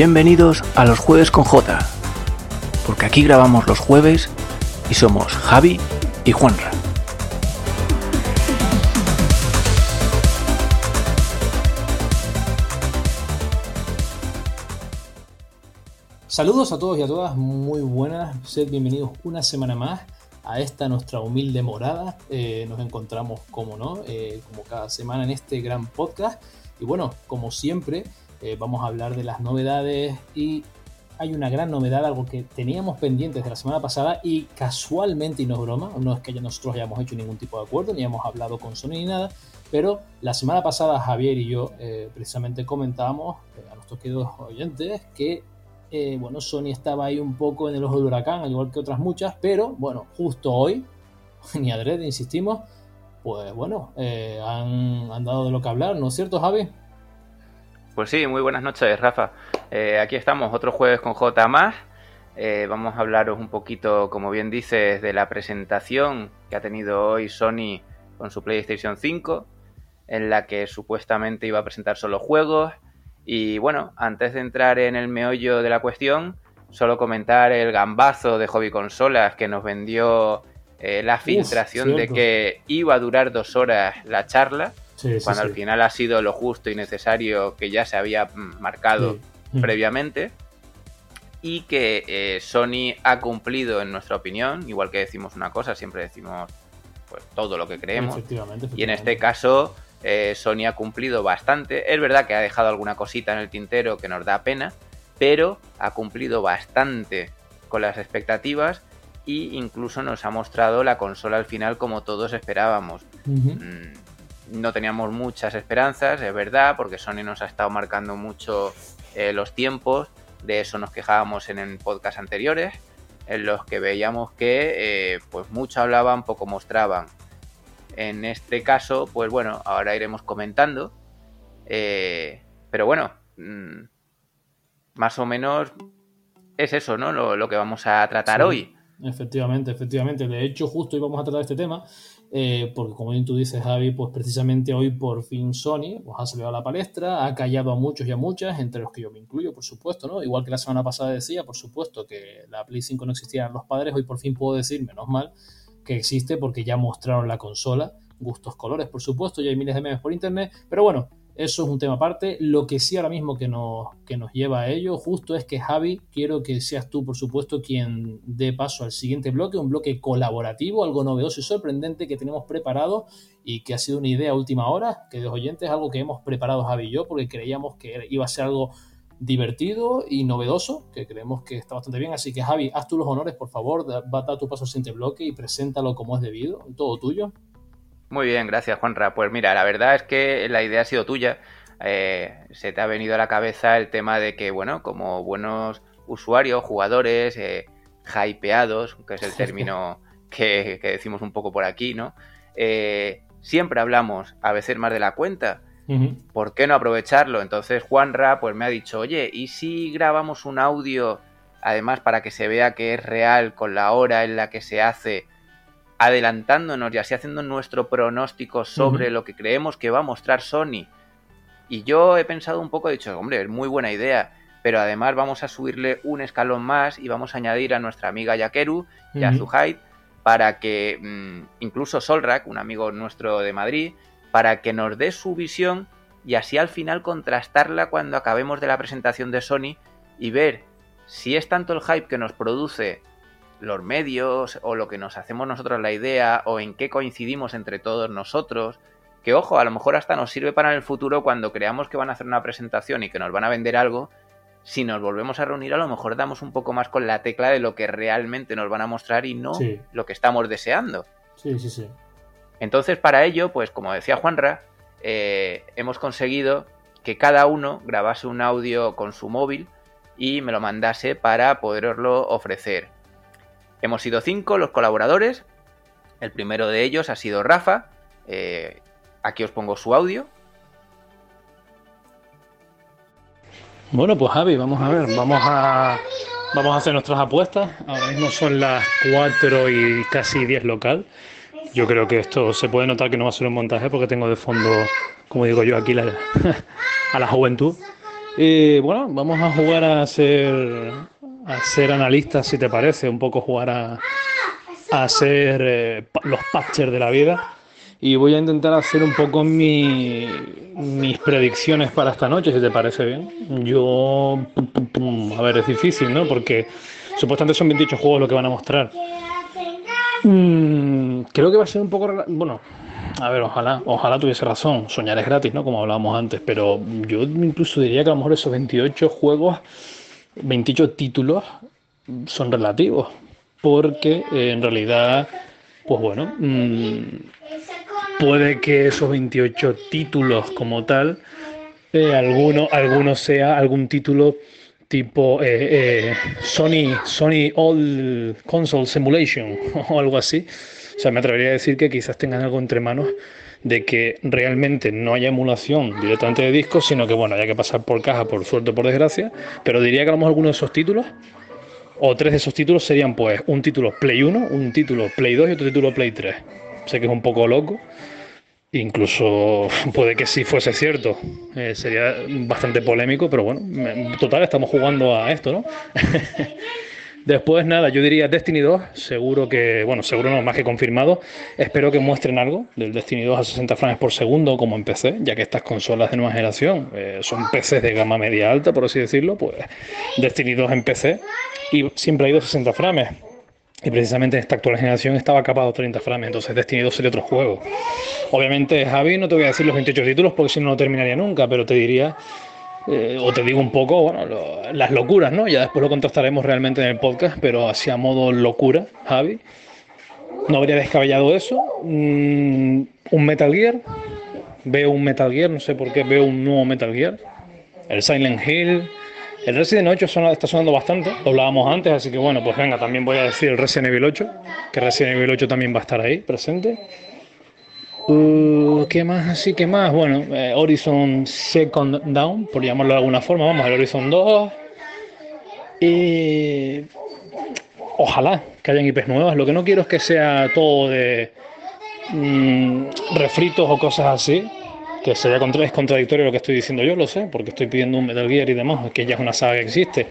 Bienvenidos a los jueves con J, porque aquí grabamos los jueves y somos Javi y Juanra. Saludos a todos y a todas, muy buenas, sed bienvenidos una semana más a esta nuestra humilde morada. Eh, nos encontramos, como no, eh, como cada semana en este gran podcast. Y bueno, como siempre, eh, vamos a hablar de las novedades y hay una gran novedad, algo que teníamos pendientes de la semana pasada y casualmente, y no es broma, no es que ya nosotros hayamos hecho ningún tipo de acuerdo, ni hemos hablado con Sony ni nada, pero la semana pasada Javier y yo precisamente comentábamos a nuestros queridos oyentes que eh, bueno, Sony estaba ahí un poco en el ojo del huracán, al igual que otras muchas, pero bueno, justo hoy, ni adrede, insistimos, pues bueno, eh, han, dado de lo que hablar, ¿no es cierto, Javi? Pues sí, muy buenas noches, Rafa. Eh, aquí estamos, otro jueves con J más. vamos a hablaros un poquito, como bien dices, de la presentación que ha tenido hoy Sony con su PlayStation 5, en la que supuestamente iba a presentar solo juegos, y bueno, antes de entrar en el meollo de la cuestión, solo comentar el gambazo de Hobby Consolas que nos vendió eh, la filtración de que iba a durar dos horas la charla, cuando al final ha sido lo justo y necesario que ya se había marcado mm. previamente. Y que eh, Sony ha cumplido, en nuestra opinión, igual que decimos una cosa, siempre decimos pues, todo lo que creemos. Y en este caso, eh, Sony ha cumplido bastante. Es verdad que ha dejado alguna cosita en el tintero que nos da pena, pero ha cumplido bastante con las expectativas e incluso nos ha mostrado la consola al final como todos esperábamos. Mm, no teníamos muchas esperanzas, es verdad, porque Sony nos ha estado marcando mucho eh, los tiempos. De eso nos quejábamos en, en podcast anteriores, en los que veíamos que eh, pues mucho hablaban, poco mostraban. En este caso, pues bueno, ahora iremos comentando. Eh, pero bueno, mm, más o menos es eso, ¿no? Lo, que vamos a tratar hoy. Efectivamente, efectivamente. De hecho, justo hoy vamos a tratar este tema, eh, porque como bien tú dices, Javi, pues precisamente hoy por fin Sony ha salido a la palestra, ha callado a muchos y a muchas, entre los que yo me incluyo, por supuesto, ¿no? Igual que la semana pasada decía, por supuesto, que la Play 5 no existía en los padres, hoy por fin puedo decir, menos mal, que existe porque ya mostraron la consola, gustos, colores, por supuesto, ya hay miles de memes por internet, pero bueno, eso es un tema aparte. Lo que sí ahora mismo que nos, que nos lleva a ello justo es que Javi, quiero que seas tú, por supuesto, quien dé paso al siguiente bloque, un bloque colaborativo, algo novedoso y sorprendente que tenemos preparado y que ha sido una idea última hora, que de los oyentes, algo que hemos preparado Javi y yo, porque creíamos que iba a ser algo divertido y novedoso, que creemos que está bastante bien. Así que Javi, haz tú los honores, por favor, va a tu paso al siguiente bloque y preséntalo como es debido, todo tuyo. Muy bien, gracias Juanra. Pues mira, la verdad es que la idea ha sido tuya. Eh, se te ha venido a la cabeza el tema de que, bueno, como buenos usuarios, jugadores, eh, hypeados, que es el término que, decimos un poco por aquí, ¿no? Eh, siempre hablamos a veces más de la cuenta ¿Por qué no aprovecharlo? Entonces Juanra pues me ha dicho, oye, ¿y si grabamos un audio, además para que se vea que es real con la hora en la que se hace, adelantándonos y así haciendo nuestro pronóstico sobre lo que creemos que va a mostrar Sony? Y yo he pensado un poco, he dicho, hombre, es muy buena idea, pero además vamos a subirle un escalón más y vamos a añadir a nuestra amiga Yakeru y a su hype para que mm, incluso Solrak, un amigo nuestro de Madrid, para que nos dé su visión y así al final contrastarla cuando acabemos de la presentación de Sony y ver si es tanto el hype que nos produce los medios o lo que nos hacemos nosotros la idea o en qué coincidimos entre todos nosotros, que ojo, a lo mejor hasta nos sirve para en el futuro cuando creamos que van a hacer una presentación y que nos van a vender algo, si nos volvemos a reunir a lo mejor damos un poco más con la tecla de lo que realmente nos van a mostrar y no lo que estamos deseando. Sí, sí, sí. Entonces, para ello, pues como decía Juanra, eh, hemos conseguido que cada uno grabase un audio con su móvil y me lo mandase para poderoslo ofrecer. Hemos sido cinco los colaboradores. El primero de ellos ha sido Rafa. Eh, aquí os pongo su audio. Bueno, pues Javi, vamos a ver, vamos a, vamos a hacer nuestras apuestas. Ahora mismo son las 4 y casi 10 local. Yo creo que esto se puede notar que no va a ser un montaje porque tengo de fondo, como digo yo, aquí a la juventud. Eh, bueno, vamos a jugar a ser, a ser analistas, si te parece, un poco jugar a, a ser eh, los patchers de la vida. Y voy a intentar hacer un poco mi, mis predicciones para esta noche, si te parece bien. Yo, a ver, es difícil, ¿no? Porque supuestamente son 28 juegos lo que van a mostrar. Mm, creo que va a ser un poco... Bueno, a ver, ojalá, ojalá tuviese razón. Soñar es gratis, ¿no? Como hablábamos antes. Pero yo incluso diría que a lo mejor esos 28 juegos, 28 títulos son relativos. Porque eh, en realidad, pues bueno, mm, puede que esos 28 títulos como tal, eh, alguno, alguno sea algún título tipo eh, Sony, Sony All Console Simulation o algo así. O sea, me atrevería a decir que quizás tengan algo entre manos de que realmente no haya emulación directamente de discos, sino que bueno, haya que pasar por caja, por suerte o por desgracia. Pero diría que a lo mejor alguno de esos títulos, o tres de esos títulos, serían pues un título Play 1, un título Play 2 y otro título Play 3. Sé que es un poco loco, Incluso puede que si fuese cierto, eh, sería bastante polémico, pero bueno, en total estamos jugando a esto, ¿no? Después, nada, yo diría Destiny 2, seguro que, bueno, seguro no, más que confirmado. Espero que muestren algo del Destiny 2 a 60 frames por segundo, como en PC, ya que estas consolas de nueva generación eh, son PCs de gama media alta, por así decirlo, pues Destiny 2 en PC y siempre ha ido 60 frames. Y precisamente en esta actual generación estaba capado 30 frames, entonces Destiny 2 sería otro juego. Obviamente, Javi, no te voy a decir los 28 títulos porque si no, no terminaría nunca, pero te diría, eh, o te digo un poco, bueno, las locuras, ¿no? Ya después lo contrastaremos realmente en el podcast, pero así a modo locura, Javi. No habría descabellado eso. Mm, un Metal Gear. Veo un Metal Gear, no sé por qué veo un nuevo Metal Gear. El Silent Hill el Resident 8 está sonando bastante, lo hablábamos antes, así que bueno, pues venga, también voy a decir el Resident Evil 8, que Resident Evil 8 también va a estar ahí, presente. Uh, ¿Qué más así? ¿Qué más? Bueno, eh, Horizon Second Down, por llamarlo de alguna forma, vamos, el Horizon 2. Y ojalá que hayan IPs nuevas. Lo que no quiero es que sea todo de mm, refritos o cosas así que sería contra, contradictorio lo que estoy diciendo yo, lo sé, porque estoy pidiendo un Metal Gear y demás, que ya es una saga que existe,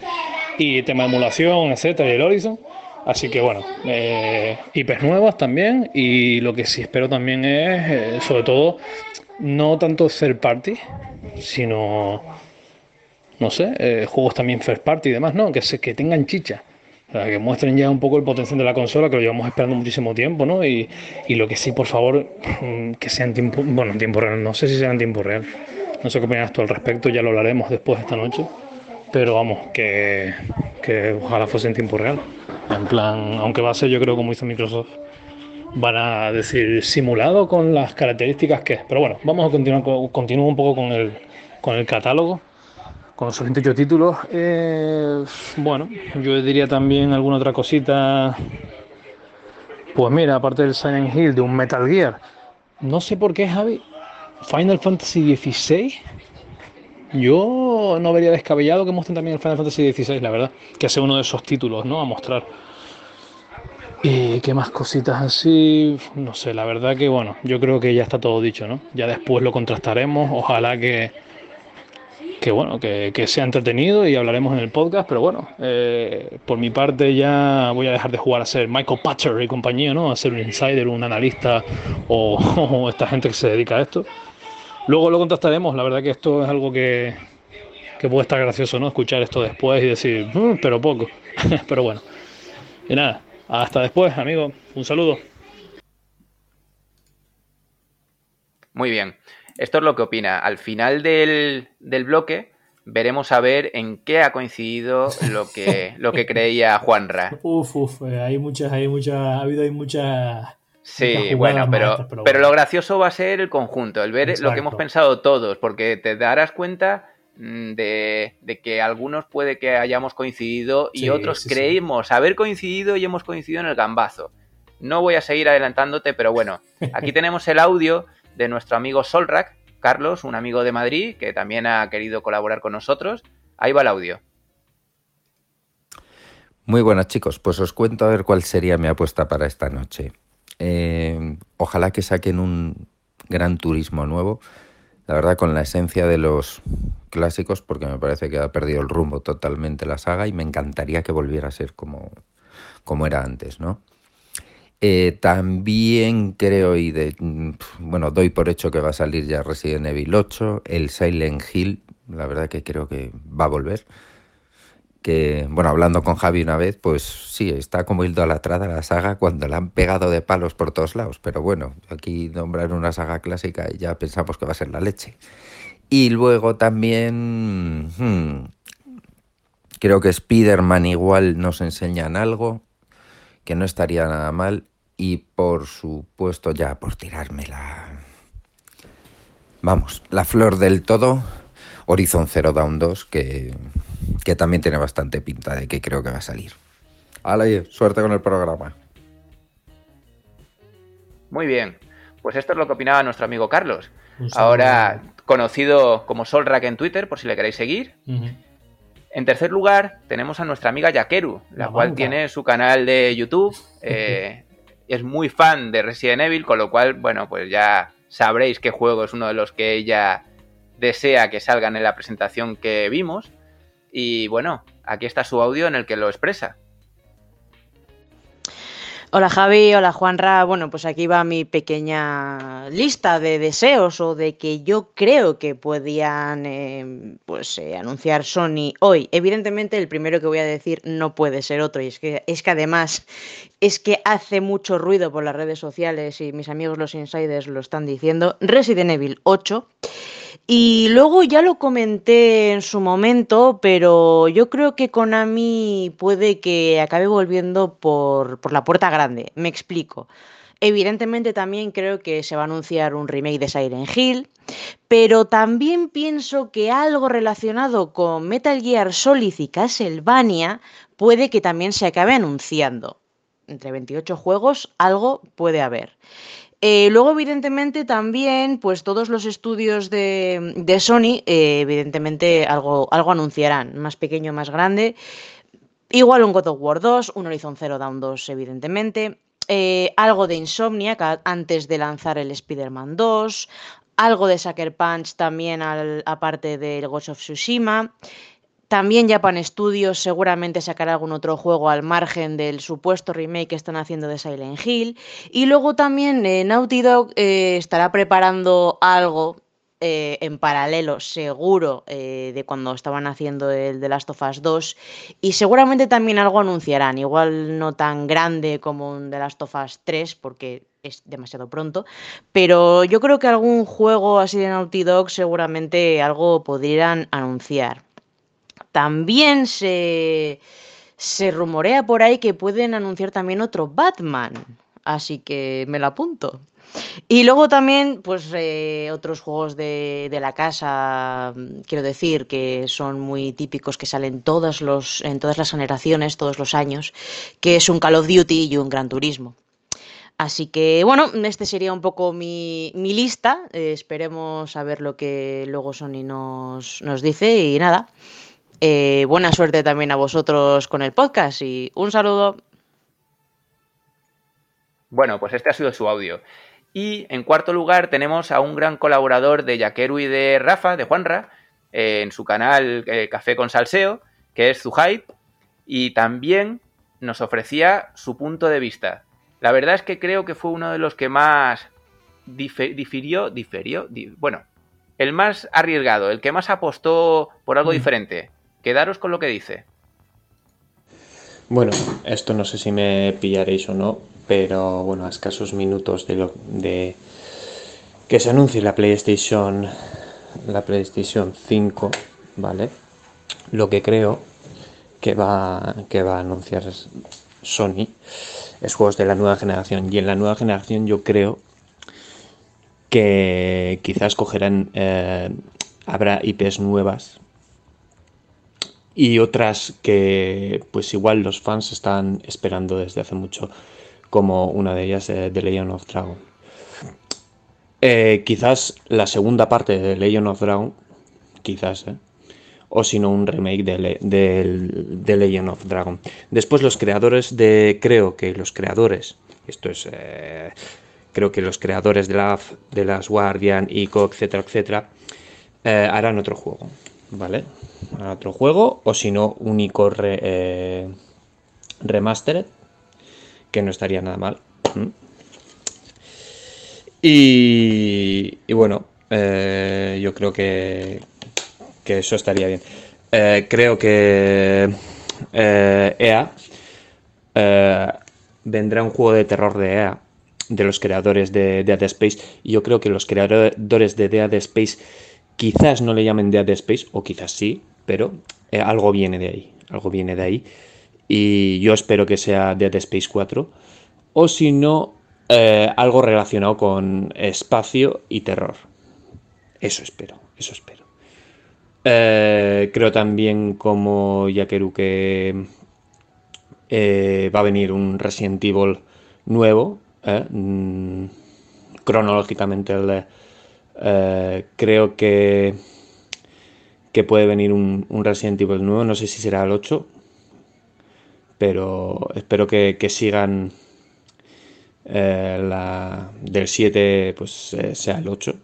y tema de emulación, etcétera, y el Horizon. Así que bueno, eh, IPs nuevas también, y lo que sí espero también es, eh, sobre todo, no tanto third party, sino, no sé, eh, juegos también first party y demás, no, que, se, que tengan chicha para que muestren ya un poco el potencial de la consola, que lo llevamos esperando muchísimo tiempo, ¿no? Y, lo que sí, por favor, mm, que sea en tiempo, bueno, en tiempo real, no sé si sea en tiempo real. No sé qué opinas tú al respecto, ya lo hablaremos después esta noche. Pero vamos, que, que ojalá fuese en tiempo real. En plan, aunque va a ser, yo creo, como hizo Microsoft, van a decir simulado con las características que es. Pero bueno, vamos a continuar, continúo un poco con el, con el catálogo con sus 28 títulos. Eh, bueno, yo diría también alguna otra cosita. Pues mira, aparte del Silent Hill, de un Metal Gear. No sé por qué, Javi. Final Fantasy XVI. Yo no vería descabellado que muestren también el Final Fantasy XVI, la verdad. Que sea uno de esos títulos, ¿no? A mostrar. ¿Y qué más cositas así? No sé, la verdad que bueno, yo creo que ya está todo dicho, ¿no? Ya después lo contrastaremos. Ojalá que que bueno, que, sea entretenido y hablaremos en el podcast, pero bueno, eh, por mi parte ya voy a dejar de jugar a ser Michael Patcher y compañía, ¿no? A ser un insider, un analista o, esta gente que se dedica a esto. Luego lo contestaremos, la verdad que esto es algo que, que puede estar gracioso, ¿no? Escuchar esto después y decir, mm, pero poco, pero bueno. Y nada, hasta después, amigo, un saludo. Muy bien. Esto es lo que opina. Al final del, bloque veremos a ver en qué ha coincidido lo que, lo que creía Juanra. Uf, uf, eh, hay muchas, hay muchas, ha habido hay muchas. Sí, bueno, pero, pero, lo gracioso va a ser el conjunto, el ver lo que hemos pensado todos, porque te darás cuenta mm, de, que algunos puede que hayamos coincidido y otros creímos haber coincidido y hemos coincidido en el gambazo. No voy a seguir adelantándote, pero bueno, aquí tenemos el audio de nuestro amigo Solrak, Carlos, un amigo de Madrid que también ha querido colaborar con nosotros. Ahí va el audio. Muy buenas chicos, pues os cuento a ver cuál sería mi apuesta para esta noche. Eh, ojalá que saquen un gran turismo nuevo. la verdad, con la esencia de los clásicos, porque me parece que ha perdido el rumbo totalmente la saga y me encantaría que volviera a ser como, como era antes, ¿no? Eh, también creo y de, bueno, doy por hecho que va a salir ya Resident Evil 8, el Silent Hill, la verdad que creo que va a volver. Bueno, hablando con Javi una vez, pues sí, está como idolatrada la saga cuando la han pegado de palos por todos lados. Pero bueno, aquí nombrar una saga clásica y ya pensamos que va a ser la leche. Y luego también hmm, creo que Spider-Man igual nos enseñan algo que no estaría nada mal. Y por supuesto, ya por tirarme la. Vamos, la flor del todo, Horizon Zero Dawn 2, que, que también tiene bastante pinta de que creo que va a salir. ¡Hala! Suerte con el programa. Muy bien. Pues esto es lo que opinaba nuestro amigo Carlos. Ahora conocido como Solrak en Twitter, por si le queréis seguir. En tercer lugar, tenemos a nuestra amiga Yakeru, la, cual tiene su canal de YouTube. Eh, es muy fan de Resident Evil, con lo cual, bueno, pues ya sabréis qué juego es uno de los que ella desea que salgan en la presentación que vimos. Y bueno, aquí está su audio en el que lo expresa. Hola Javi, hola Juanra. Bueno, pues aquí va mi pequeña lista de deseos o de que yo creo que podían eh, pues eh, anunciar Sony hoy. Evidentemente el primero que voy a decir no puede ser otro y es que es que además es que hace mucho ruido por las redes sociales y mis amigos los insiders lo están diciendo. Resident Evil 8. Y luego ya lo comenté en su momento, pero yo creo que Konami puede que acabe volviendo por, por la puerta grande. Me explico. Evidentemente también creo que se va a anunciar un remake de Siren Hill, pero también pienso que algo relacionado con Metal Gear Solid y Castlevania puede que también se acabe anunciando. Entre 28 juegos algo puede haber. Eh, luego, evidentemente, también, pues todos los estudios de, de Sony, eh, evidentemente, algo, algo anunciarán, más pequeño, más grande. Igual un God of War 2, un Horizon Zero Dawn 2, evidentemente. Eh, algo de Insomniac antes de lanzar el Spider-Man 2. Algo de Sucker Punch también, al, aparte del Ghost of Tsushima. También Japan Studios seguramente sacará algún otro juego al margen del supuesto remake que están haciendo de Silent Hill. Y luego también eh, Naughty Dog eh, estará preparando algo eh, en paralelo, seguro, eh, de cuando estaban haciendo el The Last of Us 2. Y seguramente también algo anunciarán, igual no tan grande como un The Last of Us 3, porque es demasiado pronto. Pero yo creo que algún juego así de Naughty Dog seguramente algo podrían anunciar. También se, se rumorea por ahí que pueden anunciar también otro Batman. Así que me lo apunto. Y luego también, pues eh, otros juegos de, de, la casa, quiero decir, que son muy típicos, que salen todos los, en todas las generaciones, todos los años, que es un Call of Duty y un Gran Turismo. Así que bueno, este sería un poco mi, mi lista. Eh, esperemos a ver lo que luego Sony nos, nos dice y nada. Eh, buena suerte también a vosotros con el podcast y un saludo. Bueno, pues este ha sido su audio. Y en cuarto lugar tenemos a un gran colaborador de Yaqueru y de Rafa, de Juanra, eh, en su canal eh, Café con Salseo, que es Zuhaid, y también nos ofrecía su punto de vista. La verdad es que creo que fue uno de los que más difirió, diferió, di bueno, el más arriesgado, el que más apostó por algo mm. diferente. Quedaros con lo que dice. Bueno, esto no sé si me pillaréis o no, pero bueno, a escasos minutos de, lo, de que se anuncie la PlayStation, la PlayStation 5, ¿vale? Lo que creo que va, que va a anunciar Sony es juegos de la nueva generación. Y en la nueva generación yo creo que quizás cogerán, eh, habrá IPs nuevas y otras que pues igual los fans están esperando desde hace mucho, como una de ellas de The Legend of Dragon. Eh, quizás la segunda parte de Legend of Dragon, quizás, ¿eh? o si no un remake de, de, Legend of Dragon. Después los creadores de, creo que los creadores, esto es eh, creo que los creadores de, la, de las Guardian, ICO, etcétera, etcétera, eh, harán otro juego, ¿vale? Harán otro juego, o si no, un ICO eh, remastered, que no estaría nada mal. Y, bueno, eh, yo creo que, que eso estaría bien. creo que EA vendrá un juego de terror de EA, de los creadores de Dead Space, y yo creo que los creadores de Dead Space quizás no le llamen Dead Space, o quizás sí, pero eh, algo viene de ahí, algo viene de ahí, y yo espero que sea Dead Space 4, o si no, eh, algo relacionado con espacio y terror. Eso espero, eso espero. Eh, creo también como Yakeru que va a venir un Resident Evil nuevo, mm, cronológicamente eh, creo que, que puede venir un, Resident Evil nuevo, no sé si será el 8, pero espero que, sigan la, del 7 pues sea el 8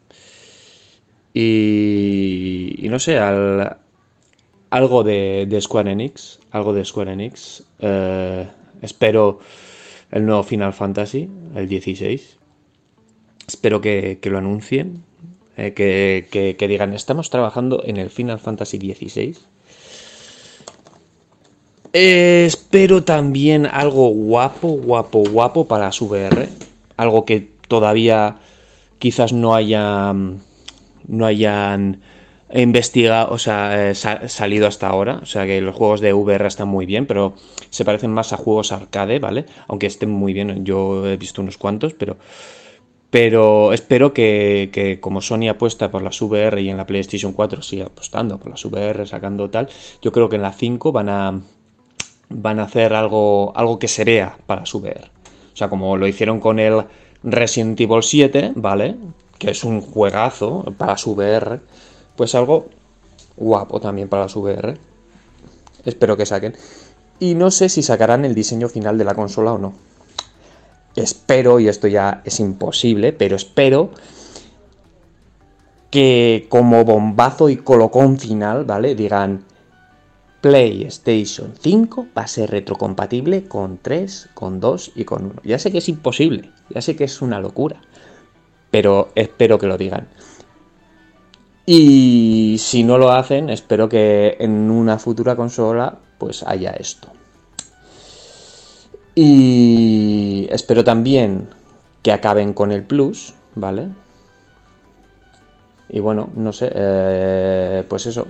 y, y no sé al, algo de, Square Enix, algo de Square Enix. Eh, espero el nuevo Final Fantasy, el 16. Espero que, lo anuncien, eh, que, digan, estamos trabajando en el Final Fantasy 16. espero también algo guapo, guapo, guapo para su VR. Algo que todavía quizás no haya, no hayan investigado, o sea, eh, salido hasta ahora. O sea que los juegos de VR están muy bien, pero se parecen más a juegos arcade, ¿vale? Aunque estén muy bien, yo he visto unos cuantos, pero. Pero espero que, como Sony apuesta por las VR y en la PlayStation 4 sigue apostando por las VR, sacando tal, yo creo que en la 5 van a, van a hacer algo, algo que se vea para su VR. O sea, como lo hicieron con el Resident Evil 7, ¿vale? Que es un juegazo para su VR pues algo guapo también para su VR. Espero que saquen. Y no sé si sacarán el diseño final de la consola o no. Espero, y esto ya es imposible, pero espero que como bombazo y colocón final, ¿vale? Digan PlayStation 5 va a ser retrocompatible con 3, con 2 y con 1. Ya sé que es imposible, ya sé que es una locura, pero espero que lo digan. Y si no lo hacen, espero que en una futura consola pues haya esto. Y espero también que acaben con el Plus, ¿vale? Y bueno, no sé, eh, pues eso,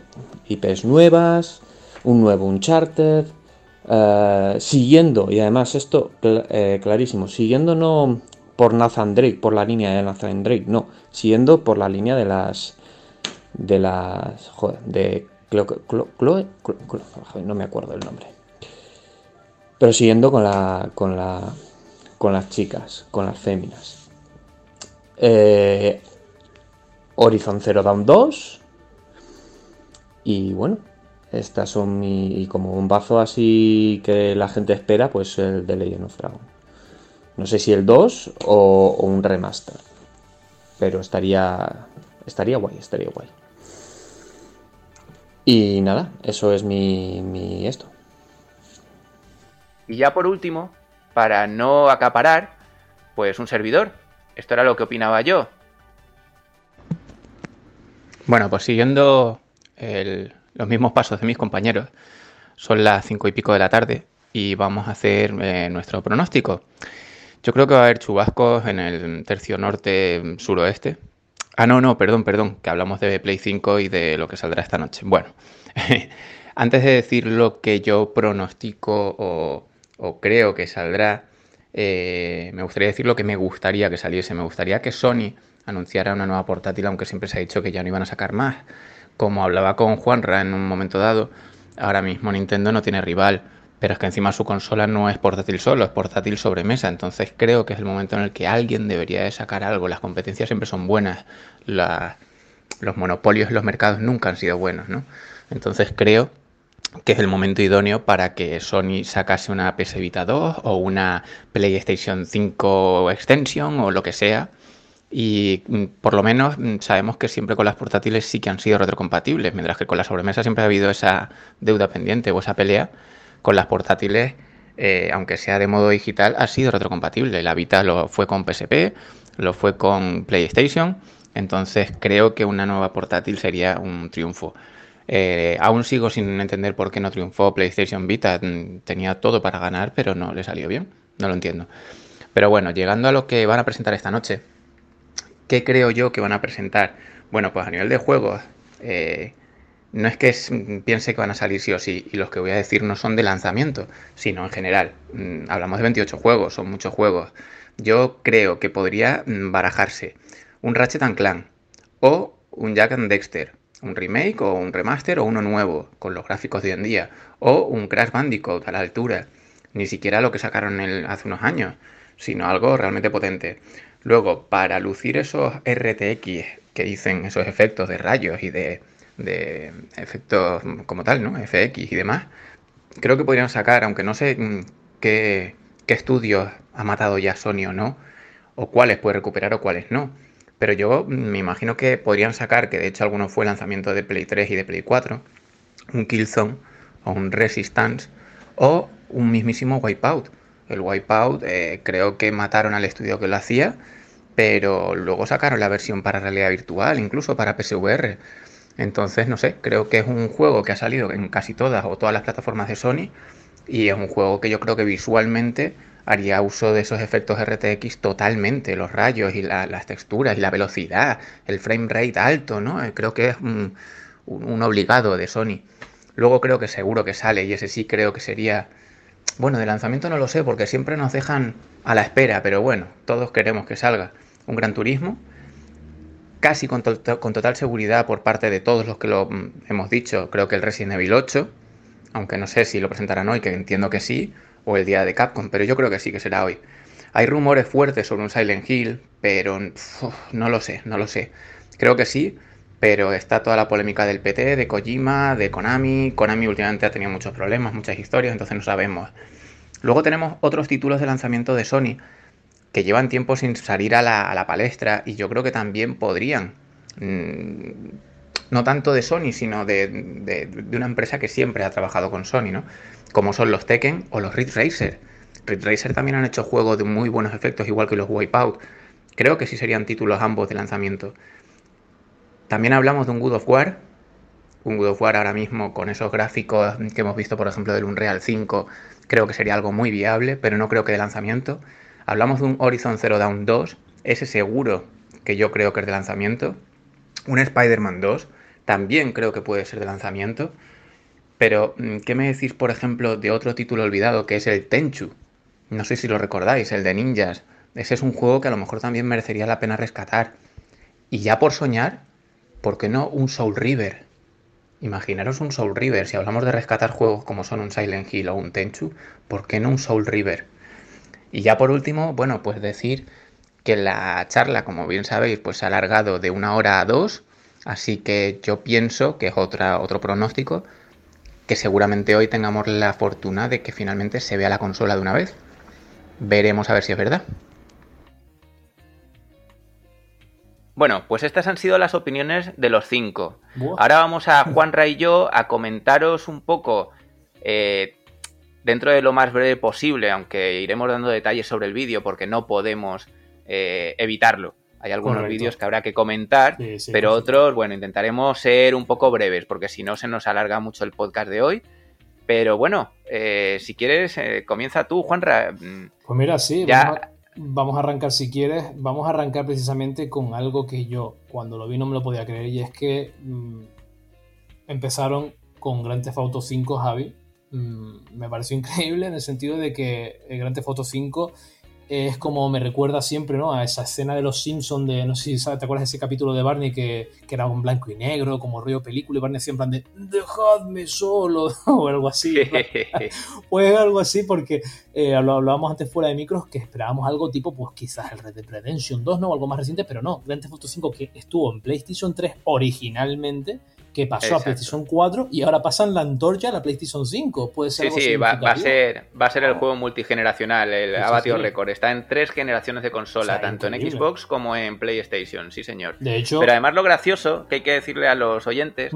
IPs nuevas, un nuevo Uncharted, eh, siguiendo, y además esto eh, clarísimo, siguiendo no por Nathan Drake, por la línea de Nathan Drake, no, siguiendo por la línea de las de las. Joder, de no me acuerdo el nombre. Pero siguiendo con la. con la. con las chicas, con las féminas. Eh, Horizon Zero Dawn 2. Y bueno, estas son mi. Y como un bazo así que la gente espera, pues el de Legend of Dragon. No sé si el 2 o, o un remaster. Pero estaría. Estaría guay, estaría guay. Y nada, eso es mi, esto. Y ya por último, para no acaparar, pues un servidor. Esto era lo que opinaba yo. Bueno, pues siguiendo los mismos pasos de mis compañeros, son las cinco y pico de la tarde y vamos a hacer eh, nuestro pronóstico. Yo creo que va a haber chubascos en el tercio norte suroeste, Ah, no, no, perdón, perdón, que hablamos de Play 5 y de lo que saldrá esta noche. Bueno, antes de decir lo que yo pronostico o, creo que saldrá, eh, me gustaría decir lo que me gustaría que saliese. Me gustaría que Sony anunciara una nueva portátil, aunque siempre se ha dicho que ya no iban a sacar más. Como hablaba con Juanra en un momento dado, ahora mismo Nintendo no tiene rival pero es que encima su consola no es portátil solo, es portátil sobre mesa. Entonces creo que es el momento en el que alguien debería de sacar algo. Las competencias siempre son buenas. los monopolios en los mercados nunca han sido buenos, ¿no? Entonces creo que es el momento idóneo para que Sony sacase una PS Vita 2 o una PlayStation 5 Extension o lo que sea. Y mm, por lo menos mm, sabemos que siempre con las portátiles sí que han sido retrocompatibles, mientras que con la sobremesa siempre ha habido esa deuda pendiente o esa pelea. Con las portátiles, eh, aunque sea de modo digital, ha sido retrocompatible. La Vita lo fue con PSP, lo fue con PlayStation. Entonces creo que una nueva portátil sería un triunfo. Eh, aún sigo sin entender por qué no triunfó PlayStation Vita. Mm, tenía todo para ganar, pero no le salió bien. No lo entiendo. Pero bueno, llegando a lo que van a presentar esta noche. ¿Qué creo yo que van a presentar? Bueno, pues a nivel de juegos, eh, no es que piense que van a salir sí o sí, y los que voy a decir no son de lanzamiento, sino en general. Mm, hablamos de 28 juegos, son muchos juegos. Yo creo que podría mm, barajarse un Ratchet Clank o un Jack and Dexter un remake o un remaster o uno nuevo, con los gráficos de hoy en día, o un Crash Bandicoot a la altura, ni siquiera lo que sacaron hace unos años, sino algo realmente potente. Luego, para lucir esos RTX que dicen esos efectos de rayos y de, de efectos como tal, ¿no? FX y demás, creo que podrían sacar, aunque no sé mm, qué, qué estudios ha matado ya Sony o no, o cuáles puede recuperar o cuáles no pero yo me imagino que podrían sacar, que de hecho alguno fue lanzamiento de Play 3 y de Play 4, un Killzone o un Resistance o un mismísimo Wipeout. El Wipeout eh, creo que mataron al estudio que lo hacía, pero luego sacaron la versión para realidad virtual, incluso para PSVR. Entonces, no sé, creo que es un juego que ha salido en casi todas o todas las plataformas de Sony y es un juego que yo creo que visualmente haría uso de esos efectos RTX totalmente, los rayos y las texturas y la velocidad, el frame rate alto, ¿no? Eh, creo que es un, obligado de Sony. Luego creo que seguro que sale y ese sí creo que sería... Bueno, de lanzamiento no lo sé porque siempre nos dejan a la espera, pero bueno, todos queremos que salga un Gran Turismo, casi con, con total seguridad por parte de todos los que lo mm, hemos dicho, creo que el Resident Evil 8, aunque no sé si lo presentarán hoy, que entiendo que sí, o el día de Capcom, pero yo creo que sí que será hoy. Hay rumores fuertes sobre un Silent Hill, pero no lo sé, no lo sé. Creo que sí, pero está toda la polémica del PT, de Kojima, de Konami. Konami últimamente ha tenido muchos problemas, muchas historias, entonces no sabemos. Luego tenemos otros títulos de lanzamiento de Sony que llevan tiempo sin salir a la, palestra y yo creo que también podrían. Mm, no tanto de Sony, sino de, de, una empresa que siempre ha trabajado con Sony, ¿no? Como son los Tekken o los Ridge Racer. Ridge Racer también han hecho juegos de muy buenos efectos, igual que los Wipeout. Creo que sí serían títulos ambos de lanzamiento. También hablamos de un Good of War. Un Good of War ahora mismo con esos gráficos que hemos visto, por ejemplo, del Unreal 5, creo que sería algo muy viable, pero no creo que de lanzamiento. Hablamos de un Horizon Zero Dawn 2, ese seguro que yo creo que es de lanzamiento. Un Spider-Man 2, también creo que puede ser de lanzamiento. Pero, mm, ¿qué me decís, por ejemplo, de otro título olvidado que es el Tenchu? No sé si lo recordáis, el de ninjas. Ese es un juego que a lo mejor también merecería la pena rescatar. Y ya por soñar, ¿por qué no un Soul River? Imaginaros un Soul River. Si hablamos de rescatar juegos como son un Silent Hill o un Tenchu, ¿por qué no un Soul River? Y ya por último, bueno, pues decir que la charla, como bien sabéis, pues se ha alargado de una hora a dos. Así que yo pienso que es otra, otro pronóstico que seguramente hoy tengamos la fortuna de que finalmente se vea la consola de una vez. Veremos a ver si es verdad. Bueno, pues estas han sido las opiniones de los cinco. Ahora vamos a Juanra y yo a comentaros un poco, eh, dentro de lo más breve posible, aunque iremos dando detalles sobre el vídeo porque no podemos eh, evitarlo. Hay algunos vídeos que habrá que comentar, pero otros, bueno, intentaremos ser un poco breves, porque si no se nos alarga mucho el podcast de hoy. Pero bueno, eh, si quieres, eh, comienza tú, Juanra. Mm, pues mira, sí, ya... vamos, a, arrancar si quieres. Vamos a arrancar precisamente con algo que yo, cuando lo vi, no me lo podía creer, y es que mm, empezaron con Grand Theft Auto 5, Javi. Mm, me pareció increíble en el sentido de que el Grand Theft Auto 5 es como me recuerda siempre ¿no? a esa escena de los Simpsons de, no sé si te acuerdas de ese capítulo de Barney que, que era un blanco y negro, como río película, y Barney siempre de dejadme solo, o algo así. pues algo así porque eh, hablábamos antes fuera de micros que esperábamos algo tipo, pues quizás el Red Dead Redemption 2, ¿no? O algo más reciente, pero no, Grand Theft Auto 5 que estuvo en PlayStation 3 originalmente que pasó a PlayStation 4 y ahora pasan la antorcha a la PlayStation 5. Puede ser sí, sí, va, a ser, va a ser el juego multigeneracional, el ha batido récord. Está en tres generaciones de consola, tanto en Xbox como en PlayStation, sí señor. De hecho, pero además lo gracioso que hay que decirle a los oyentes,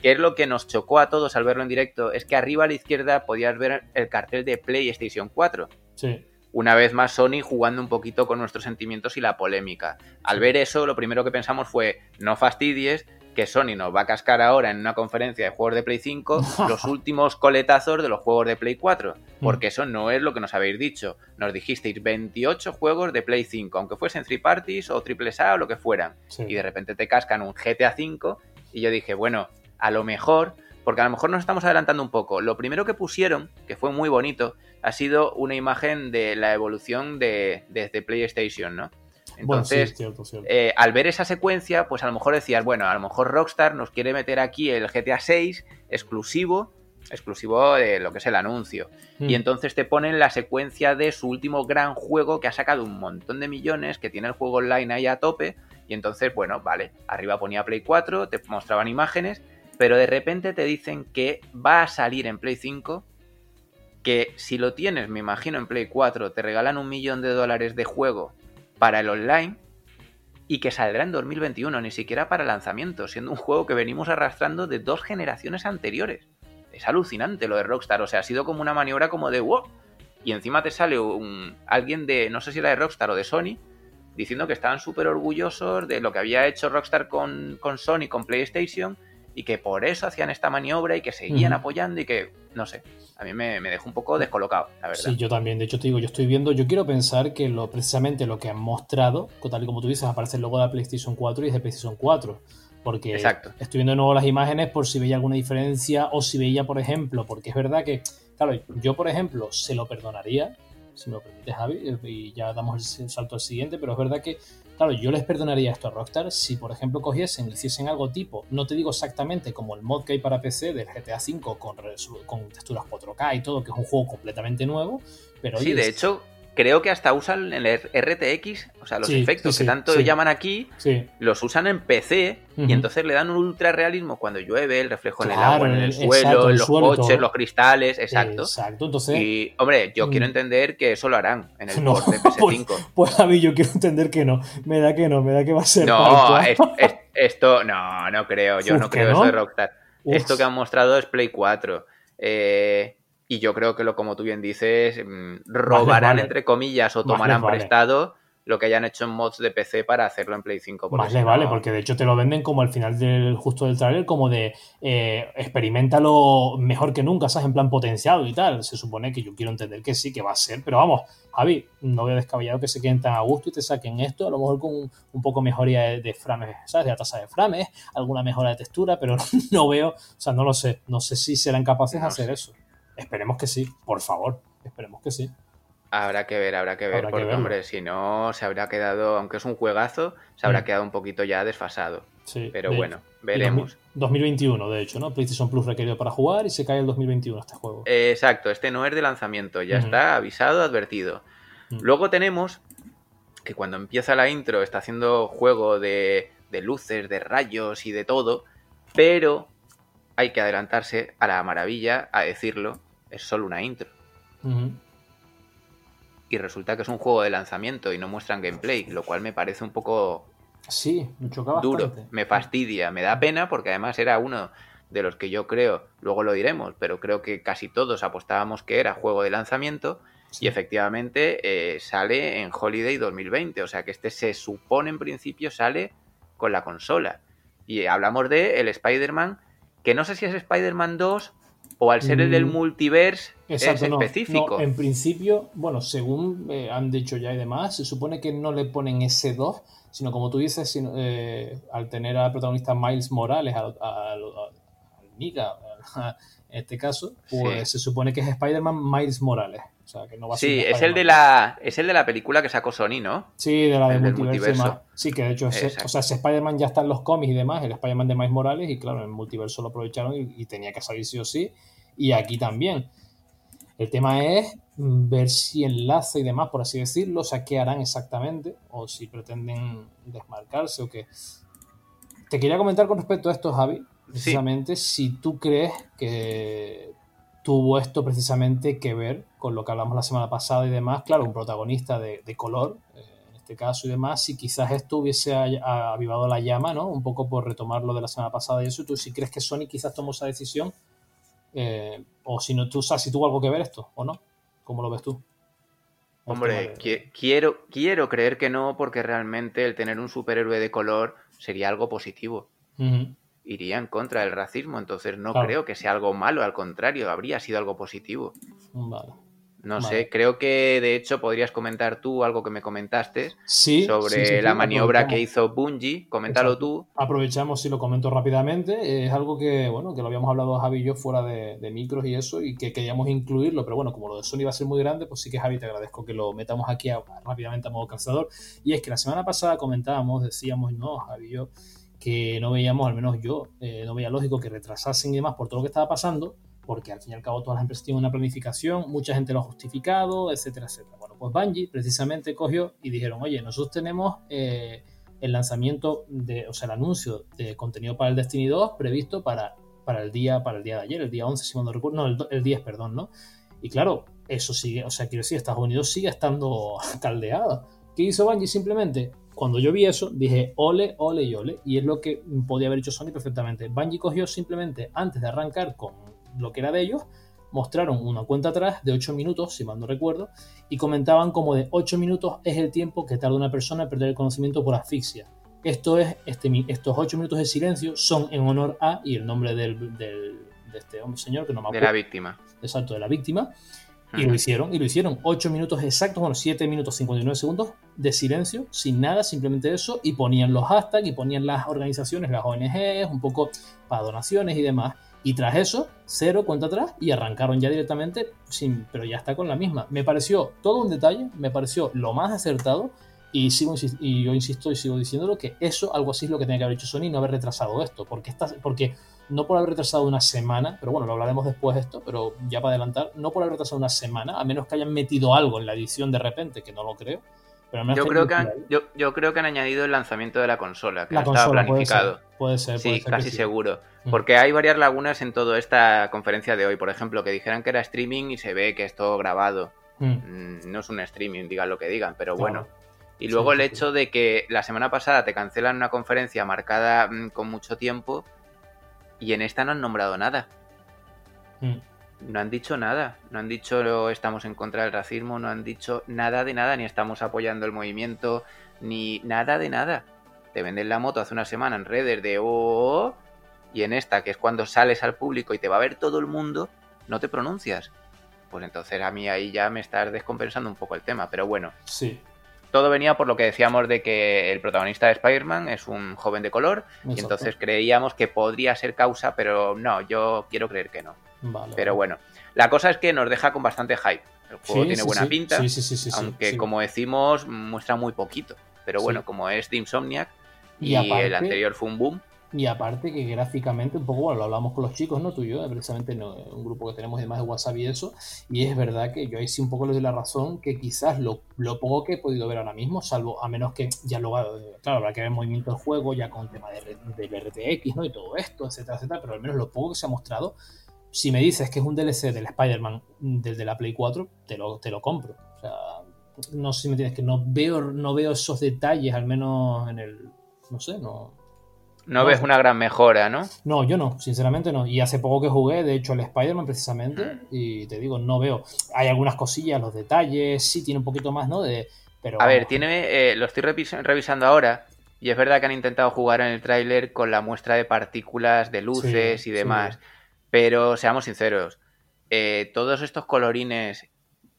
que es lo que nos chocó a todos al verlo en directo, es que arriba a la izquierda podías ver el cartel de PlayStation 4. Sí una vez más Sony jugando un poquito con nuestros sentimientos y la polémica. Al ver eso, lo primero que pensamos fue, no fastidies, que Sony nos va a cascar ahora en una conferencia de juegos de Play 5 los últimos coletazos de los juegos de Play 4, mm. porque eso no es lo que nos habéis dicho. Nos dijisteis 28 juegos de Play 5, aunque fuesen 3 parties o triple A o lo que fueran, y de repente te cascan un GTA 5 y yo dije, bueno, a lo mejor, porque a lo mejor nos estamos adelantando un poco. Lo primero que pusieron, que fue muy bonito, ha sido una imagen de la evolución de desde PlayStation, ¿no? Entonces, eh, al ver esa secuencia, pues a lo mejor decías, bueno, a lo mejor Rockstar nos quiere meter aquí el GTA 6 exclusivo, exclusivo de lo que es el anuncio. Y hmm. entonces te ponen la secuencia de su último gran juego que ha sacado un montón de millones, que tiene el juego online ahí a tope. Y entonces, bueno, vale, arriba ponía Play 4, te mostraban imágenes, pero de repente te dicen que va a salir en Play 5 que si lo tienes, me imagino, en Play 4, te regalan un millón de dólares de juego para el online y que saldrá en 2021, ni siquiera para lanzamiento, siendo un juego que venimos arrastrando de dos generaciones anteriores. Es alucinante lo de Rockstar, o sea, ha sido como una maniobra como de wow. Y encima te sale un, alguien de, no sé si era de Rockstar o de Sony, diciendo que estaban súper orgullosos de lo que había hecho Rockstar con, con Sony, con PlayStation, y que por eso hacían esta maniobra y que seguían apoyando y que, no sé, a mí me, dejó un poco descolocado, la verdad. Sí, yo también, de hecho te digo, yo estoy viendo, yo quiero pensar que lo precisamente lo que han mostrado, tal y como tú dices, aparece el logo de la PlayStation 4 y es de PlayStation 4. Porque Exacto. estoy viendo de nuevo las imágenes por si veía alguna diferencia o si veía, por ejemplo, porque es verdad que, claro, yo, por ejemplo, se lo perdonaría, si me lo permite Javi, y ya damos el salto al siguiente, pero es verdad que Claro, yo les perdonaría esto a Rockstar si, por ejemplo, cogiesen y hiciesen algo tipo, no te digo exactamente como el mod que hay para PC del GTA V con, con texturas 4K y todo, que es un juego completamente nuevo, pero... Sí, de hecho, creo que hasta usan el RTX, o sea, los efectos que tanto llaman aquí, los usan en PC y entonces le dan un ultra realismo cuando llueve, el reflejo en el agua, en el, suelo, en los coches, los cristales, exacto. Exacto, entonces. Y, hombre, yo quiero mm. entender que eso lo harán en el no, de PS5. Pues, pues, a mí yo quiero entender que no, me da que no, me da que va a ser. No, esto, no, no creo, yo no creo eso de Rockstar. Esto que han mostrado es Play 4. Eh y yo creo que lo, como tú bien dices, mm, robarán entre comillas o tomarán prestado lo que hayan hecho en mods de PC para hacerlo en Play 5. Más les vale, porque de hecho te lo venden como al final del justo del trailer, como de eh, experimentalo mejor que nunca, ¿sabes? En plan potenciado y tal. Se supone que yo quiero entender que sí, que va a ser, pero vamos, Javi, no veo descabellado que se queden tan a gusto y te saquen esto, a lo mejor con un, poco mejoría de, de, frames, ¿sabes? De la tasa de frames, alguna mejora de textura, pero no, veo, o sea, no lo sé, no sé si serán capaces de hacer eso. Esperemos que sí, por favor, esperemos que sí. Habrá que ver, habrá que ver, porque hombre, si no, se habrá quedado, aunque es un juegazo, se habrá mm. quedado un poquito ya desfasado. Sí, Pero bueno, veremos. 2021, de hecho, ¿no? PlayStation Plus requerido para jugar y se cae el 2021 este juego. exacto, este no es de lanzamiento, ya está avisado, advertido. Mm. Luego tenemos que cuando empieza la intro está haciendo juego de, de luces, de rayos y de todo, pero hay que adelantarse a la maravilla a decirlo, es solo una intro. Y resulta que es un juego de lanzamiento y no muestran gameplay, lo cual me parece un poco sí, me duro, me fastidia, me da pena porque además era uno de los que yo creo, luego lo diremos, pero creo que casi todos apostábamos que era juego de lanzamiento y efectivamente eh, sale en Holiday 2020, o sea que este se supone en principio sale con la consola. Y hablamos de el Spider-Man que no sé si es Spider-Man 2 o al ser el del mm. multiverse es específico. en principio, bueno, según eh, han dicho ya y demás, se supone que no le ponen ese 2, sino como tú dices, eh, al tener al protagonista Miles Morales, al, al, Miga, en este caso, pues se supone que es Spider-Man Miles Morales sí, es el, de la, es el de la película que sacó Sony, ¿no? Sí, de la de multiverso. Sí, que de hecho, o sea, ese Spider-Man ya está en los cómics y demás, el Spider-Man de Miles Morales, y claro, en el multiverso lo aprovecharon y, tenía que salir sí o sí, y aquí también. El tema es ver si enlace y demás, por así decirlo, o sea, qué harán exactamente, o si pretenden desmarcarse o qué. Te quería comentar con respecto a esto, Javi, precisamente si tú crees que tuvo esto precisamente que ver con lo que hablamos la semana pasada y demás. Claro, un protagonista de, color, eh, en este caso y demás, si quizás esto hubiese avivado la llama, ¿no? Un poco por retomar lo de la semana pasada y eso, tú si crees que Sony quizás tomó esa decisión, eh, o si no, tú sabes si tuvo algo que ver esto o no, ¿cómo lo ves tú? Hombre, quiero, quiero creer que no, porque realmente el tener un superhéroe de color sería algo positivo. Iría en contra del racismo, entonces no creo que sea algo malo, al contrario, habría sido algo positivo. Vale. No sé, creo que de hecho podrías comentar tú algo que me comentaste sobre la maniobra que hizo Bungie. Coméntalo tú. Aprovechamos y lo comento rápidamente. Es algo que, bueno, que lo habíamos hablado Javi y yo fuera de, micros y eso, y que queríamos incluirlo, pero bueno, como lo de Sony va a ser muy grande, pues sí que Javi te agradezco que lo metamos aquí rápidamente a modo cansador. Y es que la semana pasada comentábamos, decíamos, no, Javi y yo, que no veíamos, al menos yo, eh, no veía lógico que retrasasen y demás por todo lo que estaba pasando porque al fin y al cabo todas las empresas tienen una planificación, mucha gente lo ha justificado, etcétera, etcétera. Bueno, pues Bungie precisamente cogió y dijeron, oye, nosotros tenemos eh, el lanzamiento, de, o sea, el anuncio de contenido para el Destiny 2 previsto para, para, el, día, para el día de ayer, el día 11, si no recuerdo, no, el, 10, perdón, ¿no? Y claro, eso sigue, o sea, quiero decir, Estados Unidos sigue estando caldeado. ¿Qué hizo Bungie? Simplemente cuando yo vi eso, dije ole, ole y ole. Y es lo que podía haber hecho Sony perfectamente. Bungie cogió simplemente, antes de arrancar con lo que era de ellos, mostraron una cuenta atrás de 8 minutos, si mal no recuerdo, y comentaban como de 8 minutos es el tiempo que tarda una persona en perder el conocimiento por asfixia. Esto es, este, estos 8 minutos de silencio son en honor a, y el nombre del, de este hombre señor, que no me acuerdo. De la víctima. Exacto, de la víctima. Y lo hicieron, y lo hicieron. 8 minutos exactos, bueno, 7 minutos 59 segundos de silencio, sin nada, simplemente eso, y ponían los hashtags y ponían las organizaciones, las ONGs, un poco para donaciones y demás. Y tras eso, cero cuenta atrás y arrancaron ya directamente, sin, pero ya está con la misma. Me pareció todo un detalle, me pareció lo más acertado y, sigo, y yo insisto y sigo diciéndolo que eso, algo así es lo que tenía que haber hecho Sony, no haber retrasado esto, porque, está, porque no por haber retrasado una semana, pero bueno, lo hablaremos después de esto, pero ya para adelantar, no por haber retrasado una semana, a menos que hayan metido algo en la edición de repente, que no lo creo. Pero yo, creo que han, yo, creo que han añadido el lanzamiento de la consola, que estaba planificado. Puede ser, sí, casi seguro. Porque hay varias lagunas en toda esta conferencia de hoy. Por ejemplo, que dijeran que era streaming y se ve que es todo grabado. Mm. Mm, no es un streaming, digan lo que digan, pero bueno. Y luego el hecho de que la semana pasada te cancelan una conferencia marcada mm, con mucho tiempo y en esta no han nombrado nada. No han dicho nada. No han dicho estamos en contra del racismo, no han dicho nada de nada, ni estamos apoyando el movimiento, ni nada de nada. Te venden la moto hace una semana en redes de oh, oh, oh y en esta, que es cuando sales al público y te va a ver todo el mundo, no te pronuncias. Pues entonces a mí ahí ya me estás descompensando un poco el tema, pero bueno. Sí. Todo venía por lo que decíamos de que el protagonista de Spider-Man es un joven de color y entonces creíamos que podría ser causa, pero no, yo quiero creer que no. pero bueno, la cosa es que nos deja con bastante hype. El juego tiene buena pinta, aunque como decimos muestra muy poquito. Pero bueno, como es de Insomniac y, el anterior fue un boom, y aparte que gráficamente, un poco, bueno, lo hablamos con los chicos, ¿no? Tú y yo, precisamente en un grupo que tenemos además de WhatsApp y eso, y es verdad que yo ahí sí un poco les doy la razón que quizás lo, lo poco que he podido ver ahora mismo, salvo a menos que ya lo, claro, habrá que ver movimiento del juego ya con tema de, del RTX, ¿no? Y todo esto, etcétera, etcétera, pero al menos lo poco que se ha mostrado, si me dices que es un DLC del Spider-Man desde la Play 4, te lo, te lo compro. O sea, no sé si me entiendes, que no veo, no veo esos detalles, al menos en el, no sé, no no, ves una gran mejora, ¿no? No, yo no, sinceramente no. Y hace poco que jugué, de hecho, el Spider-Man precisamente, mm. y te digo, no veo. Hay algunas cosillas, los detalles, sí tiene un poquito más, ¿no? De, pero, a ver, tiene, eh, lo estoy revisando ahora, y es verdad que han intentado jugar en el tráiler con la muestra de partículas, de luces y demás. Pero seamos sinceros, eh, todos estos colorines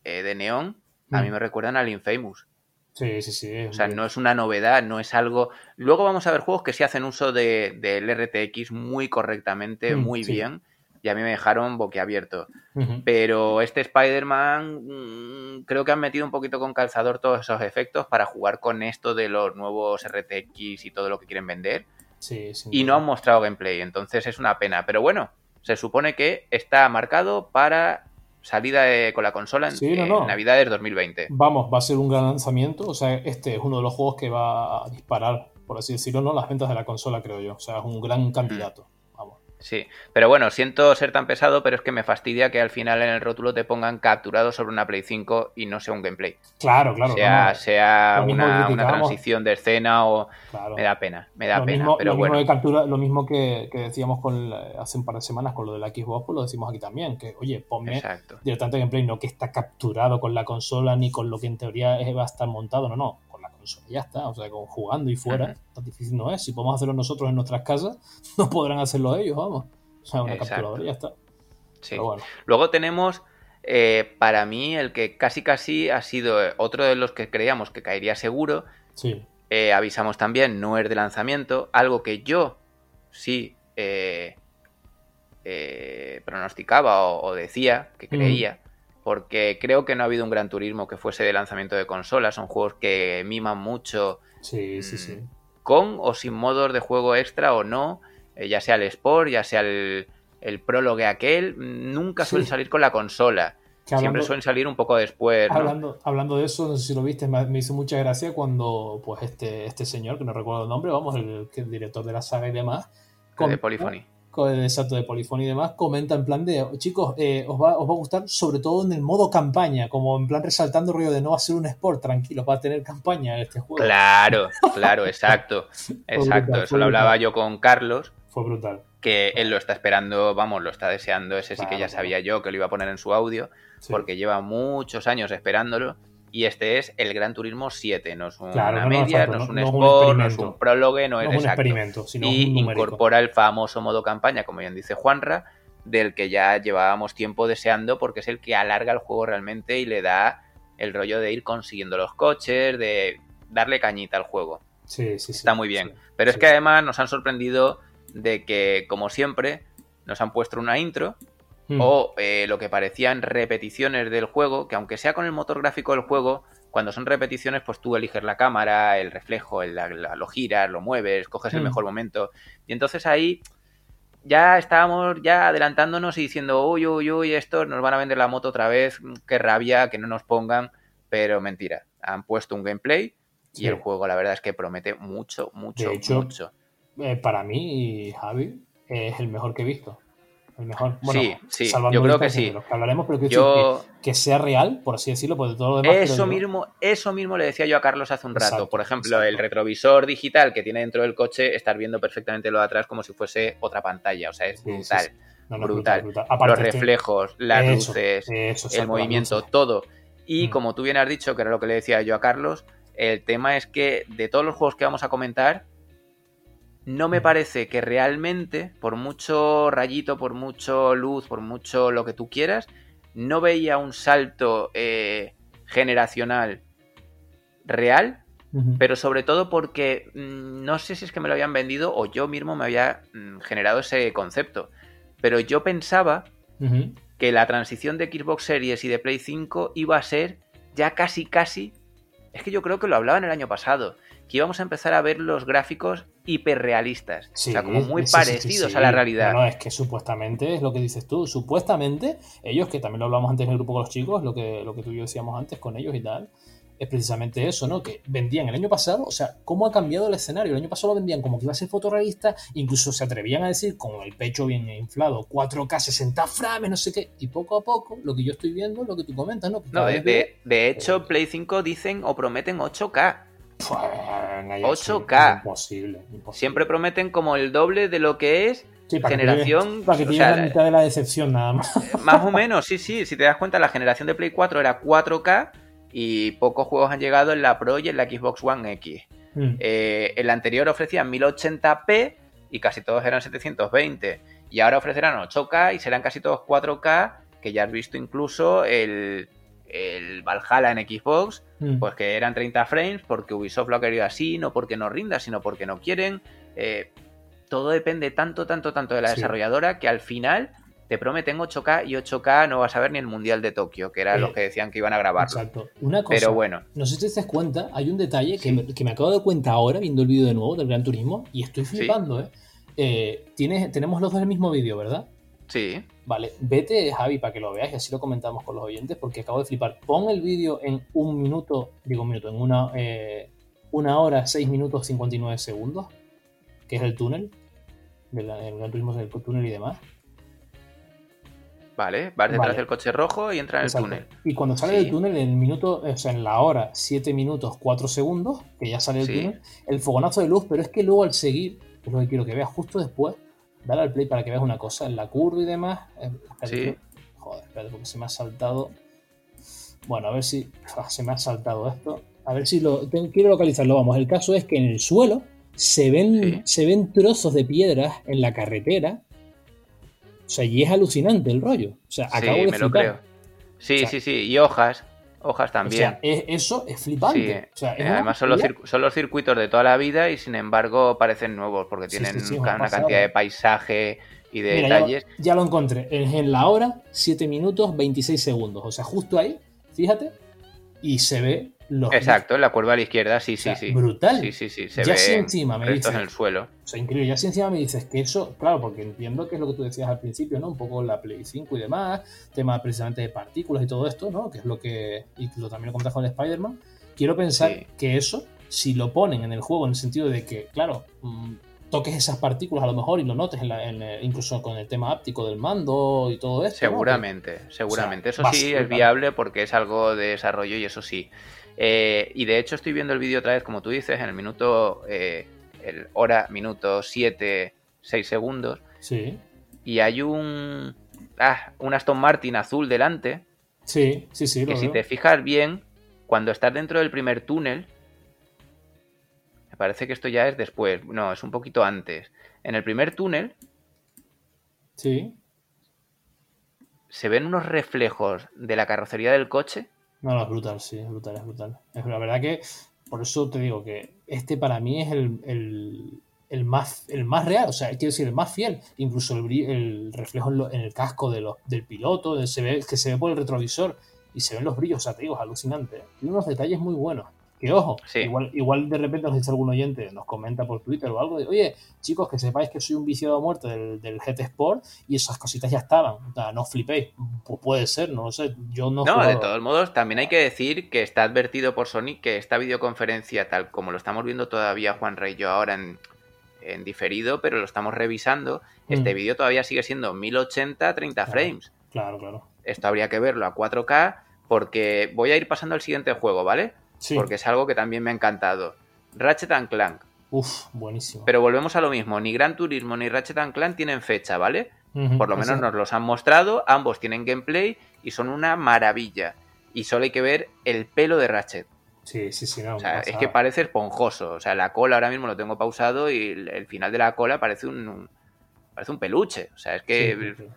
eh, de neón a mí mm. me recuerdan al Infamous. Sí, sí, sí. O sea, no es una novedad, no es algo. Luego vamos a ver juegos que sí hacen uso del RTX muy correctamente, mm, muy bien. Y a mí me dejaron boquiabierto. Pero este Spider-Man mm, creo que han metido un poquito con calzador todos esos efectos para jugar con esto de los nuevos RTX y todo lo que quieren vender. Sí, y no han mostrado gameplay, entonces es una pena. Pero bueno, se supone que está marcado para salida con la consola en, Navidad del 2020. Vamos, va a ser un gran lanzamiento. O sea, este es uno de los juegos que va a disparar, por así decirlo, ¿no? las ventas de la consola, creo yo. O sea, es un gran candidato. Sí, pero bueno, siento ser tan pesado, pero es que me fastidia que al final en el rótulo te pongan capturado sobre una Play 5 y no sea un gameplay. Claro, claro. Sea, sea una, transición de escena o... claro. Me da pena, me da lo pena, mismo, pero lo bueno. mismo captura, lo mismo que, que decíamos con la- hace un par de semanas con lo de la Xbox, pues lo decimos aquí también, que oye, ponme Exacto. directamente gameplay, no que está capturado con la consola ni con lo que en teoría va a estar montado, no, no, ya está, o sea, con jugando y fuera, tan difícil no es, si podemos hacerlo nosotros en nuestras casas, no podrán hacerlo ellos, vamos. O sea, una Exacto. capturadora y ya está. Sí. Pero bueno, Luego tenemos, eh, para mí, el que casi casi ha sido eh, otro de los que creíamos que caería seguro. sí. Eh, avisamos también, no es de lanzamiento. Algo que yo sí eh, pronosticaba o, o decía, que creía. Porque creo que no ha habido un gran turismo que fuese de lanzamiento de consolas. Son juegos que miman mucho Sí, sí, sí. Mm, con o sin modos de juego extra o no, eh, ya sea el Sport, ya sea el, el prólogo aquel, mm, nunca suelen Sí. salir con la consola. Siempre suelen salir un poco después, ¿no? Hablando, hablando de eso, no sé si lo viste, me, me hizo mucha gracia cuando pues este, este señor, que no recuerdo el nombre, vamos, el, el director de la saga y demás, de Polyphony. Exacto, de Polyphony y demás, comenta en plan de, chicos, eh, os, va, os va a gustar sobre todo en el modo campaña, como en plan resaltando rollo de no va a ser un sport, tranquilos, va a tener campaña en este juego. Claro, claro, exacto. Exacto, brutal, eso lo hablaba brutal. yo con Carlos, Fue brutal. que él lo está esperando, vamos, lo está deseando, ese sí que ya claro. sabía yo que lo iba a poner en su audio, Sí. porque lleva muchos años esperándolo. Y este es el Gran Turismo 7, no es una Claro, no, no, media, no es no- un no es un Sport, no es un prólogo, no es un exacto. experimento, sino y un incorpora el famoso modo campaña, como bien dice Juanra, del que ya llevábamos tiempo deseando porque es el que alarga el juego realmente y le da el rollo de ir consiguiendo los coches, de darle cañita al juego. Sí, sí, sí. Está muy bien. sí, Pero es que además nos han sorprendido de que, como siempre, nos han puesto una intro Mm. o eh, lo que parecían repeticiones del juego, que aunque sea con el motor gráfico del juego, cuando son repeticiones, pues tú eliges la cámara, el reflejo, el- la- lo giras, lo mueves, coges el Mm. mejor momento. Y entonces ahí ya estábamos ya adelantándonos y diciendo, uy, uy, uy, estos nos van a vender la moto otra vez, mm, qué rabia, que no nos pongan, pero mentira, han puesto un gameplay y Sí. el juego la verdad es que promete mucho, mucho, De hecho, mucho. Eh, para mí, Javi, es el mejor que he visto. El mejor. Bueno, Sí, sí, salvando yo creo que sí. de los que hablaremos, pero Yo... que, que sea real, por así decirlo, porque todo lo demás. Eso mismo, eso mismo le decía yo a Carlos hace un rato. Por ejemplo, exacto. el retrovisor digital que tiene dentro del coche, estar viendo perfectamente lo de atrás como si fuese otra pantalla. O sea, es Sí, brutal. sí. No, no, brutal. Los este- reflejos, las eso, luces, eso, el movimiento, todo. Y Mm. como tú bien has dicho, que era lo que le decía yo a Carlos, el tema es que de todos los juegos que vamos a comentar, no me Mm. parece que realmente, por mucho rayito, por mucho luz, por mucho lo que tú quieras, no veía un salto eh, generacional real, pero sobre todo porque mm, no sé si es que me lo habían vendido o yo mismo me había mm, generado ese concepto. Pero yo pensaba que la transición de Xbox Series y de Play 5 iba a ser ya casi casi. Es que yo creo que lo hablaban el año pasado. Que íbamos a empezar a ver los gráficos hiperrealistas. Sí, o sea, como muy sí, parecidos sí. a la realidad. No, no, es que supuestamente es lo que dices tú. Supuestamente, ellos, que también lo hablamos antes en el grupo con los chicos, lo que, lo que tú y yo decíamos antes con ellos y tal, es precisamente eso, ¿no? Que vendían el año pasado, o sea, ¿cómo ha cambiado el escenario? El año pasado lo vendían como que iba a ser fotorrealista, incluso se atrevían a decir con el pecho bien inflado, 4K, 60 frames, no sé qué, y poco a poco, lo que yo estoy viendo, lo que tú comentas, ¿no? Que No, de, de- de hecho, Play 5 dicen o prometen 8K. Pua, venga, ya, 8K. es Imposible, imposible. Siempre prometen como el doble de lo que es Sí, para generación, para que o sea, la mitad de la decepción nada más. Más o menos, sí, sí. Si te das cuenta, la generación de Play 4 era 4K y pocos juegos han llegado en la Pro y en la Xbox One X. Mm. Eh, el anterior ofrecía 1080p y casi todos eran 720. Y ahora ofrecerán 8K y serán casi todos 4K, que ya has visto incluso el, el Valhalla en Xbox, Mm. pues que eran 30 frames porque Ubisoft lo ha querido así, no porque no rinda, sino porque no quieren. Eh, todo depende tanto, tanto, tanto de la Sí. desarrolladora que al final te prometen 8K y 8K no vas a ver ni el Mundial de Tokio, que eran Eh, los que decían que iban a grabarlo. Exacto. Una cosa, Pero bueno, no sé si te das cuenta, hay un detalle que, me, que me acabo de dar cuenta ahora viendo el vídeo de nuevo del Gran Turismo y estoy Sí. flipando, ¿eh? Eh, tienes, tenemos los dos el mismo vídeo, ¿verdad? sí. Vale, vete, Javi, para que lo veas y así lo comentamos con los oyentes, porque acabo de flipar. Pon el vídeo en un minuto, digo un minuto, en una, eh, una hora, 6 minutos 59 segundos, que es el túnel. del el Gran Turismo del túnel y demás. Vale, vas detrás Vale. del coche rojo y entra en el túnel. Y cuando sale Sí. del túnel, en el minuto, o sea, en la hora, 7 minutos, 4 segundos, que ya sale el Sí. túnel, el fogonazo de luz, pero es que luego al seguir, es lo que quiero que veas justo después, dale al play para que veas una cosa, en la curva y demás. eh, Sí. Joder, espérate, porque se me ha saltado. Bueno, a ver si. ah, se me ha saltado esto. A ver si lo. tengo- quiero localizarlo. Vamos, el caso es que en el suelo se ven, Sí. se ven trozos de piedras en la carretera. O sea, y es alucinante el rollo. O sea, Sí, acabo de me lo creo. Sí, O sea- sí, sí. Y hojas. Hojas O también. sea, es- eso es flipante. Sí, O sea, es eh, además son los, son circuitos de toda la vida y sin embargo parecen nuevos porque tienen sí, sí, es ca- una cantidad de paisaje y de Mira, ya, detalles. ya lo encontré. En, en la hora, 7 minutos, 26 segundos. O sea, justo ahí, fíjate, y se ve los. Exacto, la curva a la izquierda, sí, O sea, sí, sí. brutal. Sí, sí, sí. Se Ya si encima me dices- en el suelo. O sea, increíble. Ya si encima me dices que eso, claro, porque entiendo que es lo que tú decías al principio, ¿no? Un poco la Play 5 y demás, tema precisamente de partículas y todo esto, ¿no? Que es lo que. Y lo también lo comentas con el Spider-Man. Quiero pensar Sí. que eso, si lo ponen en el juego en el sentido de que, claro, mm, toques esas partículas a lo mejor y lo notes en la- en el- incluso con el tema áptico del mando y todo esto. ¿no? Seguramente, seguramente. eso sí es viable porque es algo de desarrollo y eso sí. Eh, y de hecho estoy viendo el vídeo otra vez, como tú dices, en el minuto, eh, el hora, minuto 7, 6 segundos. Sí, Y hay un, ah, un Aston Martin azul delante, sí, sí, sí. que si te fijas bien, cuando estás dentro del primer túnel, me parece que esto ya es después, no, es un poquito antes. En el primer túnel Sí. se ven unos reflejos de la carrocería del coche. No, no, es brutal, sí, es brutal, es brutal. La verdad que, por eso te digo que este para mí es el, el- el más, el más real, o sea, quiero decir, el más fiel. Incluso el, el reflejo en, lo- en el casco de los- del piloto, se ve, que se ve por el retrovisor y se ven los brillos, o sea, te digo, es alucinante. ¿eh? Tiene unos detalles muy buenos. Que ojo, Sí. igual, igual de repente nos dice algún oyente, nos comenta por Twitter o algo de, oye, chicos, que sepáis que soy un viciado a muerte del, del GT Sport y esas cositas ya estaban. O sea, no flipéis. Pues puede ser, no lo sé. Yo no de todos modos, también hay que decir que está advertido por Sony que esta videoconferencia, tal como lo estamos viendo todavía Juan Rey y yo ahora en, en diferido, pero lo estamos revisando, este Mm. vídeo todavía sigue siendo 1080 30 Claro. frames. Claro, claro. Esto habría que verlo a 4K porque voy a ir pasando al siguiente juego, ¿vale? Sí. Porque es algo que también me ha encantado. Ratchet and Clank. Uf, buenísimo. Pero volvemos a lo mismo, ni Gran Turismo ni Ratchet and Clank tienen fecha, ¿vale? Por lo menos nos los han mostrado, ambos tienen gameplay y son una maravilla. Y solo hay que ver el pelo de Ratchet. Sí, sí, sí. No, O sea, es que parece esponjoso. O sea, la cola ahora mismo lo tengo pausado y el, el final de la cola parece un, un- parece un peluche. O sea, es que Sí, sí, sí.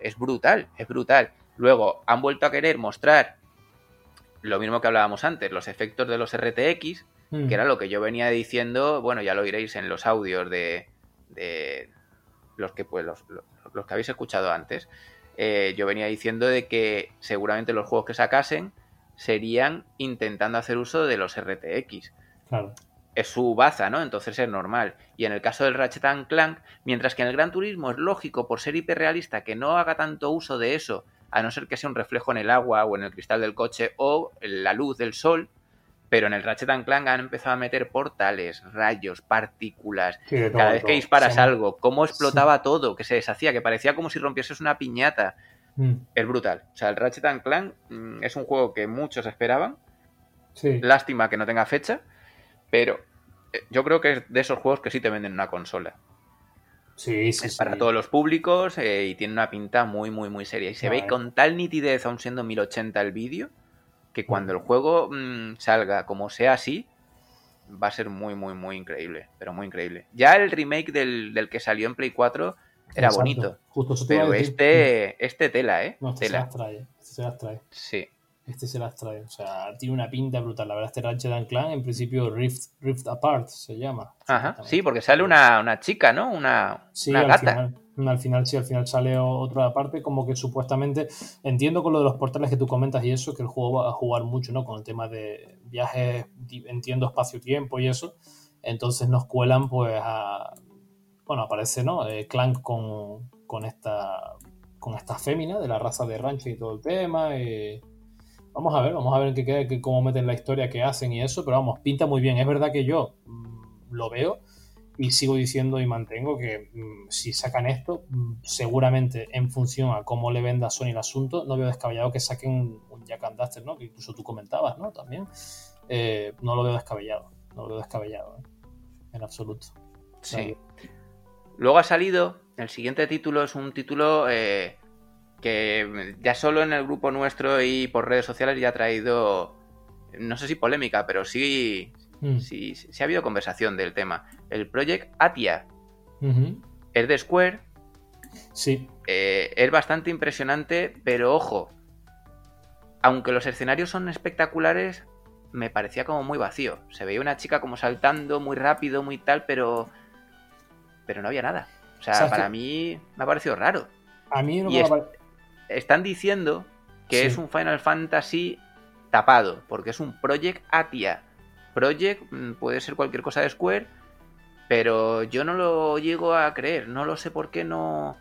es brutal, es brutal. Luego han vuelto a querer mostrar lo mismo que hablábamos antes, los efectos de los RTX, Mm. que era lo que yo venía diciendo, bueno, ya lo oiréis en los audios de, de los que pues los, los- los que habéis escuchado antes. Eh, yo venía diciendo de que seguramente los juegos que sacasen serían intentando hacer uso de los RTX. Claro. Es su baza, ¿no? Entonces es normal. Y en el caso del Ratchet and Clank, mientras que en el Gran Turismo es lógico por ser hiperrealista que no haga tanto uso de eso, a no ser que sea un reflejo en el agua o en el cristal del coche o en la luz del sol, pero en el Ratchet and Clank han empezado a meter portales, rayos, partículas. Sí, de todo, Cada vez que disparas Sí. algo, cómo explotaba todo, que se deshacía, que parecía como si rompieses una piñata. Mm. Es brutal. O sea, el Ratchet and Clank mm, es un juego que muchos esperaban. Sí. Lástima que no tenga fecha, pero eh, yo creo que es de esos juegos que sí te venden una consola. Sí, sí, es sí. para todos los públicos eh, y tiene una pinta muy, muy, muy seria. Y se ve con tal nitidez, aun siendo 1080 el vídeo, que cuando el juego mm, salga como sea así, va a ser muy, muy, muy increíble. Pero muy increíble. Ya el remake del, del que salió en Play 4 era Exacto. bonito. Justo Pero este, este tela, ¿eh? No, este se tela. las trae. Este se las trae. Sí. Este se las trae. O sea, tiene una pinta brutal. La verdad, este Ratchet and Clank, en principio, Rift, Rift Apart se llama. Ajá. Sí, porque sale una, una chica, ¿no? Una, Sí, una al gata. final, al final sí, al final sale otra parte, como que supuestamente, entiendo con lo de los portales que tú comentas y eso, que el juego va a jugar mucho, ¿no? Con el tema de viajes, entiendo espacio-tiempo y eso, entonces nos cuelan pues a, bueno, aparece, ¿no? Eh, Clank con, con esta con esta fémina de la raza de rancho y todo el tema, y vamos a ver, vamos a ver en qué queda, cómo meten la historia, qué hacen y eso, pero vamos, pinta muy bien, es verdad que yo mm, lo veo y sigo diciendo y mantengo que mm, si sacan esto, mm, seguramente en función a cómo le venda Sony el asunto, no veo descabellado que saquen un, Jack and Duster, ¿no? Que incluso tú comentabas, ¿no? También. Eh, no lo veo descabellado. No lo veo descabellado, ¿eh? En absoluto. Sí. Luego ha salido, el siguiente título es un título eh, que ya solo en el grupo nuestro y por redes sociales ya ha traído, no sé si polémica, pero sí, Mm. Sí, sí, ha habido conversación del tema. El Project Atia es de Square. Sí. Eh, es bastante impresionante, pero ojo, aunque los escenarios son espectaculares, me parecía como muy vacío. Se veía una chica como saltando muy rápido, muy tal, pero. Pero no había nada. O sea, para mí me ha parecido raro. A mí no me ha Están diciendo que es un Final Fantasy tapado, porque es un Project Atia. Project mm, puede ser cualquier cosa de Square, pero yo no lo llego a creer, no lo sé por qué no...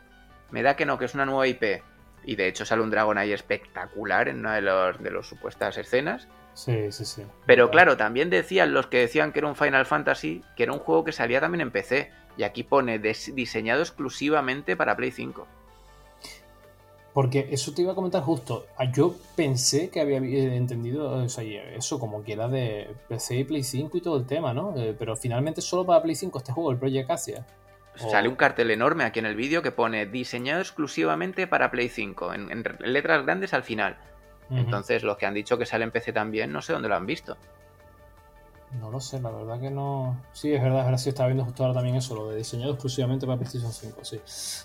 Me da que no, que es una nueva IP. Y de hecho sale un dragón ahí espectacular en una de las de los supuestas escenas. Sí, sí, sí. Pero claro, también decían los que decían que era un Final Fantasy, que era un juego que salía también en PC. Y aquí pone diseñado exclusivamente para Play 5. Porque eso te iba a comentar justo. Ah, yo pensé que había entendido eso como que era de PC y Play 5 y todo el tema, ¿no? Eh, pero finalmente solo para Play 5 este juego, el Project Asia. Sale un cartel enorme aquí en el vídeo que pone diseñado exclusivamente para Play 5, en, letras grandes al final. Entonces, los que han dicho que sale en PC también, no sé dónde lo han visto. No lo sé, la verdad que no. Sí, es verdad, es verdad, sí estaba viendo justo ahora también eso, lo de diseñado exclusivamente para PlayStation 5, sí.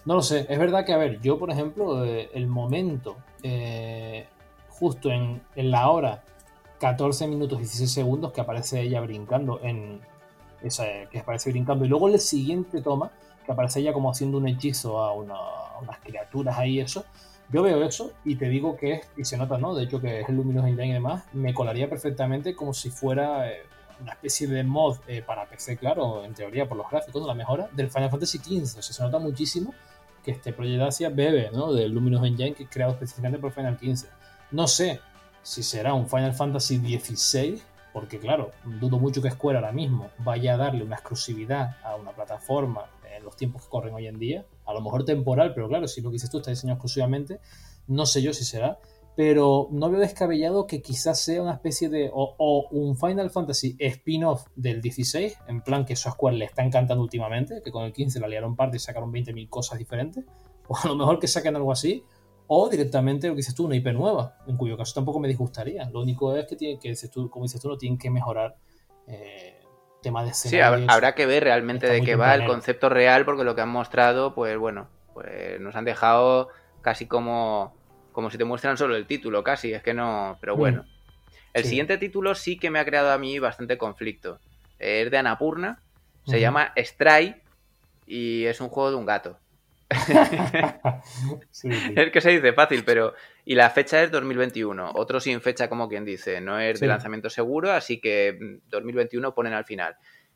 No lo sé, es verdad que, a ver, yo, por ejemplo, eh, el momento, eh, justo en, la hora 14 minutos 16 segundos que aparece ella brincando en. Esa, que aparece brincando, y luego el siguiente toma, que aparece ella como haciendo un hechizo a, unas criaturas ahí, eso. Yo veo eso y te digo que es, y se nota, ¿no? De hecho, que es el Luminous Engine y demás, me colaría perfectamente como si fuera. Eh, una especie de mod eh, para PC, claro, en teoría por los gráficos, la mejora del Final Fantasy XV. O sea, se nota muchísimo que este Project Asia bebe ¿no? del Luminous Engine que es creado específicamente por Final XV. No sé si será un Final Fantasy XVI, porque claro, dudo mucho que Square ahora mismo vaya a darle una exclusividad a una plataforma en los tiempos que corren hoy en día. A lo mejor temporal, pero claro, si lo que dices tú está diseñado exclusivamente, no sé yo si será pero no veo descabellado que quizás sea una especie de o, un Final Fantasy spin-off del 16, en plan que eso a Square le está encantando últimamente, que con el 15 la liaron parte y sacaron 20.000 cosas diferentes, o a lo mejor que saquen algo así, o directamente lo que dices tú, una IP nueva, en cuyo caso tampoco me disgustaría. Lo único es que, tiene, que tú, como dices tú, no tienen que mejorar eh, tema de Sí, habrá que ver realmente de qué va el concepto real, porque lo que han mostrado, pues bueno, pues nos han dejado casi como como si te muestran solo el título, casi, es que no, pero mm. bueno. El siguiente título sí que me ha creado a mí bastante conflicto. Es de Anapurna, se llama Stray y es un juego de un gato. Es que se dice fácil, pero. Y la fecha es 2021. Otro sin fecha, como quien dice. No es de lanzamiento seguro, así que 2021 ponen al final.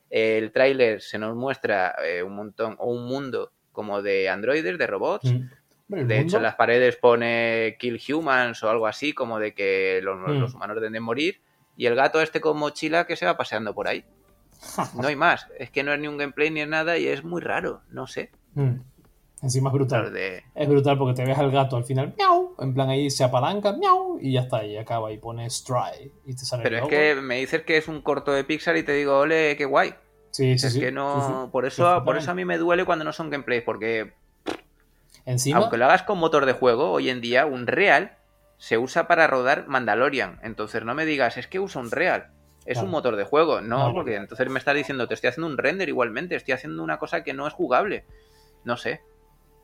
El tráiler se nos muestra eh, un montón, o un mundo como de androides, de robots. Mm. De hecho, en las paredes pone Kill Humans o algo así, como de que los, mm. humanos deben de morir. Y el gato este con mochila que se va paseando por ahí. No hay más. Es que no es ni un gameplay ni es nada y es muy raro. No sé. Mm. Encima es brutal. Es brutal porque te ves al gato al final, miau, en plan ahí se apalanca, miau, y ya está, y acaba y pone strike y te sale Pero es que me dices que es un corto de Pixar y te digo, ole, qué guay. Sí, sí, es que no, por eso, por eso a mí me duele cuando no son gameplays, porque aunque lo hagas con motor de juego, hoy en día un Real se usa para rodar Mandalorian. Entonces no me digas, es que usa un Real. Es un motor de juego. No, porque entonces me estás diciendo, te estoy haciendo un render igualmente, estoy haciendo una cosa que no es jugable. No sé.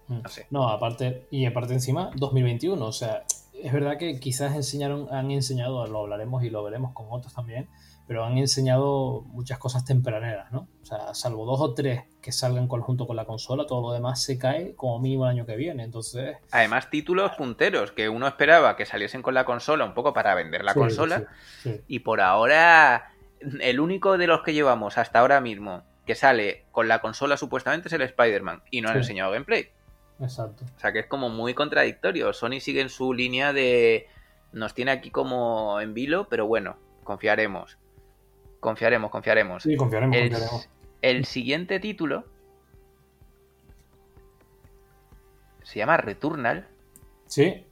Mm. No sé. No, aparte, y aparte encima, 2021. O sea, es verdad que quizás enseñaron, han enseñado, lo hablaremos y lo veremos con otros también, pero han enseñado muchas cosas tempraneras, ¿no? O sea, salvo dos o tres que salgan conjunto con la consola, todo lo demás se cae como mínimo el año que viene, entonces... Además, títulos punteros que uno esperaba que saliesen con la consola un poco para vender la consola, y por ahora el único de los que llevamos hasta ahora mismo que sale con la consola supuestamente es el Spider-Man, y no han enseñado gameplay. Exacto. O sea que es como muy contradictorio. Sony sigue en su línea de... Nos tiene aquí como en vilo, pero bueno, confiaremos. Confiaremos, confiaremos. Sí, confiaremos, el, confiaremos. El siguiente título se llama Returnal. Sí.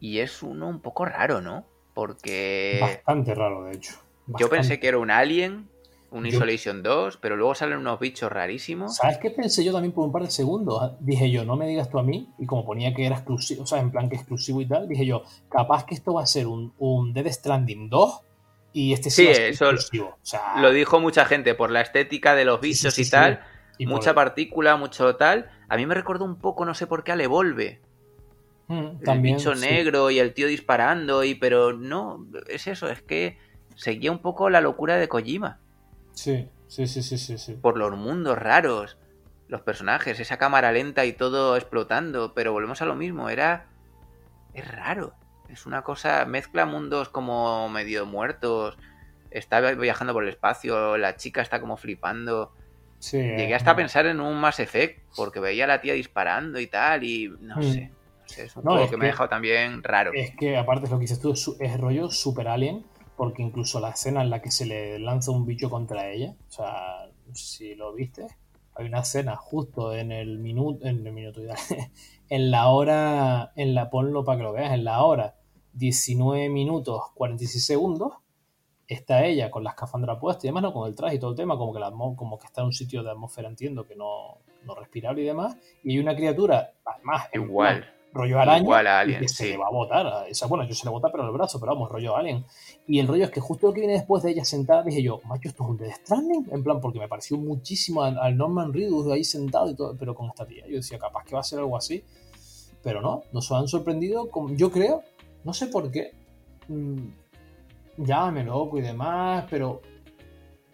Y es uno un poco raro, ¿no? Porque. Bastante raro, de hecho. Yo pensé que era un Alien, un Isolation 2, pero luego salen unos bichos rarísimos. ¿Sabes qué pensé yo también por un par de segundos? Dije yo, no me digas tú a mí, y como ponía que era exclusivo, o sea, en plan que exclusivo y tal, dije yo, capaz que esto va a ser un, un Dead Stranding 2 y este sí, eso exclusivo. lo dijo mucha gente por la estética de los bichos y tal. mucha partícula, mucho tal. A mí me recordó un poco, no sé por qué, al Evolve. Mm, el bicho negro y el tío disparando, y pero no, es eso, es que seguía un poco la locura de Kojima. Sí, sí, sí, sí, sí. Por los mundos raros, los personajes, esa cámara lenta y todo explotando, pero volvemos a lo mismo, era... Es raro, es una cosa, mezcla mundos como medio muertos, está viajando por el espacio, la chica está como flipando. Sí, Llegué hasta a pensar en un Mass Effect, porque veía a la tía disparando y tal, y no mm. sé. es un juego que, me ha dejado también raro. Es que aparte lo que dices tú, es, es rollo Super Alien, porque incluso la escena en la que se le lanza un bicho contra ella, o sea, si lo viste, hay una escena justo en el minuto, en el minuto, en la hora, en la, ponlo para que lo veas, en la hora 19 minutos 46 segundos, está ella con la escafandra puesta y demás, ¿no? con el traje y todo el tema, como que, la, como que está en un sitio de atmósfera, entiendo, que no, no respirable y demás, y hay una criatura, además, igual rollo araña Igual a Alien, que se le va a botar. Esa, bueno, yo se le bota pero el brazo, pero vamos, rollo Alien. Y el rollo es que justo lo que viene después de ella sentada, dije yo, macho, esto es un Death Stranding. En plan, porque me pareció muchísimo al, Norman Reedus ahí sentado y todo, pero con esta tía. Yo decía, capaz que va a ser algo así. Pero no, nos han sorprendido, con, yo creo, no sé por qué. Mmm, llámame loco y demás, pero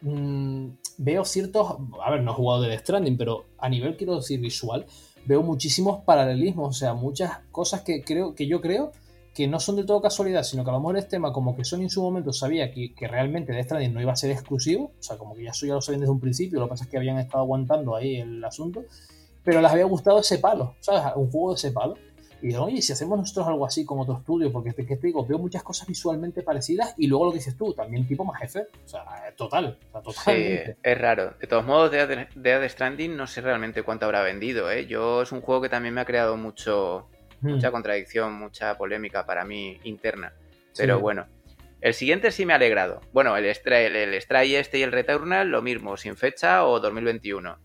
mmm, veo ciertos. A ver, no he jugado de Death Stranding, pero a nivel, quiero decir, visual, veo muchísimos paralelismos, o sea, muchas cosas que creo que yo creo que no son de todo casualidad, sino que a lo mejor es tema como que Sony en su momento sabía que, realmente Death Stranding no iba a ser exclusivo, o sea, como que ya eso ya lo sabían desde un principio, lo que pasa es que habían estado aguantando ahí el asunto, pero les había gustado ese palo, ¿sabes? Un juego de ese palo. Y digo, oye, si hacemos nosotros algo así con otro estudio, porque te, que te digo, veo muchas cosas visualmente parecidas y luego lo que dices tú, también tipo más jefe. O sea, total. O sea, sí, es raro. De todos modos, de Dead Stranding no sé realmente cuánto habrá vendido. ¿eh? Yo es un juego que también me ha creado mucho, hmm. mucha contradicción, mucha polémica para mí interna. Pero bueno. El siguiente sí me ha alegrado. Bueno, el Stray, el, Stray este y el Returnal, lo mismo, sin fecha o 2021.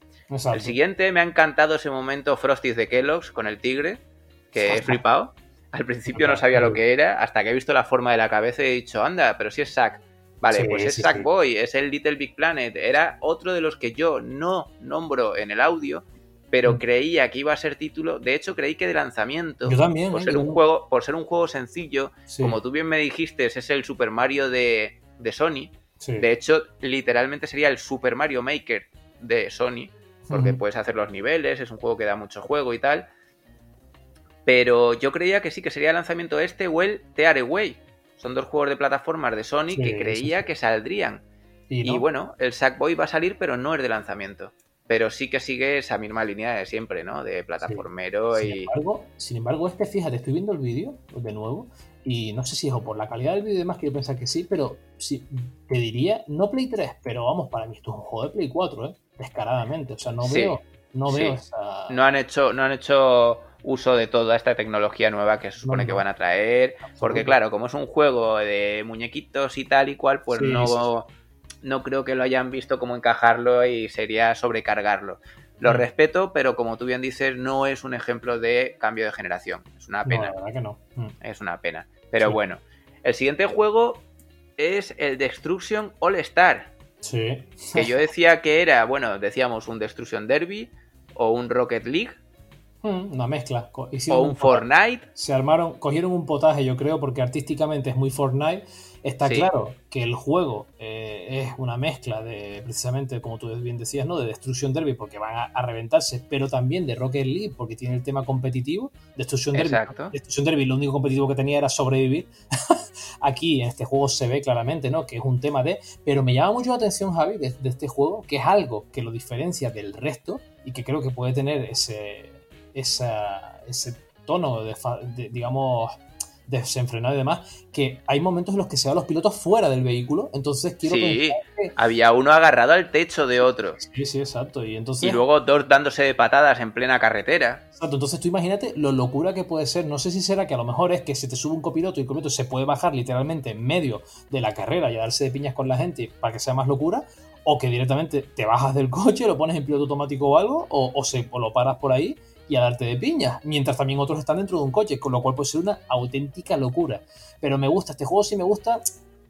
El siguiente me ha encantado ese momento Frosties de Kellogg's con el tigre que he flipado. Al principio no sabía lo que era, hasta que he visto la forma de la cabeza y he dicho, anda, pero si es Sack. Vale, pues es Sackboy, es el Little Big Planet. Era otro de los que yo no nombro en el audio, pero mm. creía que iba a ser título. De hecho, creí que de lanzamiento. Yo también. Por, ¿eh? ser, un juego, por ser un juego sencillo, como tú bien me dijiste, es el Super Mario de, de Sony. De hecho, literalmente sería el Super Mario Maker de Sony, porque puedes hacer los niveles, es un juego que da mucho juego y tal. Pero yo creía que sí, que sería el lanzamiento este o el Tear Away. Son dos juegos de plataformas de Sony que creía que saldrían. Y, bueno, el Sackboy va a salir, pero no es de lanzamiento. Pero sí que sigue esa misma línea de siempre, ¿no? De plataformero y. Sin embargo, sin embargo, este, fíjate, estoy viendo el vídeo de nuevo. Y no sé si es o por la calidad del vídeo y demás, que yo pensaba que sí, pero sí, te diría, no Play 3, pero vamos, para mí esto es un juego de Play 4, ¿eh? Descaradamente. O sea, no veo, no veo esa. No han hecho, no han hecho uso de toda esta tecnología nueva que se supone que van a traer. Porque claro, como es un juego de muñequitos y tal y cual, pues no, no creo que lo hayan visto como encajarlo y sería sobrecargarlo. Lo mm. respeto, pero como tú bien dices, no es un ejemplo de cambio de generación. Es una pena. la verdad que no. Mm. Es una pena. Pero bueno, el siguiente juego es el Destruction All Star. Sí. Que yo decía que era, bueno, decíamos un Destruction Derby o un Rocket League una mezcla. o un, Fortnite. Se armaron, cogieron un potaje, yo creo, porque artísticamente es muy Fortnite. Está claro que el juego eh, es una mezcla de, precisamente, como tú bien decías, ¿no? De Destruction Derby, porque van a, reventarse, pero también de Rocket League, porque tiene el tema competitivo. Destruction Derby. Destruction Derby, lo único competitivo que tenía era sobrevivir. Aquí en este juego se ve claramente, ¿no? Que es un tema de. Pero me llama mucho la atención, Javi, de este juego, que es algo que lo diferencia del resto y que creo que puede tener ese ese tono de, digamos, desenfrenado y demás, que hay momentos en los que se van los pilotos fuera del vehículo, entonces quiero Sí, había uno agarrado al techo de otro. Sí, sí, exacto. Y entonces. Y luego dos dándose de patadas en plena carretera. Exacto, entonces tú imagínate lo locura que puede ser. No sé si será que a lo mejor es que se te sube un copiloto y el copiloto se puede bajar literalmente en medio de la carrera y a darse de piñas con la gente para que sea más locura. O que directamente te bajas del coche, lo pones en piloto automático o algo, o, o se, o lo paras por ahí y a darte de piñas, mientras también otros están dentro de un coche, con lo cual puede ser una auténtica locura. Pero me gusta, este juego sí me gusta,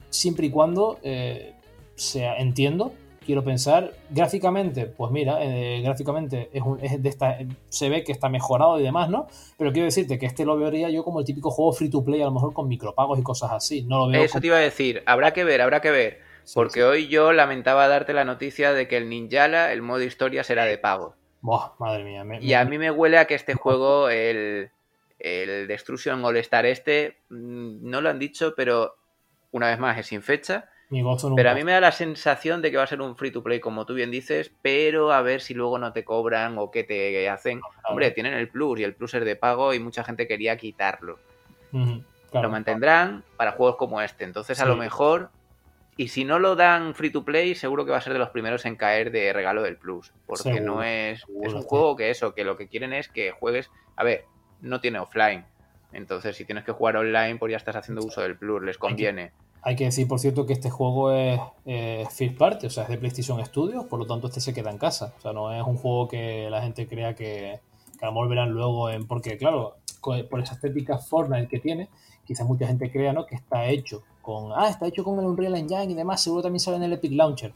siempre y cuando eh, sea, entiendo, quiero pensar, gráficamente, pues mira, eh, gráficamente es, un- es de esta, se ve que está mejorado y demás, ¿no? Pero quiero decirte que este lo vería yo como el típico juego free to play, a lo mejor con micropagos y cosas así. No lo veo Eso como- te iba a decir, habrá que ver, habrá que ver. Sí, Porque sí. hoy yo lamentaba darte la noticia de que el Ninjala, el modo historia, será de pago. Buah, madre mía. me- Y a mí me huele a que este juego, el, el Destruction All Star este, mm, no lo han dicho, pero una vez más es sin fecha. Pero a mí me da la sensación de que va a ser un free to play, como tú bien dices, pero a ver si luego no te cobran o qué te hacen. Hombre, tienen el plus y el plus es de pago y mucha gente quería quitarlo. Claro. Lo mantendrán para juegos como este. Entonces, a lo mejor, y si no lo dan free to play, seguro que va a ser de los primeros en caer de regalo del plus. Porque Seguro, no es. seguro, Es un sí. juego que eso, que lo que quieren es que juegues. A ver, no tiene offline. Entonces, si tienes que jugar online, pues ya estás haciendo uso del plus, les conviene. Hay que decir, por cierto, que este juego es eh, first party, o sea, es de PlayStation Studios, por lo tanto este se queda en casa. O sea, no es un juego que la gente crea que, que a lo mejor verán luego en... Porque, claro, por esa estética Fortnite que tiene, quizás mucha gente crea ¿no? que está hecho con... Ah, está hecho con el Unreal Engine y demás, seguro también sale en el Epic Launcher.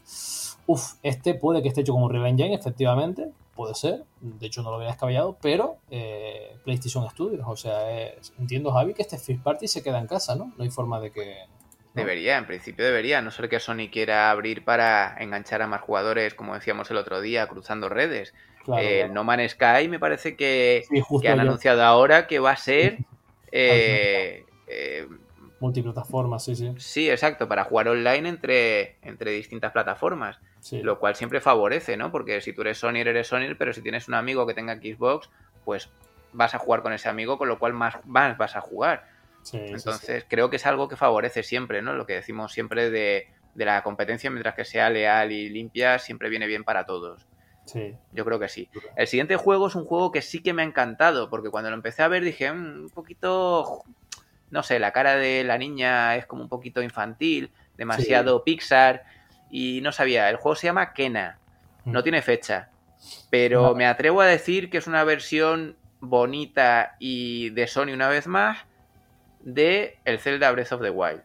Uf, este puede que esté hecho con Unreal Engine, efectivamente, puede ser. De hecho, no lo había descabellado, pero eh, PlayStation Studios, o sea, es- entiendo, Javi, que este first party se queda en casa, ¿no? No hay forma de que... ¿no? Debería, en principio debería, a no ser que Sony quiera abrir para enganchar a más jugadores, como decíamos el otro día, cruzando redes. Claro, Eh, claro. No Man's Sky me parece que, Sí, justo que han anunciado ahora que va a ser eh, eh, multiplataforma, sí, sí. Sí, exacto, para jugar online entre, entre distintas plataformas, sí. lo cual siempre favorece, ¿no? Porque si tú eres Sony, eres Sony, pero si tienes un amigo que tenga Xbox, pues vas a jugar con ese amigo, con lo cual más, más vas a jugar. sí, sí, sí. Entonces, creo que es algo que favorece siempre, ¿no? Lo que decimos siempre de, de la competencia, mientras que sea leal y limpia, siempre viene bien para todos. Sí. Yo creo que sí. El siguiente juego es un juego que sí que me ha encantado, porque cuando lo empecé a ver dije, "Mm, un poquito, no sé, la cara de la niña es como un poquito infantil, demasiado Pixar, y no sabía, el juego se llama Kena, no Mm. tiene fecha, pero No. me atrevo a decir que es una versión bonita y de Sony una vez más de el Zelda Breath of the Wild.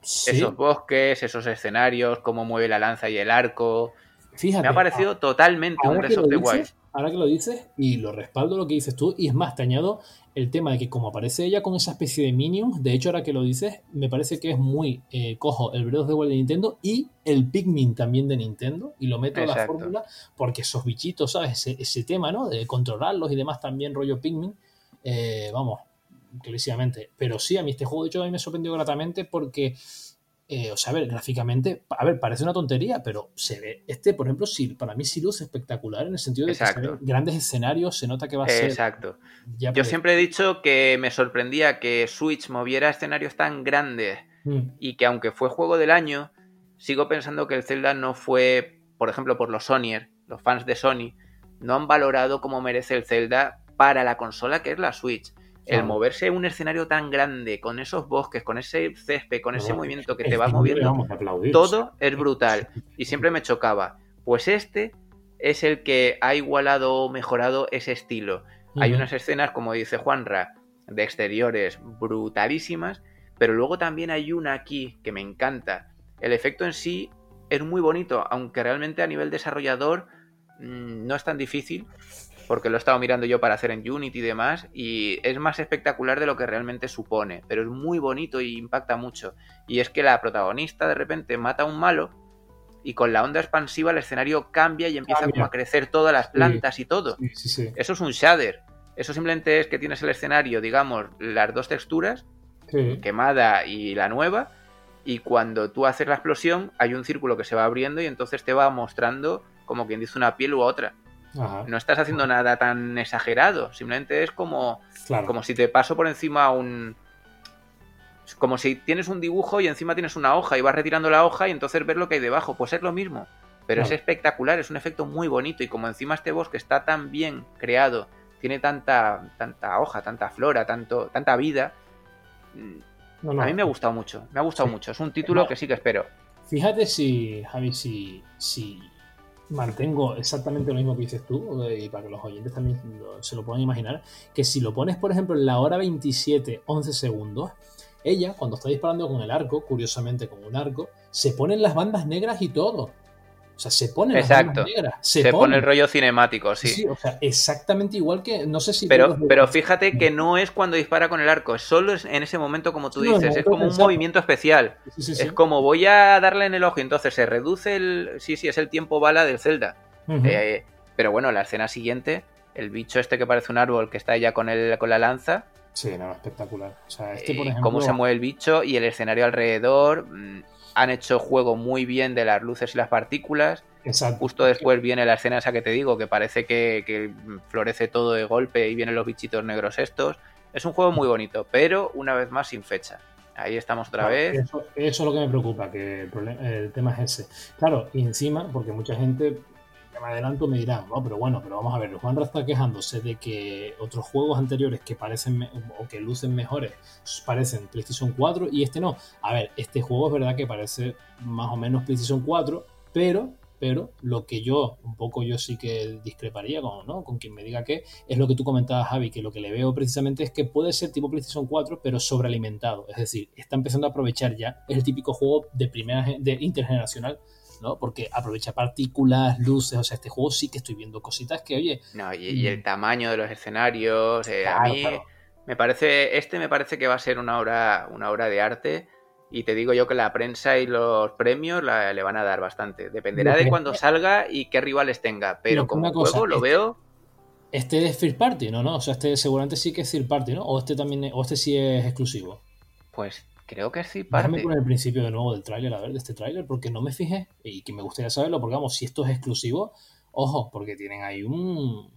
Sí, Esos bosques, esos escenarios, cómo mueve la lanza y el arco. fíjate. Me ha parecido totalmente un Breath of lo the Wild. ahora que lo dices, y lo respaldo lo que dices tú, y es más, te añado el tema de que como aparece ella con esa especie de minions, de hecho ahora que lo dices, me parece que es muy eh, cojo el Breath of the Wild de Nintendo y el Pikmin también de Nintendo, y lo meto en la fórmula, porque esos bichitos, ¿sabes? Ese, ese tema, ¿no? De controlarlos y demás también rollo Pikmin, eh, vamos, clarísimamente. Pero sí, a mí este juego de hecho a mí me sorprendió gratamente porque... eh, o sea, a ver, gráficamente, a ver, parece una tontería, pero se ve. Este, por ejemplo, sí, para mí sí luce espectacular en el sentido de que se grandes escenarios, se nota que va a ser. Exacto. ya Yo pre- siempre he dicho que me sorprendía que Switch moviera escenarios tan grandes Mm, y que aunque fue juego del año, sigo pensando que el Zelda no fue, por ejemplo, por los Sonyer, los fans de Sony, no han valorado como merece el Zelda para la consola que es la Switch. El Claro. moverse un escenario tan grande, con esos bosques, con ese césped, con ese movimiento que te va moviendo, todo es brutal. Y siempre me chocaba. Pues este es el que ha igualado o mejorado ese estilo. Hay unas escenas, como dice Juanra, de exteriores brutalísimas, pero luego también hay una aquí que me encanta. El efecto en sí es muy bonito, aunque realmente a nivel desarrollador mm, no es tan difícil, porque lo he estado mirando yo para hacer en Unity y demás, y es más espectacular de lo que realmente supone, pero es muy bonito y impacta mucho. Y es que la protagonista de repente mata a un malo y con la onda expansiva el escenario cambia y empieza como a crecer todas las plantas y todo. Sí, sí, sí. Eso es un shader. Eso simplemente es que tienes el escenario, digamos, las dos texturas, quemada y la nueva, y cuando tú haces la explosión hay un círculo que se va abriendo y entonces te va mostrando como quien dice una piel u otra. Ajá, No estás haciendo nada tan exagerado, simplemente es como, claro. como si te paso por encima un, como si tienes un dibujo y encima tienes una hoja y vas retirando la hoja y entonces ver lo que hay debajo. Pues es lo mismo. Pero es espectacular, es un efecto muy bonito. Y como encima este bosque está tan bien creado, tiene tanta, tanta hoja, tanta flora, tanto, tanta vida. Mm, a mí me ha gustado mucho. Me ha gustado mucho. Es un título que sí que espero. Fíjate si, Javi, si, si mantengo exactamente lo mismo que dices tú, y para que los oyentes también se lo puedan imaginar, que si lo pones, por ejemplo, en la hora 27, 11 segundos, ella, cuando está disparando con el arco, curiosamente con un arco, se ponen las bandas negras y todo. O sea, se pone Exacto. Negras, se, pone. el rollo cinemático, sí. Sí, o sea, exactamente igual que. No sé si. Pero, pero fíjate que no es cuando dispara con el arco, es solo en ese momento, como tú dices. es como un movimiento especial. es como voy a darle en el ojo, entonces se reduce el. Sí, sí, es el tiempo bala del Zelda. Eh, pero bueno, la escena siguiente, el bicho este que parece un árbol que está ya con, el, con la lanza. Sí, no, espectacular. O sea, este, por ejemplo... Cómo se mueve el bicho y el escenario alrededor. Han hecho juego muy bien de las luces y las partículas. Justo después viene la escena esa que te digo, que parece que, florece todo de golpe y vienen los bichitos negros estos. Es un juego muy bonito, pero una vez más sin fecha. Ahí estamos otra vez. Eso, es lo que me preocupa, que el, tema es ese. Claro, y encima, porque mucha gente, me adelanto, me dirán, no, pero bueno, pero vamos a ver, Juan está quejándose de que otros juegos anteriores que parecen o que lucen mejores parecen PlayStation 4 y este no. A ver, este juego es verdad que parece más o menos PlayStation 4, pero pero lo que yo, un poco yo sí que discreparía con, ¿no? con quien me diga que es lo que tú comentabas, Javi, que lo que le veo precisamente es que puede ser tipo PlayStation 4, pero sobrealimentado. Es decir, está empezando a aprovechar ya, es el típico juego de primera de intergeneracional, ¿no? Porque aprovecha partículas, luces, o sea, este juego sí que estoy viendo cositas que, oye. No, y, el mm. tamaño de los escenarios, eh, a mí me parece, este me parece que va a ser una obra, una obra de arte y te digo yo que la prensa y los premios le van a dar bastante. Dependerá de cuándo salga y qué rivales tenga. Pero como juego lo este, veo. Este es Third Party, ¿no? no O sea, este seguramente sí que es Third Party, ¿no? O este también o este sí es exclusivo. Pues creo que Third Party. Déjame poner el principio de nuevo del tráiler, a ver, de este tráiler, porque no me fijé y que me gustaría saberlo, porque vamos, si esto es exclusivo, ojo, porque tienen ahí un.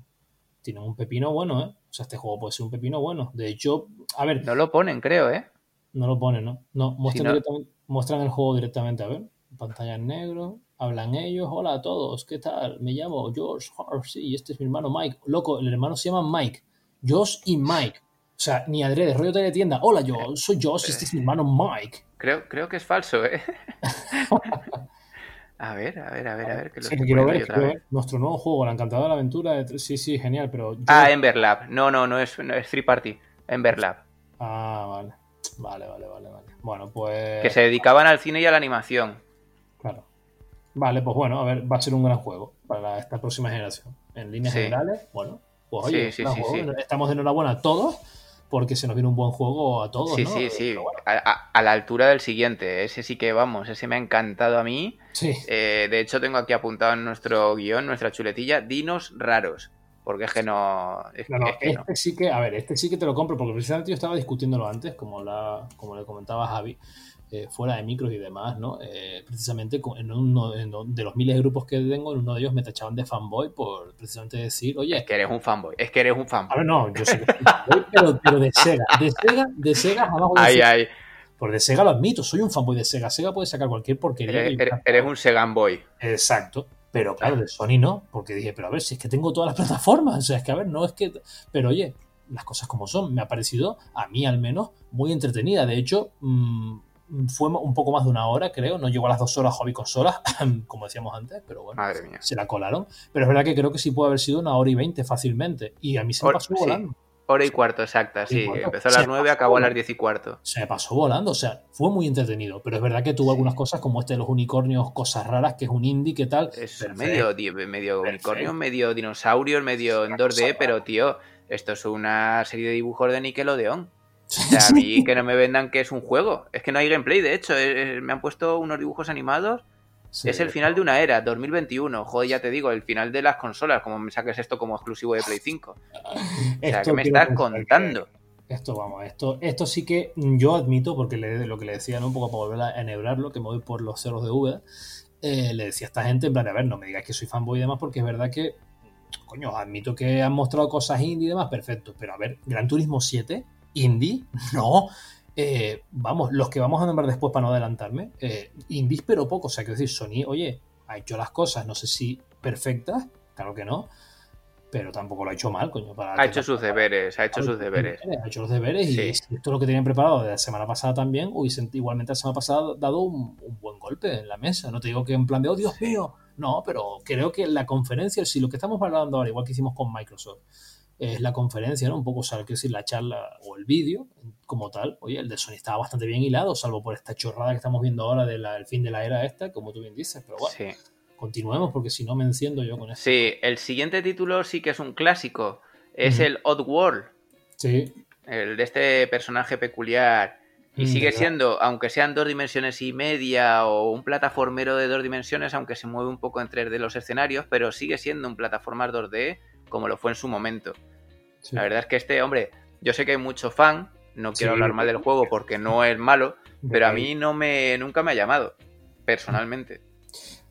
Tienen un pepino bueno, ¿eh? O sea, este juego puede ser un pepino bueno. De hecho, a ver. No lo ponen, creo, ¿eh? No lo pone, ¿no? No, muestran, muestran el juego directamente, a ver. Pantalla en negro, hablan ellos, hola a todos, ¿qué tal? Me llamo George Harvey y este es mi hermano Mike. Loco, el hermano se llama Mike. Josh y Mike. O sea, ni adrede, rollo de tienda. Hola, yo soy Josh, este es mi hermano Mike. Creo, creo que es falso, ¿eh? a ver, a ver, a ver, a ver. Que lo sí, quiero ver, quiero ver. Nuestro nuevo juego, la encantada aventura. Sí, sí, genial, pero... Ah, Emberlab. No, no, no es, no es Free Party. Emberlab. Ah, vale. Vale, vale, vale, vale. Bueno, pues. Que se dedicaban al cine y a la animación. Claro. Vale, pues bueno, a ver, va a ser un gran juego para esta próxima generación. En líneas generales, bueno, pues oye, estamos de enhorabuena a todos porque se nos viene un buen juego a todos. Sí, sí, sí. A, la altura del siguiente. Ese sí que vamos, ese me ha encantado a mí. Sí. Eh, de hecho, tengo aquí apuntado en nuestro guion, nuestra chuletilla, dinos raros. Porque es que no. este sí que, a ver, este sí que te lo compro, porque precisamente yo estaba discutiéndolo antes, como, la, como le comentaba Javi, eh, fuera de micros y demás, ¿no? Eh, precisamente en uno de los miles de grupos que tengo, en uno de ellos me tachaban de fanboy por precisamente decir, oye. Es que eres un fanboy, es que eres un fanboy. A ver, no, yo fanboy, pero, pero, de Sega. De Sega, de Sega jamás voy a decir. Ay, ay. Por de Sega lo admito, soy un fanboy de Sega. Sega puede sacar cualquier porquería. Eres, eres un Segan Boy. Exacto. Pero claro, de Sony no, porque dije, pero a ver, si es que tengo todas las plataformas, o sea, es que a ver, no es que... Pero oye, las cosas como son, me ha parecido, a mí al menos, muy entretenida. De hecho, mmm, fue un poco más de una hora, creo. No llegó a las dos horas hobby consola, como decíamos antes, pero bueno, se la colaron. Pero es verdad que creo que sí puede haber sido una hora y veinte fácilmente. Y a mí se me pasó volando. Hora y cuarto, exacta, sí. Empezó a las nueve, acabó a las diez y cuarto. Se pasó volando, o sea, fue muy entretenido. Pero es verdad que tuvo algunas cosas como este de los unicornios, cosas raras, que es un indie, ¿qué tal? Es medio, medio unicornio, medio dinosaurio, medio en 2D, pero tío, esto es una serie de dibujos de Nickelodeon. O sea, a mí que no me vendan que es un juego. Es que no hay gameplay, de hecho. me han puesto unos dibujos animados es el final de una era, 2021. Joder, ya te digo, el final de las consolas, como me saques esto como exclusivo de Play 5. O sea, ¿qué me estás contando? esto, vamos, esto, esto sí que yo admito, porque lo que le decía, ¿no? un poco para volver a enhebrarlo, que me voy por los ceros de V, eh, le decía a esta gente, en plan, a ver, no me digas que soy fanboy y demás, porque es verdad que, coño, admito que han mostrado cosas indie y demás, perfecto, pero a ver, Gran Turismo 7, indie, no, eh, vamos, los que vamos a nombrar después para no adelantarme, eh, indies pero poco, o sea, quiero decir, Sony, oye, ha hecho las cosas, no sé si perfectas, claro que no, pero tampoco lo ha hecho mal, coño. Para ha hecho sus deberes, ha hecho sus deberes. Ha hecho los deberes y esto es lo que tenían preparado de la semana pasada también, hubiesen igualmente la semana pasada dado un, buen golpe en la mesa. No te digo que en plan de, oh Dios mío, no, pero creo que la conferencia, si lo que estamos hablando ahora, igual que hicimos con Microsoft, es la conferencia, ¿no? Un poco, o sea, decir, la charla o el vídeo como tal. Oye, el de Sony estaba bastante bien hilado, salvo por esta chorrada que estamos viendo ahora del fin de la era esta, como tú bien dices, pero bueno. Continuemos porque si no me enciendo yo con esto. Sí, el siguiente título sí que es un clásico. Es el Odd World. Sí. El de este personaje peculiar. Y mm, sigue siendo, aunque sean dos dimensiones y media o un plataformero de dos dimensiones, aunque se mueve un poco entre los escenarios, pero sigue siendo un plataforma 2D como lo fue en su momento. La verdad es que este, hombre, yo sé que hay mucho fan, no quiero hablar mal del juego porque no es malo, pero a mí no me, nunca me ha llamado, personalmente.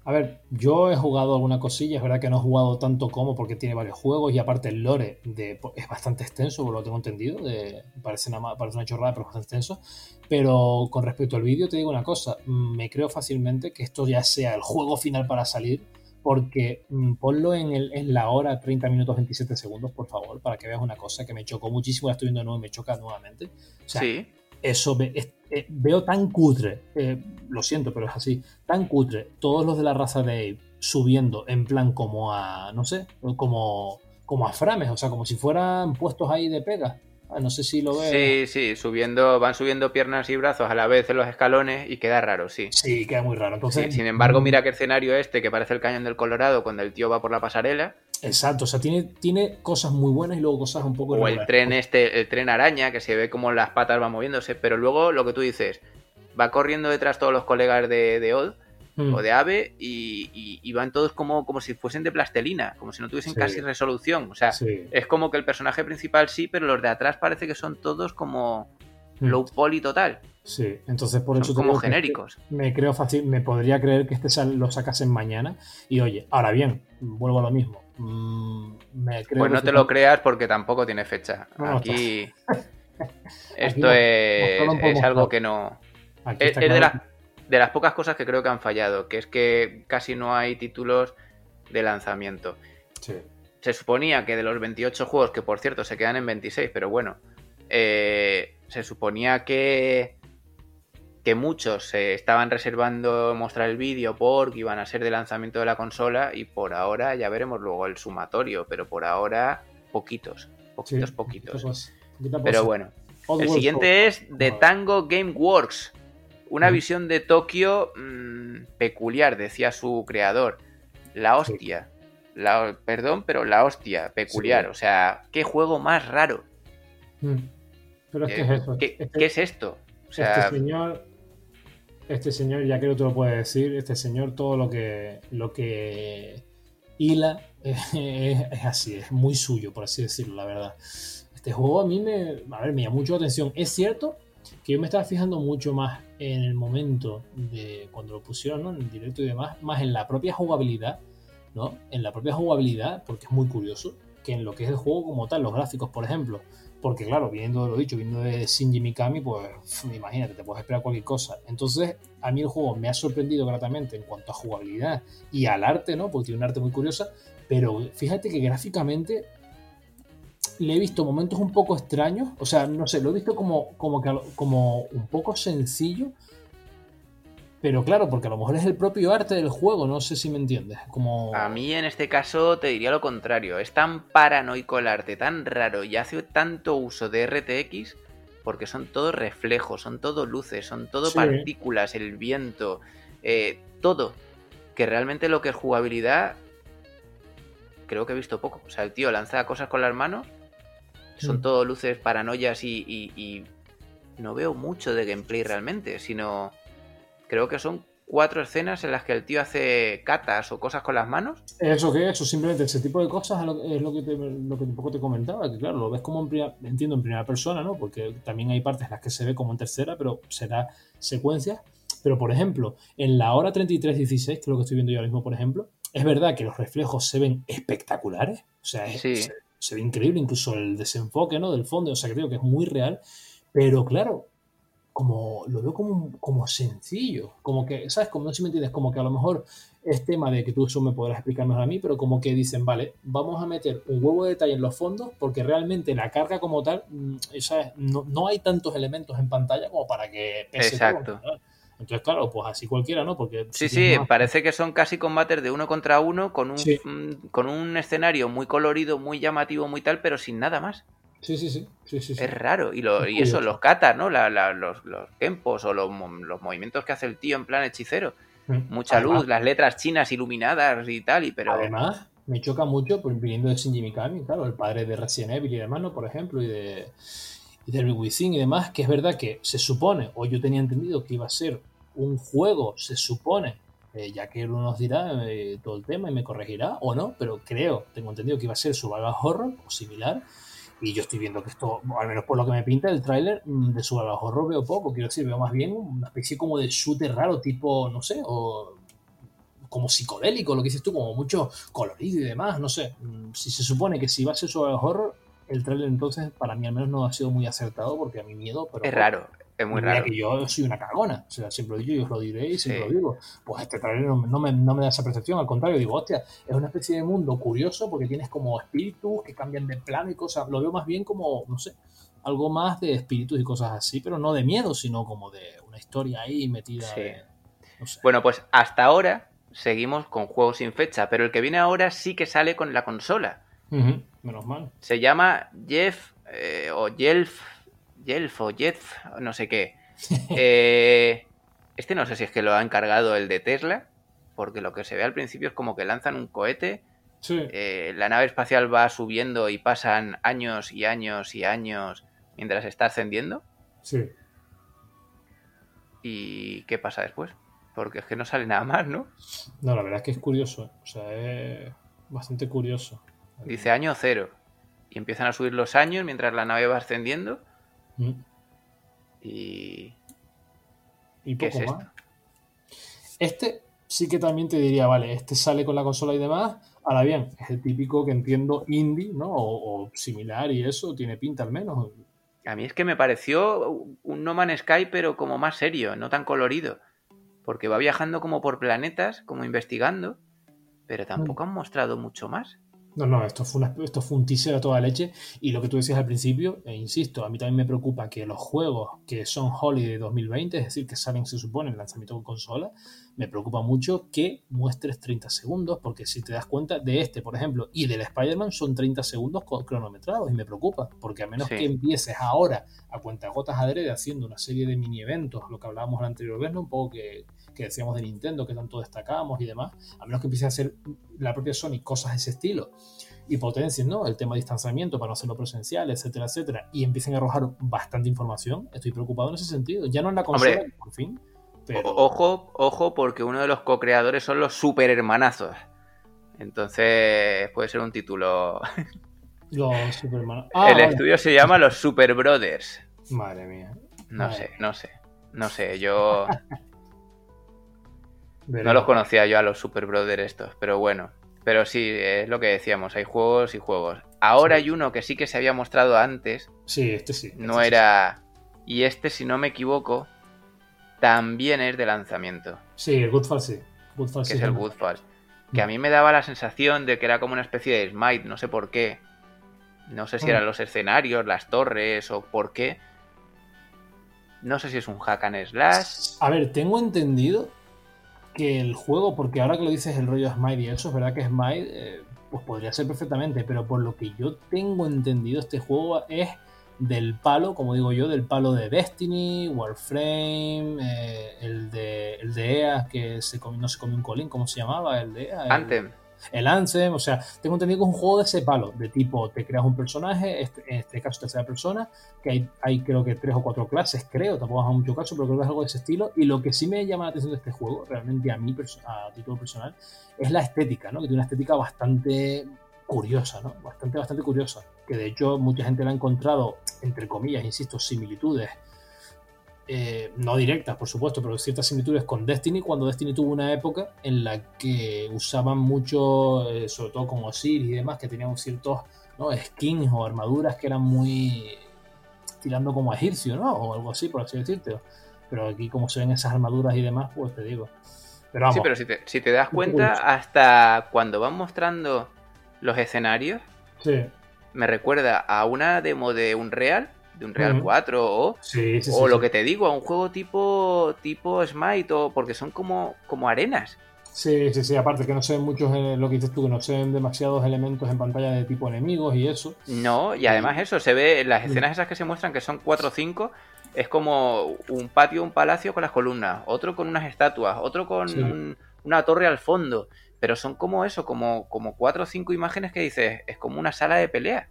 A ver, yo he jugado alguna cosilla, es verdad que no he jugado tanto como porque tiene varios juegos y aparte el lore de, es bastante extenso, por lo tengo entendido, de, parece, una, parece una chorrada, pero es bastante extenso. Pero con respecto al vídeo, te digo una cosa, me creo fácilmente que esto ya sea el juego final para salir porque mm, ponlo en, el, en, la hora 30 minutos 27 segundos, por favor, para que veas una cosa que me chocó muchísimo, la estoy viendo de nuevo me choca nuevamente. O sea, sí. Eso eh, veo tan cutre, eh, lo siento, pero es así, tan cutre, todos los de la raza de Ape subiendo en plan como a, no sé, como, como a frames, o sea, como si fueran puestos ahí de pega. Ah, no sé si lo ves. Sí, sí, subiendo, van subiendo piernas y brazos a la vez en los escalones y queda raro, sí. Sí, queda muy raro. Entonces, sin embargo, mira que escenario este que parece el cañón del Colorado cuando el tío va por la pasarela. Exacto, o sea, tiene, tiene cosas muy buenas y luego cosas un poco. O el tren este, el tren araña, que se ve como las patas van moviéndose, pero luego lo que tú dices, va corriendo detrás todos los colegas de, de O de ave y, van todos como, como si fuesen de plastelina, como si no tuviesen casi resolución. O sea, es como que el personaje principal sí, pero los de atrás parece que son todos como low poly total. Sí, entonces por eso... como genéricos. Me creo fácil, me podría creer que este lo sacasen mañana y oye, ahora bien, vuelvo a lo mismo. Mm, pues no te lo creas porque tampoco tiene fecha. Aquí... Esto es, es algo que no... Es, de las de las pocas cosas que creo que han fallado, que es que casi no hay títulos de lanzamiento. Se suponía que de los 28 juegos, que por cierto se quedan en 26, pero bueno, eh, se suponía que, que muchos se estaban reservando mostrar el vídeo porque iban a ser de lanzamiento de la consola y por ahora ya veremos luego el sumatorio, pero por ahora poquitos, poquitos, poquitos. pero bueno, el siguiente es The Tango Game Works una visión de Tokio mm, peculiar, decía su creador. La hostia. La, perdón, pero la hostia, peculiar. O sea, qué juego más raro. Mm. Pero es que es eh, eso. ¿Qué, este es esto? este señor, este señor, ya creo que te lo puede decir, este señor todo lo que, lo que hila es, así, es muy suyo, por así decirlo, la verdad. Este juego a mí me, a ver, me llama mucho la atención. Es cierto que yo me estaba fijando mucho más en el momento de cuando lo pusieron en el directo y demás, más en la propia jugabilidad, ¿no? En la propia jugabilidad, porque es muy curioso, que en lo que es el juego como tal, los gráficos, por ejemplo. Porque claro, viendo lo dicho, viendo de Shinji Mikami, pues imagínate, te puedes esperar cualquier cosa. Entonces, a mí el juego me ha sorprendido gratamente en cuanto a jugabilidad y al arte, ¿no? Porque tiene un arte muy curiosa, pero fíjate que gráficamente le he visto momentos un poco extraños. O sea, no sé, lo he visto como, como, que, como un poco sencillo. Pero claro, porque a lo mejor es el propio arte del juego, no sé si me entiendes. Como... A mí en este caso te diría lo contrario. Es tan paranoico el arte, tan raro y hace tanto uso de RTX porque son todos reflejos, son todo luces, son todo partículas, el viento, eh, todo. Que realmente lo que es jugabilidad creo que he visto poco. O sea, el tío lanza cosas con las manos son mm. todo luces paranoias y, no veo mucho de gameplay realmente, sino creo que son cuatro escenas en las que el tío hace catas o cosas con las manos. Eso que eso, simplemente ese tipo de cosas es lo que, te, lo que un poco te comentaba, que claro, lo ves como en entiendo en primera persona, ¿no? Porque también hay partes en las que se ve como en tercera, pero será secuencias. Pero por ejemplo, en la hora 33.16, que es lo que estoy viendo yo ahora mismo, por ejemplo, es verdad que los reflejos se ven espectaculares. O sea, es, se ve increíble, incluso el desenfoque ¿no? del fondo, o sea, creo que es muy real, pero claro, como lo veo como, como sencillo, como que, ¿sabes? Como no sé si me entiendes, como que a lo mejor es tema de que tú eso me podrás explicar mejor a mí, pero como que dicen, vale, vamos a meter un huevo de detalle en los fondos porque realmente la carga como tal, mm, ¿sabes? No, no hay tantos elementos en pantalla como para que pese Exacto. Entonces, claro, pues así cualquiera, ¿no? Porque sí, sí, parece que son casi combates de uno contra uno con un, mm, con un escenario muy colorido, muy llamativo, muy tal, pero sin nada más. Sí, sí, sí. sí, sí, Es raro. Y, lo, y eso, los katas, ¿no? los, los tempos o los, movimientos que hace el tío en plan hechicero. Mm. Mucha luz, las letras chinas iluminadas y tal, y pero... Además, me choca mucho, por viniendo de Shinji Mikami, claro, el padre de Resident Evil y demás, ¿no? Por ejemplo, y de, y de Within y demás, que es verdad que se supone, o yo tenía entendido que iba a ser un juego, se supone, eh, ya que uno nos dirá eh, todo el tema y me corregirá o no, pero creo, tengo entendido que iba a ser su vaga horror o similar, y yo estoy viendo que esto, al menos por lo que me pinta el tráiler mm, de su horror veo poco, quiero decir, veo más bien una especie como de shooter raro, tipo, no sé, o como psicodélico, lo que dices tú, como mucho colorido y demás, no sé. Mm, si se supone que si va a ser sobre horror, el tráiler entonces para mí al menos no ha sido muy acertado porque a mi miedo, pero... Es raro, es muy raro. Que yo soy una cagona, o sea, siempre lo digo y os lo diré y siempre lo digo. Pues este trailer no, me, no, me, da esa percepción, al contrario, digo, hostia, es una especie de mundo curioso porque tienes como espíritus que cambian de plano y cosas. Lo veo más bien como, no sé, algo más de espíritus y cosas así, pero no de miedo, sino como de una historia ahí metida. Bueno, pues hasta ahora seguimos con juegos sin fecha, pero el que viene ahora sí que sale con la consola. Menos mal. Se llama Jeff eh, o Jelf Jelf o Jeff, no sé qué. Eh, este no sé si es que lo ha encargado el de Tesla, porque lo que se ve al principio es como que lanzan un cohete, eh, la nave espacial va subiendo y pasan años y años y años mientras está ascendiendo. Sí. ¿Y qué pasa después? Porque es que no sale nada más, ¿no? No, la verdad es que es curioso. O sea, es bastante curioso. Dice año cero. Y empiezan a subir los años mientras la nave va ascendiendo. Mm. Y. ¿Y poco más? Este sí que también te diría, vale, este sale con la consola y demás. Ahora bien, es el típico que entiendo indie, ¿no? O, similar y eso, tiene pinta al menos. A mí es que me pareció un No Man's Sky, pero como más serio, no tan colorido. Porque va viajando como por planetas, como investigando, pero tampoco mm. han mostrado mucho más. No, no, esto fue, esto fue un teaser a toda leche. Y lo que tú decías al principio, e insisto, a mí también me preocupa que los juegos que son Holiday 2020, es decir, que salen, se supone, en lanzamiento con consola, me preocupa mucho que muestres 30 segundos, porque si te das cuenta de este, por ejemplo, y del Spider-Man son 30 segundos cronometrados, y me preocupa, porque a menos que empieces ahora a cuentagotas adrede haciendo una serie de mini eventos, lo que hablábamos la anterior vez, ¿no? un poco que, que decíamos de Nintendo, que tanto destacábamos y demás, a menos que empiece a hacer la propia Sony cosas de ese estilo y potencien ¿no? el tema de distanciamiento para no hacerlo presencial, etcétera, etcétera, y empiecen a arrojar bastante información, estoy preocupado en ese sentido. Ya no en la consola, por fin. Pero... Ojo, ojo, porque uno de los co-creadores son los super hermanazos. Entonces puede ser un título. Los super hermanos. Ah, el estudio se llama Los Super Brothers. Madre mía. No sé, no sé. No sé, yo. No los conocía yo a los Super Brothers estos, pero bueno. Pero sí, es lo que decíamos, hay juegos y juegos. Ahora hay uno que sí que se había mostrado antes. Sí, este sí. no era... Y este, si no me equivoco, también es de lanzamiento. Sí, el Goodfall sí. que es el Goodfall. Que a mí me daba la sensación de que era como una especie de Smite, no sé por qué. No sé si eran mm. los escenarios, las torres o por qué. No sé si es un hack and slash. A ver, tengo entendido que el juego, porque ahora que lo dices el rollo Smite y eso, es verdad que Smite eh, pues podría ser perfectamente, pero por lo que yo tengo entendido, este juego es del palo, como digo yo, del palo de Destiny, Warframe, eh, el, de, el de EA que se no se comió un colín, ¿cómo se llamaba? El de EA. Anthem el Ansem, o sea, tengo entendido que es un juego de ese palo, de tipo, te creas un personaje, este, en este caso tercera persona, que hay, hay creo que tres o cuatro clases, creo, tampoco hago mucho caso, pero creo que es algo de ese estilo, y lo que sí me llama la atención de este juego, realmente a mí, a título personal, es la estética, ¿no? Que tiene una estética bastante curiosa, ¿no? Bastante, bastante curiosa, que de hecho mucha gente la ha encontrado, entre comillas, insisto, similitudes eh, no directas, por supuesto, pero ciertas similitudes con Destiny, cuando Destiny tuvo una época en la que usaban mucho, eh, sobre todo con Osiris y demás, que tenían ciertos skins o armaduras que eran muy tirando como a egipcio, ¿no? O algo así, por así decirte. Pero aquí, como se ven esas armaduras y demás, pues te digo. Pero vamos, Sí, pero si te, si te das cuenta, hasta cuando van mostrando los escenarios, sí, me recuerda a una demo de Unreal, de Unreal Ujú. 4 o, sí, sí, o sí, lo que te digo, a un juego tipo tipo Smite o porque son como como arenas. Sí, sí, sí, aparte que no se ven muchos, eh, lo que dices tú, que no se ven demasiados elementos en pantalla de tipo enemigos y eso. No, y además eso, se ve en las Mm. escenas esas que se muestran que son 4 o 5, es como un patio, un palacio con las columnas, otro con unas estatuas, otro con un- una torre al fondo, pero son como eso, como como 4 o 5 imágenes que dices, es como una sala de pelea.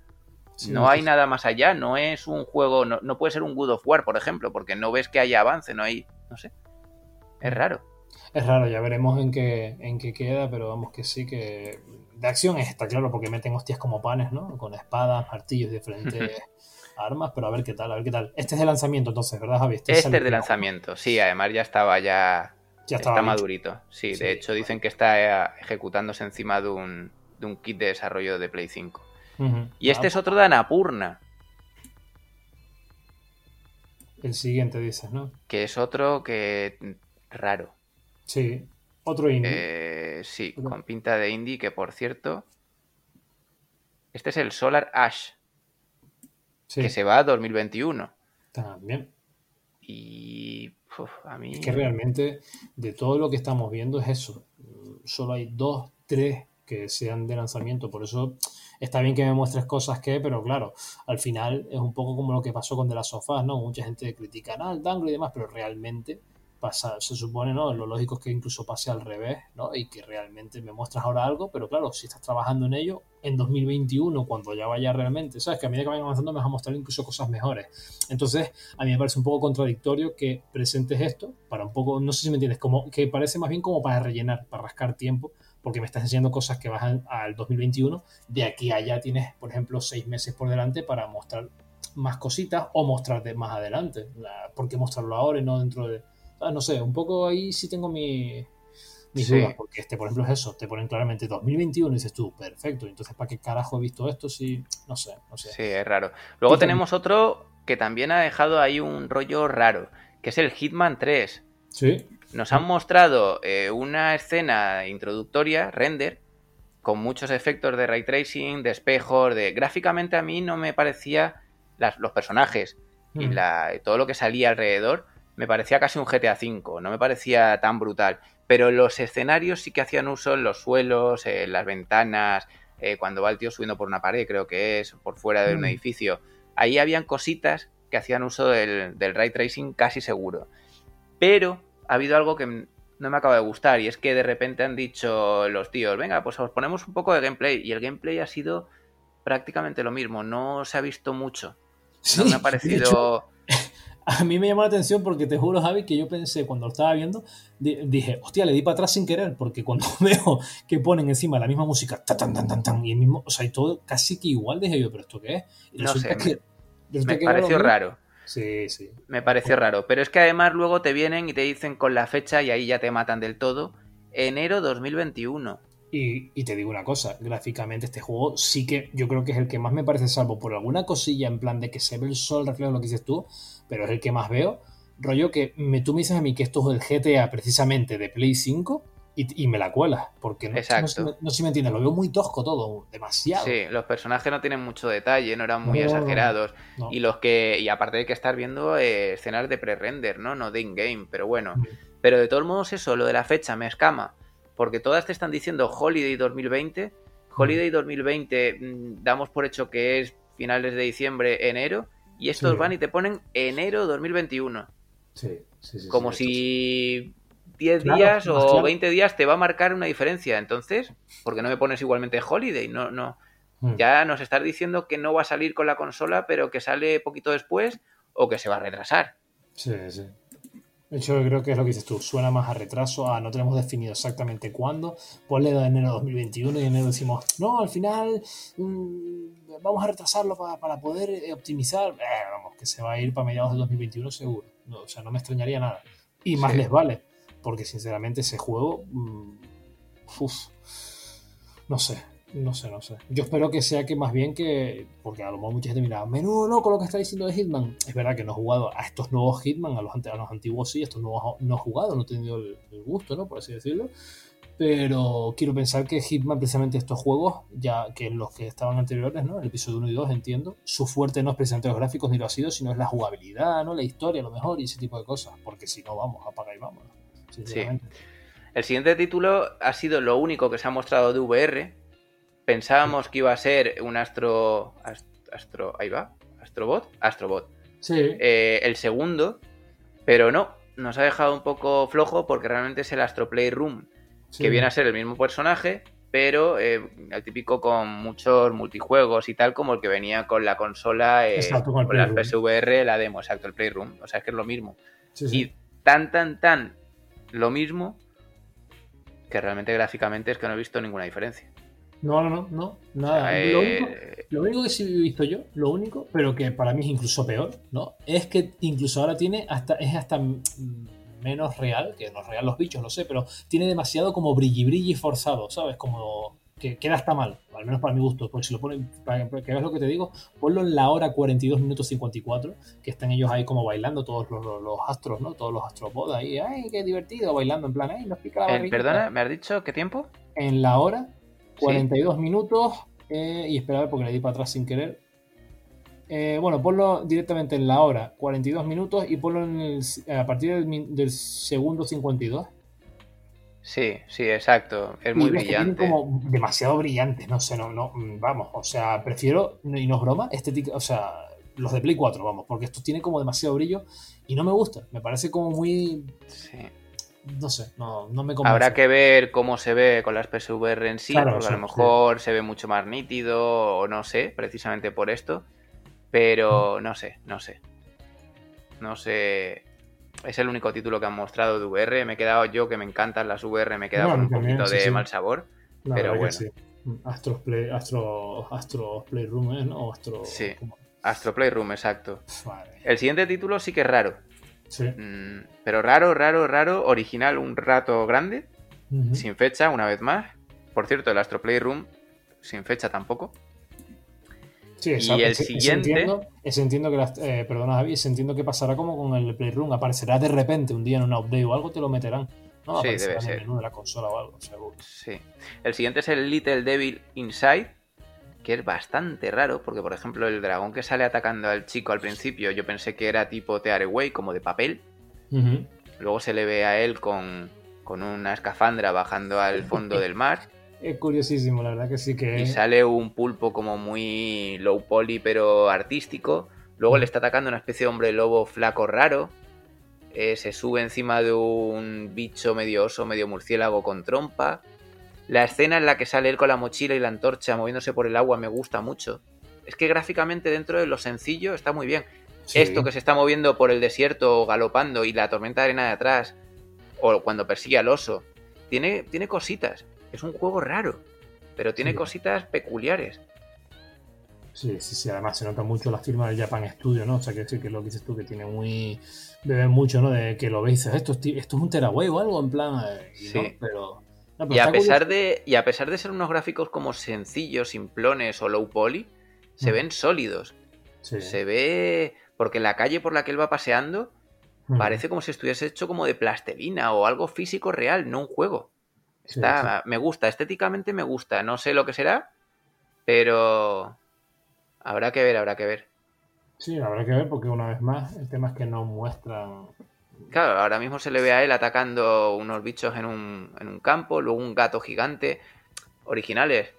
Sí, no hay sí, nada más allá, no es un juego, no, no puede ser un Good of War, por ejemplo, porque no ves que haya avance, no hay, no sé. Es raro. Es raro, ya veremos en qué, en qué queda, pero vamos que sí que. De acción está claro, porque meten hostias como panes, ¿no? Con espadas, martillos y diferentes armas, pero a ver qué tal, a ver qué tal. Este es de lanzamiento entonces, ¿verdad, Javi? Este es sale de lanzamiento, sí, además ya estaba ya, Ya está estaba listo. madurito. Sí, Sí, de hecho dicen que está eh, ejecutándose encima de un, de un kit de desarrollo de Play 5. Y este Ah, es otro de Anapurna, El siguiente dices, ¿no? que es otro que raro. Sí. Otro indie. Eh, sí, con pinta de indie, que por cierto, este es el Solar Ash, sí. que se va a 2021. También. Y uf, a mí... Es que realmente de todo lo que estamos viendo es eso. Solo hay dos, tres que sean de lanzamiento. Por eso está bien que me muestres cosas que, pero claro, al final es un poco como lo que pasó con De las Sofás, ¿no? Mucha gente critica "Ah, el downgrade y demás, pero realmente pasa, se supone, ¿no? Lo lógico es que incluso pase al revés, ¿no? Y que realmente me muestras ahora algo, pero claro, si estás trabajando en ello, en 2021, cuando ya vaya realmente, ¿sabes? Que a medida que vayan avanzando me vas a mostrar incluso cosas mejores. Entonces, a mí me parece un poco contradictorio que presentes esto para un poco, no sé si me entiendes, como que parece más bien como para rellenar, para rascar tiempo, porque me estás enseñando cosas que bajan al 2021. De aquí a allá tienes, por ejemplo, seis meses por delante para mostrar más cositas o mostrarte más adelante. La- ¿Por qué mostrarlo ahora y no dentro de.? ¿sabes? No sé, un poco ahí sí tengo mi, mis Sí. dudas, porque este, por ejemplo, es eso, te ponen claramente 2021 y dices tú, perfecto, entonces ¿para qué carajo he visto esto? Si, no sé, no sé. Sí, es raro. Luego tenemos otro que también ha dejado ahí un rollo raro, que es el Hitman 3. Sí, Nos han mostrado eh, una escena introductoria, render, con muchos efectos de ray tracing, de espejos, de... Gráficamente a mí no me parecía... las- los personajes y Mm. la, todo lo que salía alrededor me parecía casi un GTA V, no me parecía tan brutal. Pero los escenarios sí que hacían uso en los suelos, en las ventanas, eh, cuando va el tío subiendo por una pared, creo que es, por fuera de un Mm. edificio. Ahí habían cositas que hacían uso del, del ray tracing casi seguro. Pero ha habido algo que no me acaba de gustar y es que de repente han dicho los tíos, venga, pues os ponemos un poco de gameplay y el gameplay ha sido prácticamente lo mismo, no se ha visto mucho. Sí, No me ha hecho, parecido... A mí me llamó la atención porque te juro, Javi, que yo pensé cuando lo estaba viendo, di- dije, hostia, le di para atrás sin querer, porque cuando veo que ponen encima la misma música, ta, tan, tan, tan, tan, y el mismo, o sea, y todo casi que igual, dije yo, pero ¿esto qué es? Y No sé, que, Me pareció raro. Sí, sí. Me pareció raro. Pero es que además luego te vienen y te dicen con la fecha y ahí ya te matan del todo. Enero 2021. Y, y te digo una cosa, gráficamente este juego sí que yo creo que es el que más me parece, salvo por alguna cosilla en plan de que se ve el sol reflejo lo que dices tú, pero es el que más veo. Rollo que me, tú me dices a mí que esto es el GTA precisamente de Play 5 y, y me la cuelas, porque no, Exacto. no, sé, no sé si me entiendes, lo veo muy tosco todo, demasiado. Sí, los personajes no tienen mucho detalle, no eran muy No, exagerados. Y los que. Y aparte hay que estar viendo eh, escenas de pre-render, ¿no? No de in-game. Pero bueno. Mm. Pero de todos modos, eso, lo de la fecha me escama. Porque todas te están diciendo Holiday 2020. Holiday 2020 mm, damos por hecho que es finales de diciembre, enero. Y estos Sí. van y te ponen enero 2021. Sí, sí, sí, Como sí, si 10 Claro, días o claro. 20 días te va a marcar una diferencia. Entonces, ¿por qué no me pones igualmente Holiday? No, no. Mm. Ya nos estás diciendo que no va a salir con la consola, pero que sale poquito después o que se va a retrasar. Sí, sí. De hecho, creo que es lo que dices tú, suena más a retraso, a no tenemos definido exactamente cuándo, ponle de enero de 2021 y en enero decimos, no, al final mm, vamos a retrasarlo para, para poder eh, optimizar, Eh, vamos, que se va a ir para mediados del 2021 seguro, no, o sea, no me extrañaría nada. Y más Sí. les vale, porque sinceramente ese juego, mm, uf, no sé, No sé, no sé. Yo espero que sea que más bien que. Porque a lo mejor mucha gente mira, menudo loco lo que está diciendo de Hitman. Es verdad que no he jugado a estos nuevos Hitman, a los, a los antiguos sí, a estos nuevos no he jugado, no he tenido el, gusto, ¿no? Por así decirlo. Pero quiero pensar que Hitman, precisamente estos juegos, ya que los que estaban anteriores, ¿no? El episodio 1 y 2, entiendo, su fuerte no es precisamente los gráficos ni lo ha sido, sino es la jugabilidad, ¿no? La historia, a lo mejor, y ese tipo de cosas. Porque si no, vamos, apaga y Sí. El siguiente título ha sido lo único que se ha mostrado de VR. Pensábamos que iba a ser un Astro. Astro. Ahí va. Astrobot. Astrobot. Sí. Eh, el segundo. Pero no. Nos ha dejado un poco flojo porque realmente es el Astro Playroom que viene a ser el mismo personaje, pero eh, el típico con muchos multijuegos y tal, como el que venía con la consola, eh, con, con la PSVR, la demo, exacto, el Playroom. O sea, es que es lo mismo. Sí, sí. Y tan, tan, tan lo mismo que realmente gráficamente es que no he visto ninguna diferencia. No, no, no, no, nada. O sea, lo, eh, único, lo único que sí he visto yo, lo único, pero que para mí es incluso peor, ¿no? Es que incluso ahora tiene hasta, es hasta menos real, que no es real los bichos, lo sé, pero tiene demasiado como brilli brilli forzado, ¿sabes? Como que queda hasta mal, al menos para mi gusto. Pues si lo ponen, para que veas lo que te digo, ponlo en la hora 42 minutos 54, que están ellos ahí como bailando, todos los, los, los astros, ¿no? Todos los astropods ahí, ¡ay, qué divertido! Bailando en plan, ¡ay, nos pica la eh, Perdona, ¿me has dicho qué tiempo? En la hora 42 sí. minutos, eh, y esperar porque le di para atrás sin querer. Eh, bueno, ponlo directamente en la hora 42 minutos y ponlo en el, a partir del, del segundo 52. Sí, sí, exacto. Es muy y brillante. Como demasiado brillante, no sé, no, no, vamos, o sea, prefiero, y no es broma, estética, o sea, los de Play 4, vamos, porque esto tiene como demasiado brillo y no me gusta, me parece como muy... Sí. No sé, no, no me convence. Habrá que ver cómo se ve con las PSVR en sí, Claro, porque a lo mejor se ve mucho más nítido o no sé, precisamente por esto. Pero no sé, no sé. No sé. Es el único título que han mostrado de VR. Me he quedado yo, que me encantan las VR, me he quedado No, con un también, poquito sí, de sí. mal sabor. La pero bueno. sí. Astros Play, Astro, Astro Playroom, ¿eh? ¿no? Astro... Sí. ¿cómo? Astro Playroom, exacto. Mía. El siguiente título sí que es raro. Sí. Mm, pero raro, raro, raro. Original, un rato grande. Sin fecha, una vez más. Por cierto, el Astro Playroom, sin fecha tampoco. Sí, Y exacto. el Ese- ese siguiente- entiendo, entiendo que las, eh, perdona Javi, entiendo que pasará como con el Playroom, aparecerá de repente un día en una update o algo, te lo meterán. No, Sí, debe en el ser. menú de la consola o algo, seguro. Sí. El siguiente es el Little Devil Inside, que es bastante raro, porque por ejemplo el dragón que sale atacando al chico al principio, yo pensé que era tipo Tearaway, como de papel. Luego se le ve a él con, con una escafandra bajando al fondo del mar. Es curiosísimo, la verdad que sí que Y sale un pulpo como muy low poly, pero artístico. Luego le está atacando una especie de hombre lobo flaco raro. Eh, se sube encima de un bicho medio oso, medio murciélago con trompa. La escena en la que sale él con la mochila y la antorcha moviéndose por el agua me gusta mucho. Es que gráficamente dentro de lo sencillo está muy bien. Sí. Esto que se está moviendo por el desierto galopando y la tormenta de arena de atrás, o cuando persigue al oso, tiene, tiene cositas. Es un juego raro, pero tiene Sí. cositas peculiares. Sí, sí, sí, además se nota mucho la firma del Japan Studio, ¿no? O sea, que que lo que dices tú, que tiene muy. Bebe mucho, ¿no? De que lo dices, esto esto es un teraway o algo, en plan. eh, y Sí. no, pero. no, pero Y a, pesar de, y a pesar de ser unos gráficos como sencillos, simplones o low poly, se Mm. ven sólidos. Sí. Se ve. Porque la calle por la que él va paseando Mm. parece como si estuviese hecho como de plastelina o algo físico real, no un juego. Sí, Está, Me gusta, estéticamente me gusta. No sé lo que será, pero habrá que ver, habrá que ver. Sí, habrá que ver porque una vez más el tema es que no muestran. Claro, ahora mismo se le ve a él atacando unos bichos en un, en un campo, luego un gato gigante. Originales.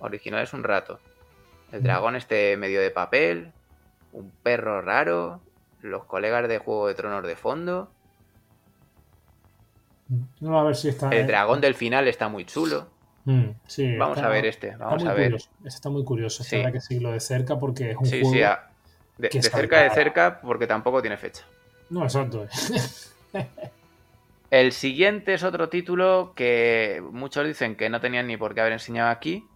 Originales un rato. El Mm. dragón este medio de papel. Un perro raro. Los colegas de Juego de Tronos de fondo. No, a ver si está. El dragón del final está muy chulo. Mm, sí, Vamos está- a ver este, vamos a ver. curioso, Este está muy curioso. Sí. Este habrá que seguirlo de cerca porque es un Sí, juego. sí, a- de, cerca de cerca porque tampoco tiene fecha. No, exacto. El siguiente es otro título que muchos dicen que no tenían ni por qué haber enseñado aquí.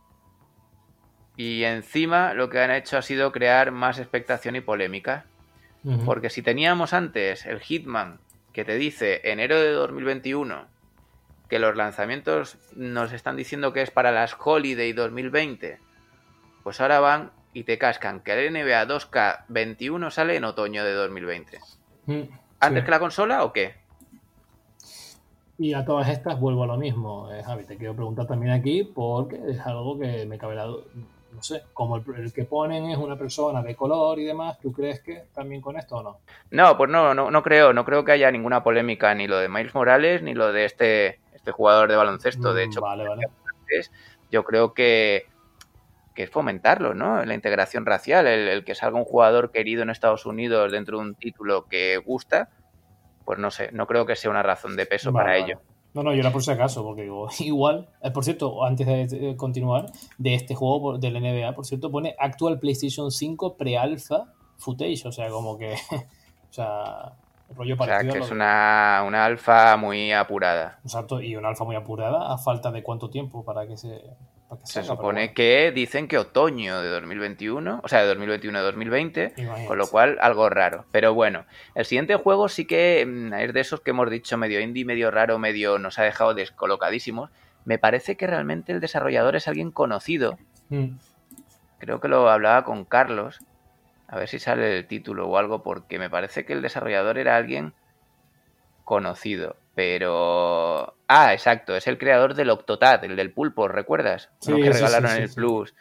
Y encima lo que han hecho ha sido crear más expectación y polémica. Porque si teníamos antes el Hitman que te dice enero de 2021 que los lanzamientos nos están diciendo que es para las Holiday 2020, pues ahora van y te cascan que el NBA 2K21 sale en otoño de 2020. Mm, ¿Antes sí. que la consola o qué? Y a todas estas vuelvo a lo mismo, eh, Javi. Te quiero preguntar también aquí porque es algo que me cabe la No sé, como el, el que ponen es una persona de color y demás, ¿tú crees que también con esto o no? No, pues no, no, no creo, no creo que haya ninguna polémica ni lo de Miles Morales ni lo de este, este jugador de baloncesto. De Mm, hecho, Vale, vale. yo creo que, que es fomentarlo, ¿no? La integración racial, el, el que salga un jugador querido en Estados Unidos dentro de un título que gusta, pues no sé, no creo que sea una razón de peso Vale, para ello. No, no, yo era por si acaso, porque digo, igual, eh, por cierto, antes de eh, continuar, de este juego por- del NBA, por cierto, pone actual PlayStation 5 pre-alpha footage, o sea, como que, o sea, rollo O sea, parecido que es una, una alfa muy apurada. Exacto, y una alfa muy apurada, a falta de cuánto tiempo para que se, Se salga, supone bueno, que dicen que otoño de 2021, o sea, de 2021 a 2020, imagínate. Con lo cual, algo raro. Pero bueno, el siguiente juego sí que mm, es de esos que hemos dicho medio indie, medio raro, medio nos ha dejado descolocadísimos. Me parece que realmente el desarrollador es alguien conocido. Mm, Creo que lo hablaba con Carlos. A ver si sale el título o algo, porque me parece que el desarrollador era alguien conocido. Pero. Ah, exacto, es el creador del Octotad, el del pulpo, ¿recuerdas? Sí, que sí, regalaron sí, el. Plus.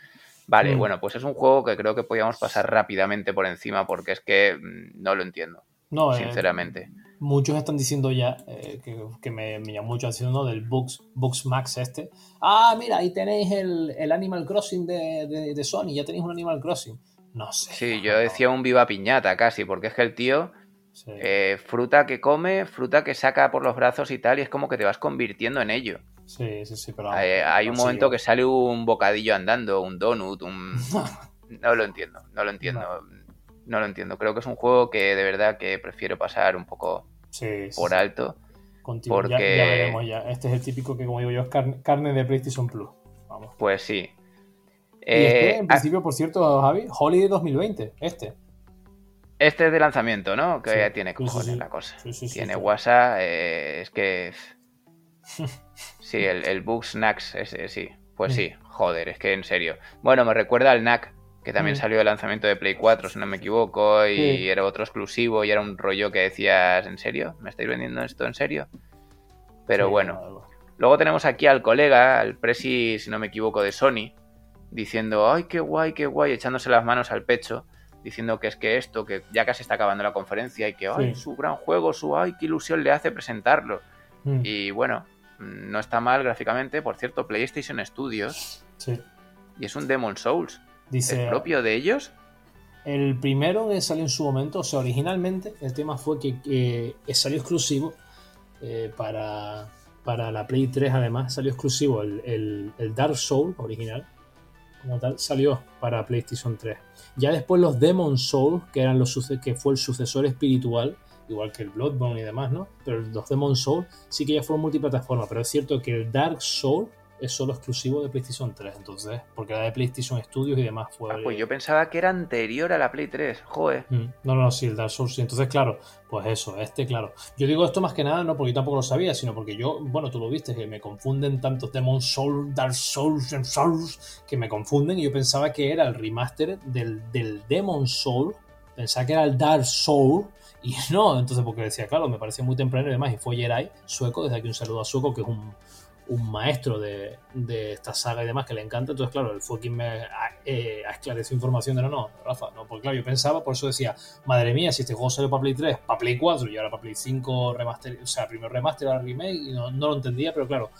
Vale, Mm. bueno, pues es un juego que creo que podíamos pasar rápidamente por encima porque es que mm, no lo entiendo, No, eh, sinceramente. muchos están diciendo ya, eh, que, que me, me llamó mucho atención, ¿no? Del Books, Books Max este. Ah, mira, ahí tenéis el, el Animal Crossing de, de, de Sony, ya tenéis un Animal Crossing. No sé. Sí, yo decía un viva piñata casi, porque es que el tío, Sí. eh, fruta que come, fruta que saca por los brazos y tal, y es como que te vas convirtiendo en ello. Sí, sí, sí, pero... Hay, hay un momento que sale un bocadillo andando, un donut, un... No lo entiendo, no lo entiendo. No lo entiendo. Creo que es un juego que de verdad que prefiero pasar un poco Sí, sí, por alto. Contigo, ya- ya, porque- veremos ya. Este es el típico que, como digo yo, es carne, carne de PlayStation Plus. Vamos. Pues sí. y este, Eh, en ah, principio, por cierto, Javi, Holiday 2020, este. Este es de lanzamiento, ¿no? Que Sí, ya tiene sí, cojones sí. la cosa. Tiene. WhatsApp, eh, es que... Sí, el, el Bug Snacks, ese, sí. Pues Mm. sí, joder, es que en serio. Bueno, me recuerda al NAC, que también Mm. salió de lanzamiento de Play 4, si no me equivoco, y era otro exclusivo, y era un rollo que decías, ¿en serio? ¿Me estáis vendiendo esto en serio? Pero bueno. Luego tenemos aquí al colega, al presi, si no me equivoco, de Sony, diciendo, ay, qué guay, qué guay, echándose las manos al pecho, diciendo que es que esto, que ya casi está acabando la conferencia y que, ay, Sí. su gran juego, su, ay, qué ilusión le hace presentarlo. Mm, Y bueno, mm, no está mal gráficamente, por cierto, PlayStation Studios, sí. y es un Demon Souls, Dice, ¿es propio de ellos? El primero que salió en su momento, o sea, originalmente el tema fue que, que salió exclusivo eh, para, para la Play 3, además salió exclusivo el, el- el Dark Soul original, como tal, salió para PlayStation 3. Ya después los Demon Souls, que, eran los, que fue el sucesor espiritual, igual que el Bloodborne y demás, ¿no? Pero los Demon Souls sí que ya fueron multiplataforma, pero es cierto que el Dark Soul es solo exclusivo de PlayStation 3, entonces, porque era de PlayStation Studios y demás fue... Ah, pues yo pensaba que era anterior a la Play 3, joder. Mm, No, no, sí, el Dark Souls. sí. Entonces, claro, pues eso, este, claro. Yo digo esto más que nada, no porque yo tampoco lo sabía, sino porque yo, bueno, tú lo viste, que me confunden tanto Demon Souls, Dark Souls, and Souls, que me confunden y yo pensaba que era el remaster del, del Demon Soul, pensaba que era el Dark Soul, y no, entonces porque decía, claro, me parecía muy temprano y demás, y fue Jerai, sueco, desde aquí un saludo a Sueco, que es un, un maestro de, esta saga y demás que le encanta. Entonces, claro, fue quien me ha, eh, ha esclarecido información de no, no, Rafa, no, porque claro, yo pensaba, por eso decía, madre mía, si este juego salió para Play 3, para Play 4 y ahora para Play 5 remaster, o sea, primero remaster, ahora remake, y no, no lo entendía, pero claro,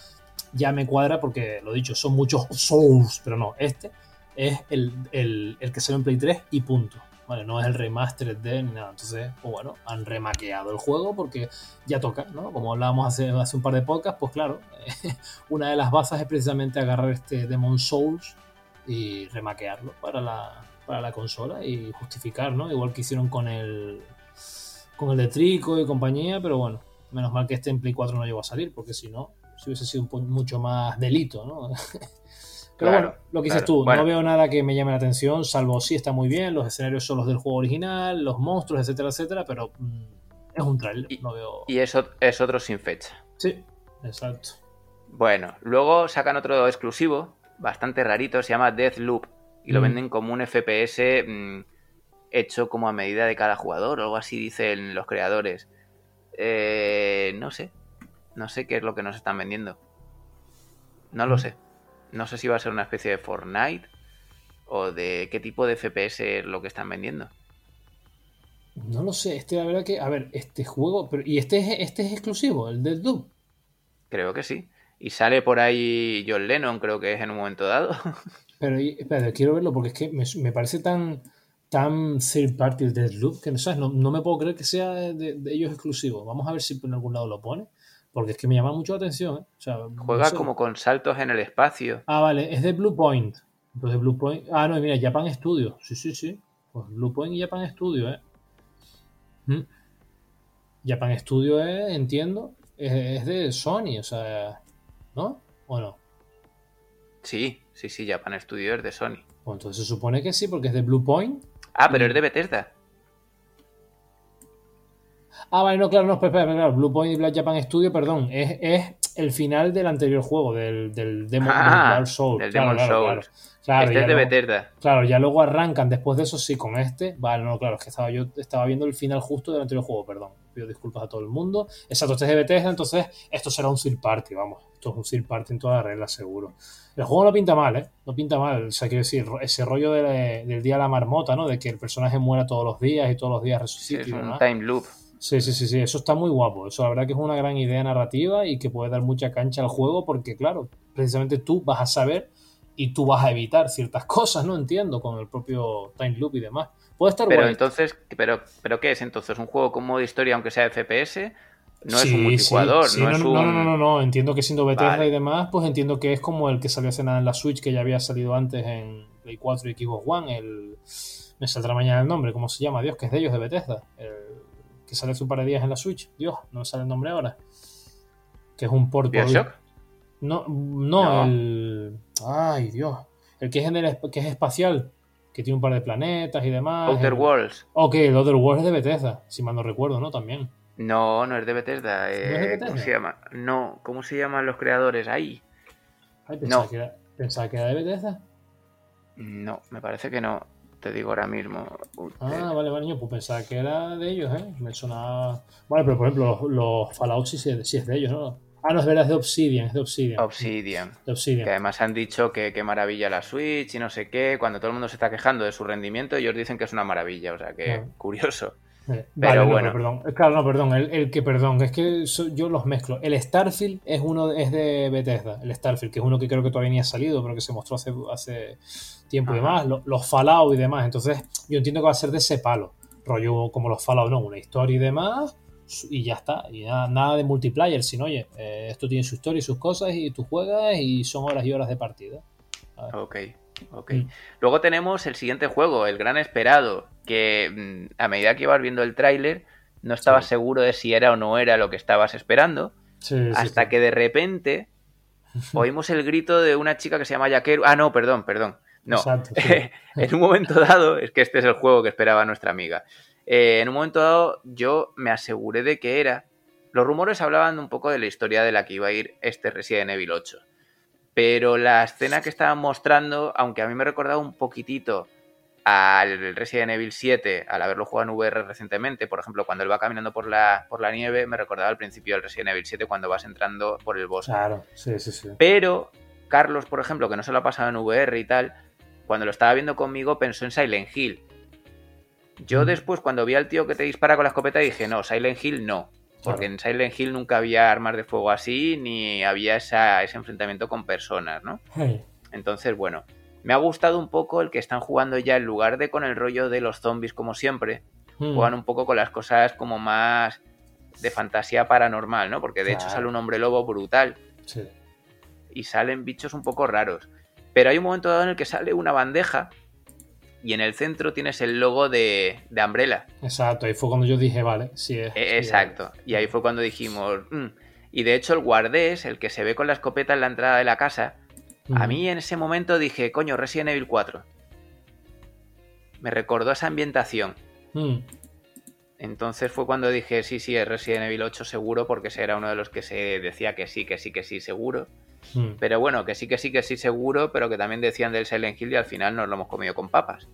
ya me cuadra porque lo dicho, son muchos Souls, pero no, este es el, el, el que salió en Play 3 y punto. Vale, no es el remaster de ni nada. Entonces, pues bueno, han remaqueado el juego porque ya toca, ¿no? Como hablábamos hace, hace un par de podcasts, pues claro, una de las bazas es precisamente agarrar este Demon Souls y remaquearlo para la, para la consola y justificar, ¿no? Igual que hicieron con el con el de Trico y compañía, pero bueno, menos mal que este en Play 4 no llegó a salir, porque si no, si hubiese sido un mucho más delito, ¿no? Pero Claro, bueno, lo que dices claro. tú, Bueno. no veo nada que me llame la atención, salvo sí está muy bien, los escenarios son los del juego original, los monstruos, etcétera, etcétera, pero mm, es un trailer, Y- no veo... Y eso es otro sin fecha. Sí, exacto. Bueno, luego sacan otro exclusivo, bastante rarito, se llama Deathloop. Y lo Mm. venden como un FPS mm, hecho como a medida de cada jugador, o algo así dicen los creadores. Eh, no sé. No sé qué es lo que nos están vendiendo. No lo sé. No sé si va a ser una especie de Fortnite o de qué tipo de FPS es lo que están vendiendo. No lo sé, este la verdad que, a ver, este juego, pero y este es, este es exclusivo, el del Doom. Creo que sí. Y sale por ahí John Lennon, creo que es en un momento dado. Pero, espérate, quiero verlo porque es que me, me parece tan, tan third party el Deathloop que ¿sabes? No, no me puedo creer que sea de, de ellos exclusivo. Vamos a ver si en algún lado lo pone. Porque es que me llama mucho la atención. ¿eh? O sea, no Juega sé. como con saltos en el espacio. Ah, vale, es de Blue Point. De Blue Point. Ah, no, mira, Japan Studio. Sí, sí, sí. Pues Blue Point y Japan Studio, ¿eh? Mm. Japan Studio es, entiendo, es, es de Sony, o sea, ¿no? ¿O no? Sí, sí, sí, Japan Studio es de Sony. Pues entonces se supone que sí, porque es de Blue Point. Ah, pero es de Bethesda. Ah, vale, no, claro, no, espera, espera, claro. Blue Point y Black Japan Studio, perdón, es, es el final del anterior juego, del, del Demon Ah, del Dark Souls. del Claro, Demon claro, Souls. claro. Este es de Bethesda. Claro, ya luego arrancan después de eso, sí, con este. Vale, no, claro, es que estaba yo estaba viendo el final justo del anterior juego, perdón. Pido disculpas a todo el mundo. Exacto, este es de Bethesda, entonces esto será un third party, vamos. Esto es un third party en toda regla, seguro. El juego no pinta mal, ¿eh? No pinta mal. O sea, quiero decir, ese rollo de- del día de la marmota, ¿no? De que el personaje muera todos los días y todos los días resucita es un time loop. Sí, sí, sí, sí, eso está muy guapo. Eso la verdad que es una gran idea narrativa y que puede dar mucha cancha al juego porque, claro, precisamente tú vas a saber y tú vas a evitar ciertas cosas, ¿no? Entiendo, con el propio time loop y demás. Puede estar Pero guay. entonces, pero, pero ¿qué es entonces? ¿Un juego con modo historia aunque sea FPS? No es un multijugador, sí, sí, no, no, es no, un... no, no, no, no, entiendo que siendo Bethesda Vale. y demás, pues entiendo que es como el que salió hace nada en la Switch, que ya había salido antes en Play 4 y Xbox One, el... Me saldrá mañana el nombre, ¿cómo se llama? Dios, que es de ellos, de Bethesda. El que salió hace un par de días en la Switch. Dios, no me sale el nombre ahora. Que es un port. No, no, No. el... Ay, Dios. El que es, en el, que es espacial, que tiene un par de planetas y demás. Outer el- Worlds. Ok, el Other Worlds es de Bethesda, si mal no recuerdo, ¿no? También. No, no es de Bethesda. eh, ¿No es de ¿Cómo Bethesda? se llama? No, ¿cómo se llaman los creadores ahí? Ay, pensaba, No. que era, pensaba que era de Bethesda. No, me parece que no. Te digo ahora mismo. Ah, vale, vale, yo pues pensaba que era de ellos, ¿eh? Me sonaba... Vale, pero por ejemplo, los, los Fallout sí, sí, es de ellos, ¿no? Ah, no, es verdad, es de Obsidian, es de Obsidian. Obsidian. De Obsidian. Que además han dicho que qué maravilla la Switch y no sé qué. Cuando todo el mundo se está quejando de su rendimiento, ellos dicen que es una maravilla. O sea que, curioso. Eh, Pero vale, no, bueno. perdón. Eh, Claro, no, perdón. El, el que, perdón, es que yo los mezclo. El Starfield es uno es de Bethesda, el Starfield, que es uno que creo que todavía ni ha salido, pero que se mostró hace, hace tiempo y demás. Lo- los Fallout y demás. Entonces, yo entiendo que va a ser de ese palo. Rollo como los Fallout, no, una historia y demás. Y ya está. Y nada, nada de multiplayer, sino, oye, eh, esto tiene su historia y sus cosas, y tú juegas y son horas y horas de partida. Ok, ok. Mm. Luego tenemos el siguiente juego, el gran esperado, que mm, a medida que ibas viendo el tráiler no estabas Sí. seguro de si era o no era lo que estabas esperando, Sí, hasta sí. que de repente oímos el grito de una chica que se llama Yakeru. Ah, no, perdón, perdón. No. Exacto, en un momento dado, es que este es el juego que esperaba nuestra amiga. Eh, en un momento dado, yo me aseguré de que era. Los rumores hablaban un poco de la historia de la que iba a ir este Resident Evil 8. Pero la escena que estaban mostrando, aunque a mí me recordaba un poquitito al Resident Evil 7, al haberlo jugado en VR recientemente, por ejemplo, cuando él va caminando por la, por la nieve, me recordaba al principio del Resident Evil 7 cuando vas entrando por el bosque. Claro, sí, sí, sí. Pero Carlos, por ejemplo, que no se lo ha pasado en VR y tal, cuando lo estaba viendo conmigo pensó en Silent Hill. Yo después, cuando vi al tío que te dispara con la escopeta, dije, no, Silent Hill no. Porque Claro. en Silent Hill nunca había armas de fuego así, ni había esa- ese enfrentamiento con personas, ¿no? Hey. Entonces, bueno, me ha gustado un poco el que están jugando ya en lugar de con el rollo de los zombies como siempre, Mm. juegan un poco con las cosas como más de fantasía paranormal, ¿no? Porque de hecho sale un hombre lobo brutal Sí. y salen bichos un poco raros. Pero hay un momento dado en el que sale una bandeja y en el centro tienes el logo de, de Umbrella. Exacto, ahí fue cuando yo dije, vale, sí es. E- sí, Exacto. Y ahí fue cuando dijimos... "Mm". Y de hecho el guardés, el que se ve con la escopeta en la entrada de la casa, a mí en ese momento dije, coño, Resident Evil 4. Me recordó esa ambientación. Mm. Entonces fue cuando dije, sí, sí, es Resident Evil 8 seguro, porque ese era uno de los que se decía que sí, que sí, que sí, seguro. Hmm. Pero bueno, que sí, que sí, que sí, seguro, pero que también decían del Silent Hill y al final nos lo hemos comido con papas.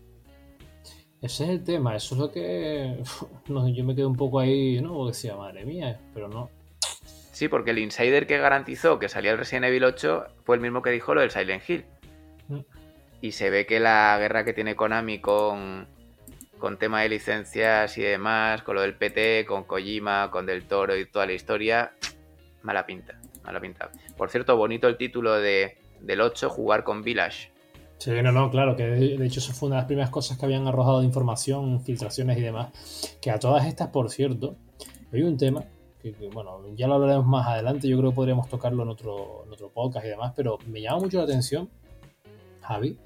Ese es el tema, eso es lo que. yo me quedé un poco ahí, ¿no? decía, madre mía, pero no. Sí, porque el insider que garantizó que salía el Resident Evil 8 fue el mismo que dijo lo del Silent Hill. Mm. Y se ve que la guerra que tiene Konami con, con tema de licencias y demás, con lo del PT, con Kojima, con Del Toro y toda la historia, mala pinta, mala pinta. Por cierto, bonito el título de, del 8, jugar con Village. Sí, no, no, claro, que de, hecho eso fue una de las primeras cosas que habían arrojado de información, filtraciones y demás. Que a todas estas, por cierto, hay un tema bueno, ya lo hablaremos más adelante, yo creo que podríamos tocarlo en otro, en otro podcast y demás, pero me llama mucho la atención, Javi,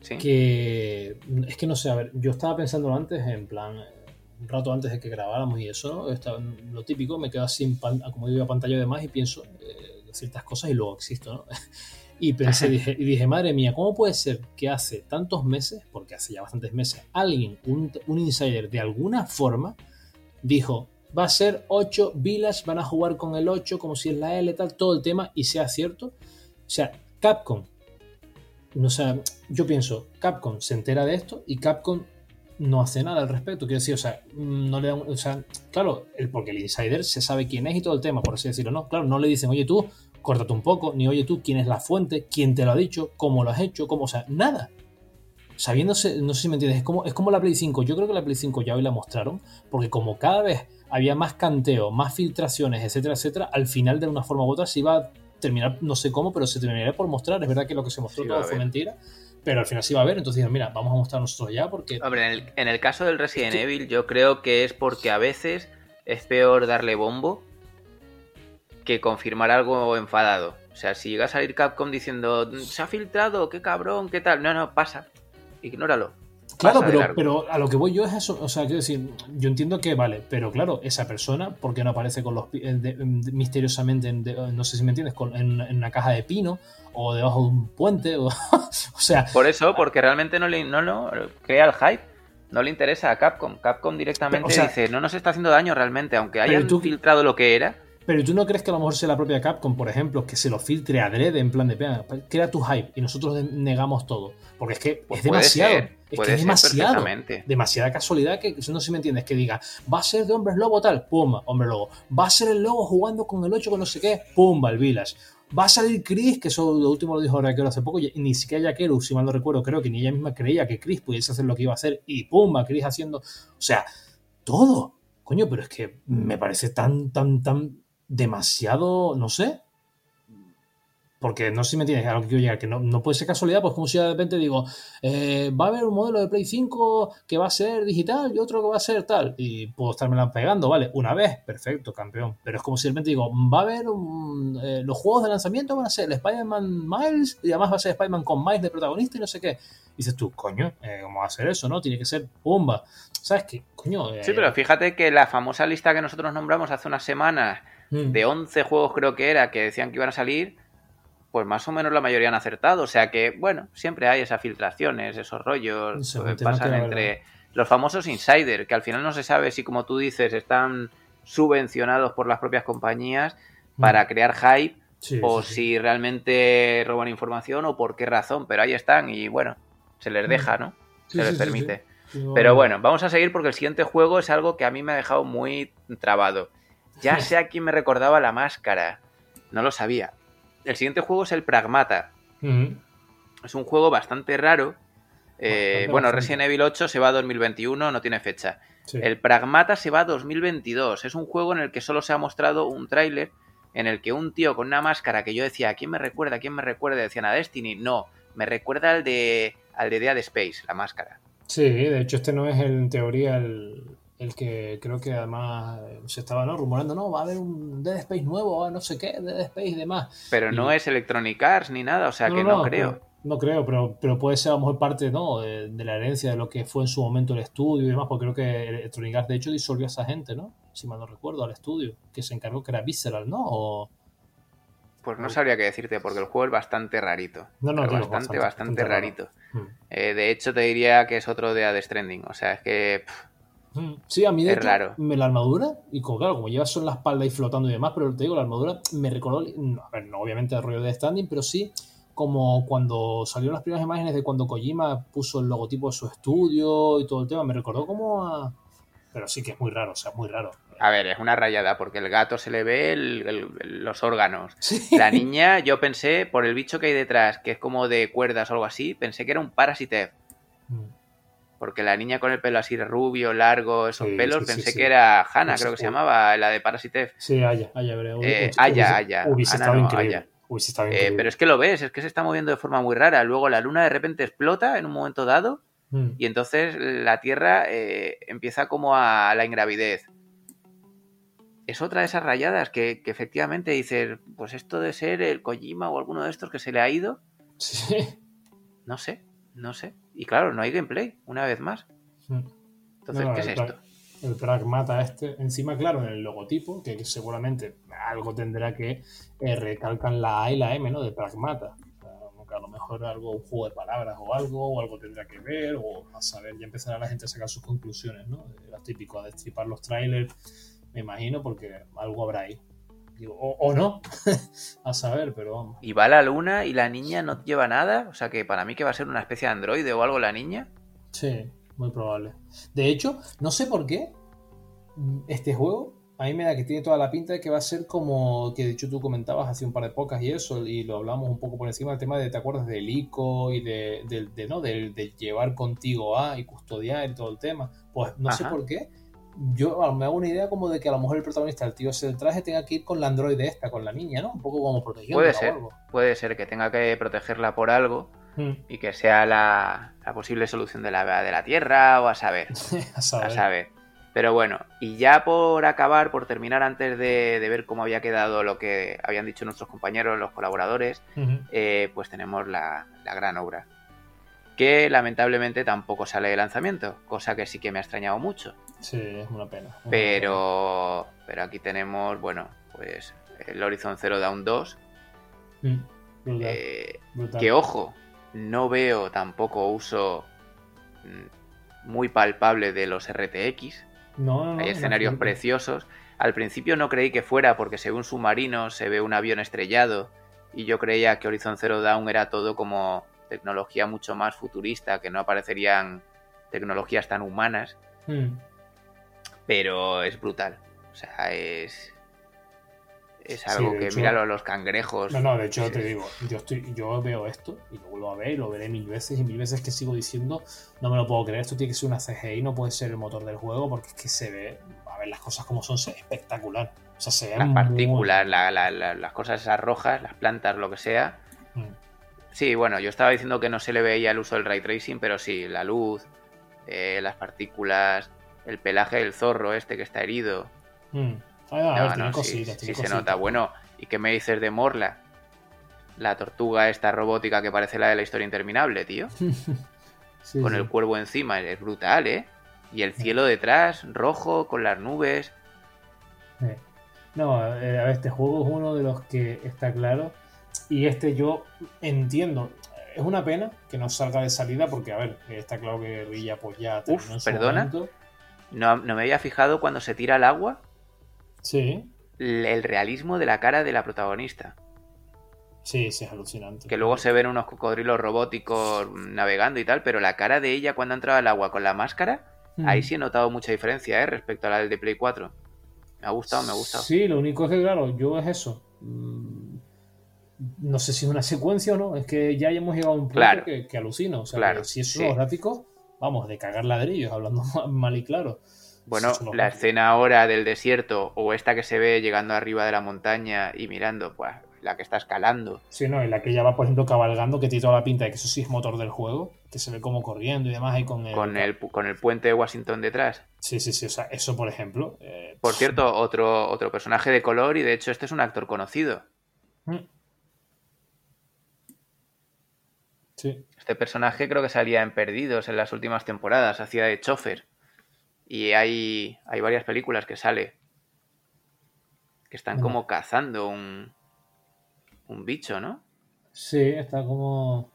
que es que no sé, a ver, yo estaba pensando antes, en plan, un rato antes de que grabáramos y eso, lo típico, me quedo así, como digo, a pantalla de más y pienso eh, ciertas cosas y luego existo, ¿no? Y pensé, dije, y dije, madre mía, ¿cómo puede ser que hace tantos meses, porque hace ya bastantes meses, alguien, un, un insider de alguna forma, dijo, va a ser 8 Village, van a jugar con el 8 como si es la L, tal, todo el tema y sea cierto. O sea, Capcom, no sé, yo pienso, Capcom se entera de esto y Capcom no hace nada al respecto. Quiero decir, o sea, no le dan, o sea, claro, el, porque el insider se sabe quién es y todo el tema, por así decirlo, ¿no? Claro, no le dicen, oye tú, córtate un poco, ni oye tú, quién es la fuente, quién te lo ha dicho, cómo lo has hecho, cómo, o sea, nada sabiéndose, no sé si me entiendes, es como, es como la Play 5. Yo creo que la Play 5 ya hoy la mostraron, porque como cada vez había más canteo, más filtraciones, etcétera, etcétera, al final de una forma u otra se iba a terminar, no sé cómo, pero se terminaría por mostrar. Es verdad que lo que se mostró todo fue mentira, pero al final se iba a ver. Entonces mira, vamos a mostrar nosotros ya porque... Hombre, en el, caso del Resident Evil yo creo que es porque a veces es peor darle bombo que confirmar algo enfadado. O sea, si llega a salir Capcom diciendo, se ha filtrado, qué cabrón, qué tal. No, no, pasa. Ignóralo. Claro, pero, a lo que voy yo es eso. O sea, quiero decir, yo entiendo que vale, pero claro, esa persona, ¿por qué no aparece con los misteriosamente, no sé si me entiendes, en, una caja de pino o debajo de un puente? O, sea. Por eso, porque realmente no le no, no, crea el hype. No le interesa a Capcom. Capcom directamente dice, no nos está haciendo daño realmente, aunque hayan filtrado lo que era. Pero tú no crees que a lo mejor sea la propia Capcom, por ejemplo, que se lo filtre adrede en plan de, crea tu hype y nosotros negamos todo? Porque es que pues es demasiado. es que es demasiado. Demasiada casualidad que, no sé si me entiendes, que diga, va a ser de hombres lobo tal, pumba, hombre lobo. Va a ser el lobo jugando con el 8 con no sé qué, pumba, el. Va a salir Chris, que eso lo último lo dijo Raquel hace poco, y ni siquiera Yakeru, si mal no recuerdo, creo que ni ella misma creía que Chris pudiese hacer lo que iba a hacer, y pumba, Chris haciendo. O sea, todo. Coño, pero es que me parece tan, tan, tan demasiado, no sé, porque no sé si me entiendes a lo que quiero llegar, que no, puede ser casualidad, pues como si de repente digo, eh, va a haber un modelo de Play 5 que va a ser digital y otro que va a ser tal, y puedo estarme pegando, ¿vale? Una vez, perfecto, campeón. Pero es como si de repente digo, va a haber eh, los juegos de lanzamiento van a ser el Spider-Man Miles y además va a ser Spider-Man con Miles de protagonista y no sé qué. Y dices tú, coño, eh, ¿cómo va a ser eso, no? Tiene que ser bomba. ¿Sabes qué? Coño. sí, pero fíjate que la famosa lista que nosotros nombramos hace unas semanas, mm. de 11 juegos creo que era, que decían que iban a salir pues más o menos la mayoría han acertado. O sea que, bueno, siempre hay esas filtraciones, esos rollos que pasan entre los famosos insider, que al final no se sabe si, como tú dices, están subvencionados por las propias compañías mm. para crear hype o si realmente roban información o por qué razón, pero ahí están y bueno, se les mm. deja, ¿no? se les permite. Pero bueno, vamos a seguir porque el siguiente juego es algo que a mí me ha dejado muy trabado. Ya sé a quién me recordaba la máscara. No lo sabía. El siguiente juego es el Pragmata. Es un juego bastante raro. Eh, bueno, Resident Evil 8 se va a 2021, no tiene fecha. El Pragmata se va a 2022. Es un juego en el que solo se ha mostrado un tráiler en el que un tío con una máscara que yo decía, ¿a quién me recuerda? ¿A quién me recuerda? Decían a Destiny. No, me recuerda al de, al de Dead Space, la máscara. Sí, de hecho este no es en teoría el, el que creo que además se estaba ¿no? rumorando, no, va a haber un Dead Space nuevo, no sé qué, Dead Space y demás. Pero no es Electronic Arts ni nada, o sea que no, creo. no creo, pero, pero puede ser a lo mejor parte ¿no? De, la herencia de lo que fue en su momento el estudio y demás, porque creo que Electronic Arts de hecho disolvió a esa gente, ¿no? Si mal no recuerdo, al estudio, que se encargó que era Visceral, ¿no? Pues no sabría qué decirte, porque el juego es bastante rarito. No, no, bastante, bastante, rarito. Hmm. Eh, de hecho, te diría que es otro de Ad Stranding. O sea, es que Sí, a mí de Es hecho, raro. me- la armadura, y como, claro, como llevas en la espalda y flotando y demás, pero te digo, la armadura me recordó, no, a ver, no obviamente el rollo de standing, pero sí como cuando salieron las primeras imágenes de cuando Kojima puso el logotipo de su estudio y todo el tema, me recordó como a... Pero sí que es muy raro, o sea, muy raro. A ver, es una rayada porque el gato se le ve el- el- los órganos. Sí. La niña, yo pensé, por el bicho que hay detrás, que es como de cuerdas o algo así, pensé que era un parasite. Porque la niña con el pelo así rubio, largo, esos Sí, pelos, sí, pensé sí. que era Hannah, Pues, creo que se llamaba, la de Parasite. Sí, Aya, Aya, veré. Eh, Hubiese- Aya, Aya. Hubiese Ana estado no, increíble. Aya. Hubiese estado Eh, pero es que lo ves, es que se está moviendo de forma muy rara. Luego la luna de repente explota en un momento dado Mm. y entonces la Tierra eh, empieza como a la ingravidez. Es otra de esas rayadas que, que efectivamente dices, pues esto de ser el Kojima o alguno de estos que se le ha ido, Sí. no sé, no sé. Y claro, no hay gameplay, una vez más. Mm. Entonces, No, ¿qué es esto? El pragmata este, encima, claro, en el logotipo, que, seguramente algo tendrá que eh, recalcan la A y la M, ¿no? De pragmata. O sea, a lo mejor algo, un juego de palabras o algo, o algo tendrá que ver, o a saber, ya empezará la gente a sacar sus conclusiones, ¿no? Era típico, a destripar los trailers, me imagino, porque algo habrá ahí. Digo, o, o no, a saber, pero vamos. Y va a la luna y la niña no lleva nada, o sea que para mí que va a ser una especie de androide o algo la niña. Sí, muy probable. De hecho, no sé por qué mm, este juego a mí me da que tiene toda la pinta de que va a ser como que de hecho tú comentabas hace un par de pocas y eso, y lo hablamos un poco por encima del tema de, ¿te acuerdas del ICO y de, de, no, de llevar contigo a y custodiar y todo el tema? Pues no sé por qué. Yo me hago una idea como de que a lo mejor el protagonista, el tío del traje, tenga que ir con la androide esta, con la niña, ¿no? Un poco como protegiendo Puede ser, puede ser que tenga que protegerla por algo y que sea la, la posible solución de la, de la Tierra o a saber. a A saber. Pero bueno, y ya por acabar, por terminar antes de, de ver cómo había quedado lo que habían dicho nuestros compañeros, los colaboradores, Ujú. eh, pues tenemos la, la gran obra. Que lamentablemente tampoco sale de lanzamiento, cosa que sí que me ha extrañado mucho. Sí, es una pena. una Pero, pero aquí tenemos, bueno, pues el Horizon Zero Dawn 2. pena. Mm, brutal, eh, brutal. que ojo, no veo tampoco uso mm, muy palpable de los RTX. No, no, no, Hay en escenarios preciosos. Al principio no creí que fuera porque se ve un submarino, se ve un avión estrellado y yo creía que Horizon Zero Dawn era todo como tecnología mucho más futurista, que no aparecerían tecnologías tan humanas, Mm. pero es brutal. O sea, es es Sí, algo de que hecho- míralo los cangrejos. No, no, de hecho Sí, te sí. digo, yo estoy, yo veo esto y lo vuelvo a ver y lo veré mil veces y mil veces que sigo diciendo, no me lo puedo creer, esto tiene que ser una CGI, no puede ser el motor del juego porque es que se ve, a ver las cosas como son, se ve espectacular. O sea, se ve las muy- partículas, la- la- la- las cosas esas rojas, las plantas, lo que sea. Mm. Sí, bueno, yo estaba diciendo que no se le veía el uso del ray tracing, pero sí, la luz, eh, las partículas, el pelaje del zorro este que está herido. Mm. Ah, a ver, sí, se nota. Bueno, ¿y qué me dices de Morla? La tortuga esta robótica que parece la de la historia interminable, tío. Sí, Con sí. el cuervo encima, es brutal, ¿eh? Y el cielo detrás, rojo, con las nubes. No, eh, a ver, este juego es uno de los que está claro. Y este yo entiendo. Es una pena que no salga de salida porque, a ver, está claro que Guerrilla pues ya terminó Uf, perdona. momento. No, no me había fijado cuando se tira al agua Sí, el el realismo de la cara de la protagonista. sí, sí, es alucinante. Que luego se ven unos cocodrilos robóticos navegando y tal, pero la cara de ella cuando ha entrado al agua con la máscara, Mm. ahí sí he notado mucha diferencia, ¿eh? Respecto a la del de Play 4. Me ha gustado, me ha gustado. Sí, lo único es que, claro, yo es eso. Mm, No sé si es una secuencia o no. Es que ya hemos llegado a un punto Claro. que, que alucino. O sea, Claro, que si esos sí. gráficos, vamos, de cagar ladrillos, hablando mal y claro. Bueno, la gráficos. escena ahora del desierto o esta que se ve llegando arriba de la montaña y mirando, pues la que está escalando. Sí, no, y la que ya va, por ejemplo, cabalgando, que tiene toda la pinta de que eso sí es motor del juego, que se ve como corriendo y demás ahí con el... Con el, con el puente de Washington detrás. Sí, sí, sí, o sea, eso, por ejemplo... eh, Por cierto, otro, otro personaje de color y de hecho este es un actor conocido. mm. Sí, Este personaje creo que salía en Perdidos en las últimas temporadas, hacía de chofer. Y hay, hay varias películas que sale. Que están como cazando un, un bicho, ¿no? sí, está como...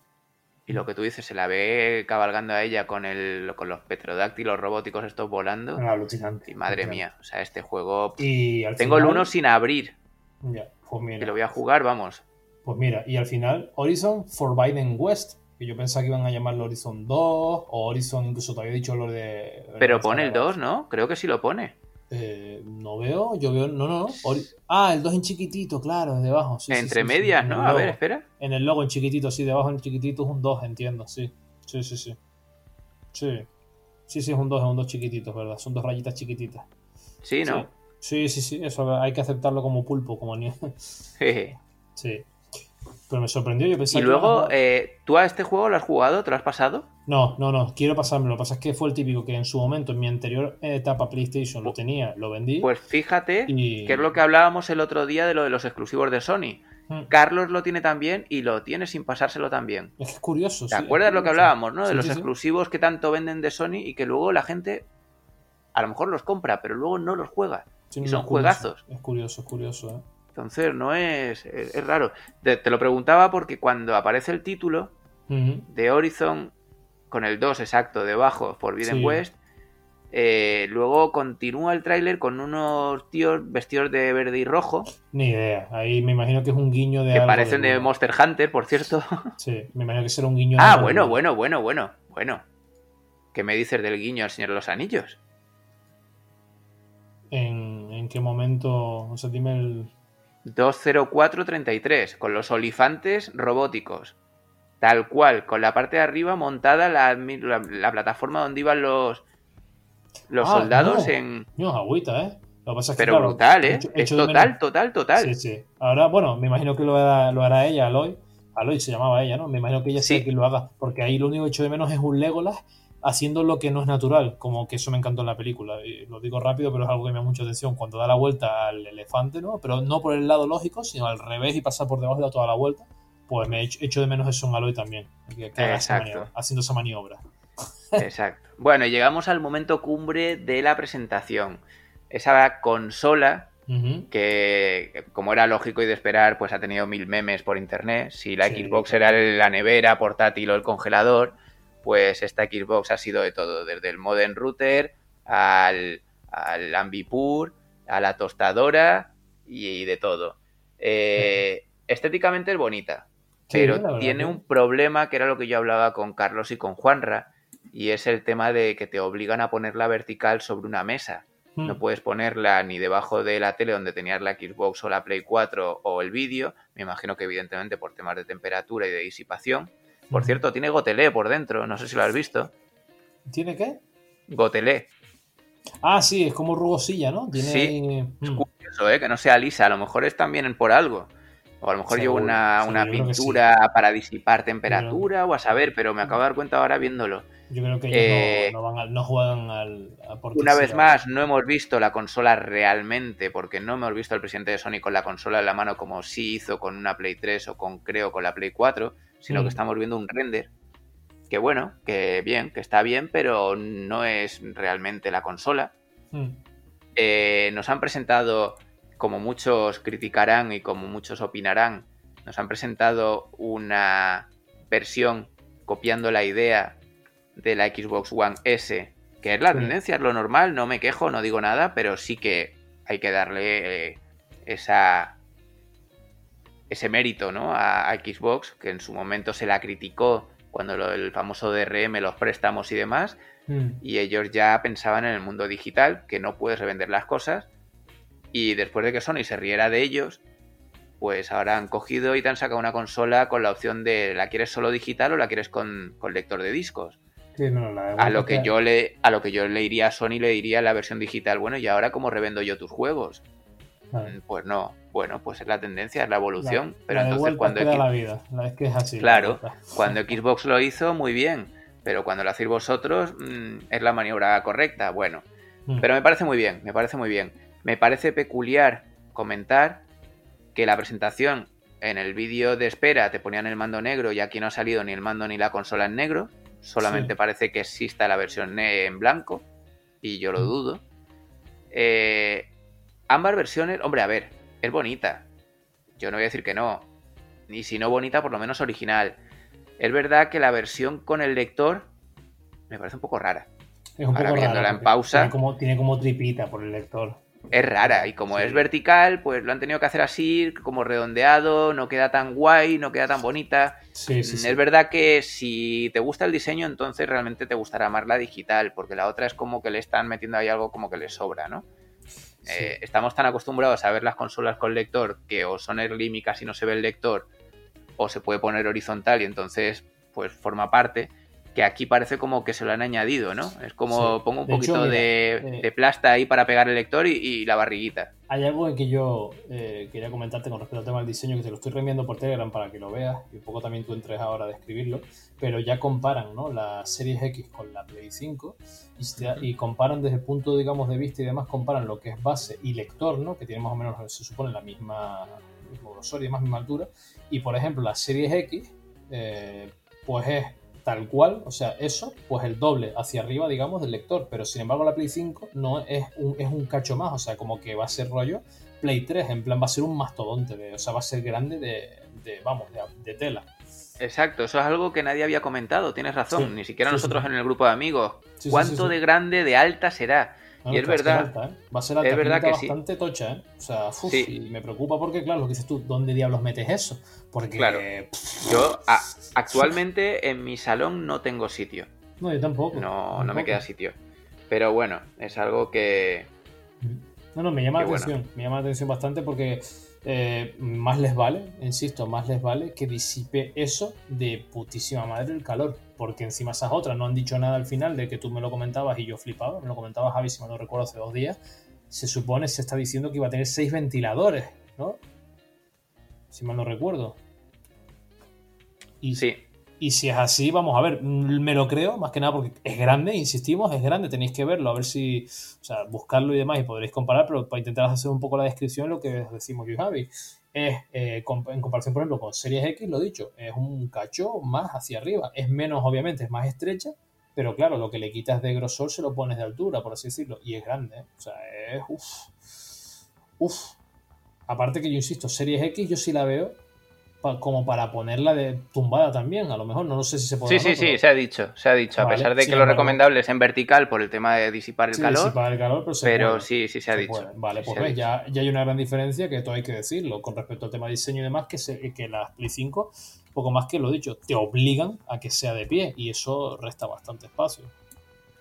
Y lo que tú dices, se la ve cabalgando a ella con, el, con los petrodáctilos robóticos estos volando. Ah, alucinante. Y madre alucinante. mía, o sea, este juego... Y Tengo el 1 sin abrir Ya, pues y mira. lo voy a jugar, vamos. Pues mira, y al final Horizon Forbidden West, que yo pensaba que iban a llamarlo Horizon 2 o Horizon, incluso te había dicho lo de... Pero pone el 2, ¿no? Creo que sí lo pone. Eh, no veo, yo veo, no, no, no. Ah, el 2 en chiquitito, claro, debajo. sí, Entre sí, medias, ¿no? A ver, espera. En el logo en chiquitito, sí, debajo en chiquitito es un 2, entiendo, sí. Sí, sí, sí. Sí. Sí, sí, es un 2, es un 2 chiquitito, ¿verdad? Son dos rayitas chiquititas. Sí, ¿no? Sí, sí, sí, eso hay que aceptarlo como pulpo, como ni... Jeje. Sí. Pero me sorprendió, yo Y que iban a luego, eh, ¿tú a este juego lo has jugado? ¿Te lo has pasado? No, no, no, quiero pasármelo. Lo que pasa es que fue el típico que en su momento, en mi anterior etapa PlayStation, lo tenía, lo vendí. Pues fíjate Y- que es lo que hablábamos el otro día de lo de los exclusivos de Sony. Mm. Carlos lo tiene también y lo tiene sin pasárselo también. Es que es curioso. ¿Te sí, acuerdas es lo que curioso. hablábamos, no? De Sí, los sí, exclusivos que tanto venden de Sony y que luego la gente a lo mejor los compra, pero luego no los juega. Y son curioso, juegazos. Es curioso, es curioso, ¿eh? Entonces, no es. Es, es raro. Te, te lo preguntaba porque cuando aparece el título de Horizon, con el 2 exacto debajo, Forbidden Sí. West, eh, luego continúa el tráiler con unos tíos vestidos de verde y rojo, Ni idea. Ahí me imagino que es un guiño de. que algo parecen de. Monster Hunter, por cierto. Sí, me imagino que será un guiño de ah, algo bueno, bueno, bueno, bueno, bueno. ¿Qué me dices del guiño al Señor de los Anillos? ¿En, en qué momento? O sea, dime el. 20433, con los olifantes robóticos. Tal cual, con la parte de arriba montada la, la- la plataforma donde iban los, los Ah, soldados no. en... No, agüita, ¿eh? Lo que pasa es que. Pero claro, brutal, ¿eh? Es total, total, total. Sí, sí. Ahora, bueno, me imagino que lo hará, lo hará ella, Aloy. Aloy se llamaba ella, ¿no? Me imagino que ella Sí. quien lo haga. Porque ahí lo único que echo de menos es un Legolas haciendo lo que no es natural. Como que eso me encantó en la película. Y lo digo rápido, pero es algo que me da mucha atención. Cuando da la vuelta al elefante, ¿no? Pero no por el lado lógico, sino al revés y pasa por debajo y da toda la vuelta. Pues me echo, de menos eso en Aloy también. Que, esa haciendo esa maniobra. Exacto. Bueno, llegamos al momento cumbre de la presentación. Esa consola que, como era lógico y de esperar, pues ha tenido mil memes por internet. Si la Sí. Xbox era la nevera, portátil o el congelador, pues esta Xbox ha sido de todo, desde el modem router al, al Ambipur, a la tostadora y, de todo. Eh, estéticamente es bonita, Sí, pero tiene un problema que era lo que yo hablaba con Carlos y con Juanra, y es el tema de que te obligan a ponerla vertical sobre una mesa. Mm. No puedes ponerla ni debajo de la tele donde tenías la Xbox o la Play 4 o el vídeo. Me imagino que evidentemente por temas de temperatura y de disipación. Por cierto, tiene gotelé por dentro, no sé si lo has visto. ¿Tiene qué? Gotelé. Ah, sí, es como rugosilla, ¿no? Tiene Sí, Es Mm. curioso, ¿eh? Que no sea lisa. A lo mejor es también por algo. O a lo mejor Seguro, una, seguro, una sí. pintura para disipar temperatura o a saber, pero me acabo de dar cuenta ahora viéndolo. Yo creo que ellos Eh, no, no van al- no juegan al. a Una vez más, no hemos visto la consola realmente, porque no hemos visto al presidente de Sony con la consola en la mano como sí hizo con una Play 3 o con, creo, con la Play 4, sino Mm. que estamos viendo un render. Que bueno, que bien, que está bien, pero no es realmente la consola. Mm. Eh, nos han presentado, como muchos criticarán y como muchos opinarán, nos han presentado una versión copiando la idea de la Xbox One S, que es la Sí. tendencia, es lo normal, no me quejo, no digo nada, pero sí que hay que darle eh, esa ese mérito ¿no? a, a Xbox, que en su momento se la criticó cuando lo- el famoso DRM, los préstamos y demás, Mm. y ellos ya pensaban en el mundo digital, que no puedes revender las cosas, y después de que Sony se riera de ellos, pues ahora han cogido y te han sacado una consola con la opción de la quieres solo digital o la quieres con, con lector de discos. Sí, no, la A lo que yo le, a lo que yo le iría a Sony le diría la versión digital, bueno, y ahora cómo revendo yo tus juegos. Mm, Pues no, bueno, pues es la tendencia, es la evolución. La- pero la entonces cuando X- la vida. La es que es así. Claro. Cuando Xbox lo hizo, muy bien. Pero cuando lo hacéis vosotros, mm, es la maniobra correcta. Bueno, Mm. pero me parece muy bien, me parece muy bien. Me parece peculiar comentar que la presentación en el vídeo de espera te ponían el mando negro y aquí no ha salido ni el mando ni la consola en negro. Solamente Sí. parece que exista la versión en blanco y yo lo Mm. dudo. Eh, ambas versiones, hombre, a ver, es bonita. Yo no voy a decir que no. Y si no bonita, por lo menos original. Es verdad que la versión con el lector me parece un poco rara. Es un Ahora poco rara, en pausa. Tiene como, tiene como tripita por el lector. Es rara y como Sí. es vertical, pues lo han tenido que hacer así, como redondeado, no queda tan guay, no queda tan bonita. Sí, sí, sí. Es verdad que si te gusta el diseño, entonces realmente te gustará más la digital, porque la otra es como que le están metiendo ahí algo como que le sobra, ¿no? Eh, estamos tan acostumbrados a ver las consolas con lector que o son Slim y casi no se ve el lector, o se puede poner horizontal y entonces pues forma parte, que aquí parece como que se lo han añadido, ¿no? Es como Sí. pongo un De hecho, poquito mira, de, eh, de plasta ahí para pegar el lector y, y la barriguita. Hay algo en que yo eh, quería comentarte con respecto al tema del diseño, que te lo estoy reenviando por Telegram para que lo veas y un poco también tú entres ahora a describirlo, pero ya comparan ¿no? la Series X con la Play 5 y, comparan desde el punto digamos de vista y demás, comparan lo que es base y lector, ¿no? que tiene más o menos, se supone, la misma mismo grosor y más misma altura, y por ejemplo la Series X, eh, pues es tal cual, o sea, eso, pues el doble hacia arriba, digamos, del lector. Pero sin embargo, la Play 5 no es un, es un cacho más, o sea, como que va a ser rollo Play 3, en plan, va a ser un mastodonte, de, o sea, va a ser grande de, de, vamos, de, de tela. Exacto, eso es algo que nadie había comentado, tienes razón, Sí, ni siquiera sí, nosotros sí. en el grupo de amigos. ¿Cuánto de grande, de alta será? Y es que va a ser verdad, alta, ¿eh? Va a ser alta, es verdad que sí. bastante tocha, ¿eh? O sea, uf, y me preocupa porque, claro, lo que dices tú, ¿dónde diablos metes eso? Porque, Claro. pff, yo a- actualmente en mi salón no tengo sitio, no, yo tampoco. no, no me queda sitio. Pero bueno, es algo que... No, no, me llama la bueno. atención. Me llama la atención bastante porque eh, más les vale, insisto, más les vale que disipe eso de putísima madre el calor. Porque encima esas otras no han dicho nada al final de que tú me lo comentabas y yo flipaba. Me lo comentaba Javi, si mal no recuerdo, hace dos días. Se supone, se está diciendo que iba a tener seis ventiladores, ¿no? Si mal no recuerdo. Y, Sí, y si es así, vamos a ver, mm, me lo creo, más que nada porque es grande, insistimos, es grande, tenéis que verlo, a ver si, o sea, buscarlo y demás y podréis comparar, pero para intentar hacer un poco la descripción, lo que decimos yo y Javi, es, eh, en comparación, por ejemplo, con Series X, lo dicho, es un cacho más hacia arriba, es menos, obviamente, es más estrecha, pero claro, lo que le quitas de grosor se lo pones de altura, por así decirlo, y es grande, ¿eh? o sea, es, uff, uff. Aparte que yo insisto, Series X yo sí la veo pa- como para ponerla de tumbada también, a lo mejor, no, lo sé si se puede. sí, sí, sí, se ha dicho, se ha dicho. A pesar de que lo embargo- recomendable es en vertical por el tema de disipar el calor, para el calor, pero, se pero puede. sí, sí se ha dicho. puede. Vale, pues ves, ya, ya hay una gran diferencia que todo hay que decirlo con respecto al tema de diseño y demás, que, se, que las Play 5, poco más que lo dicho, te obligan a que sea de pie y eso resta bastante espacio.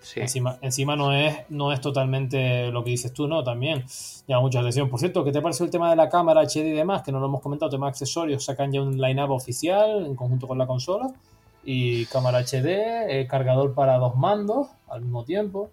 Sí. Encima, encima no es, no es totalmente lo que dices tú, ¿no? También llama mucha atención. Por cierto, ¿qué te pareció el tema de la cámara HD y demás? Que no lo hemos comentado, tema de accesorios, sacan ya un line-up oficial en conjunto con la consola. Y cámara HD, eh, cargador para dos mandos al mismo tiempo.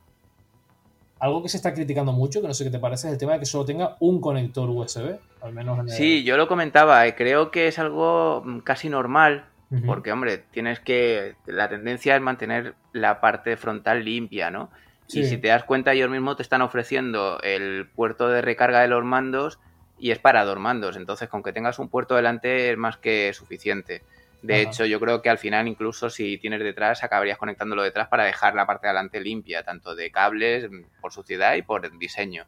Algo que se está criticando mucho, que no sé qué te parece, es el tema de que solo tenga un conector USB, al menos en el... Sí, yo lo comentaba, eh, creo que es algo mm, casi normal, Porque hombre, tienes que, la tendencia es mantener la parte frontal limpia, ¿no? Y si te das cuenta, ellos mismos te están ofreciendo el puerto de recarga de los mandos y es para dos mandos, entonces con que tengas un puerto delante es más que suficiente. De Ajá. hecho, yo creo que al final, incluso si tienes detrás, acabarías conectándolo detrás para dejar la parte de adelante limpia, tanto de cables, por suciedad y por diseño.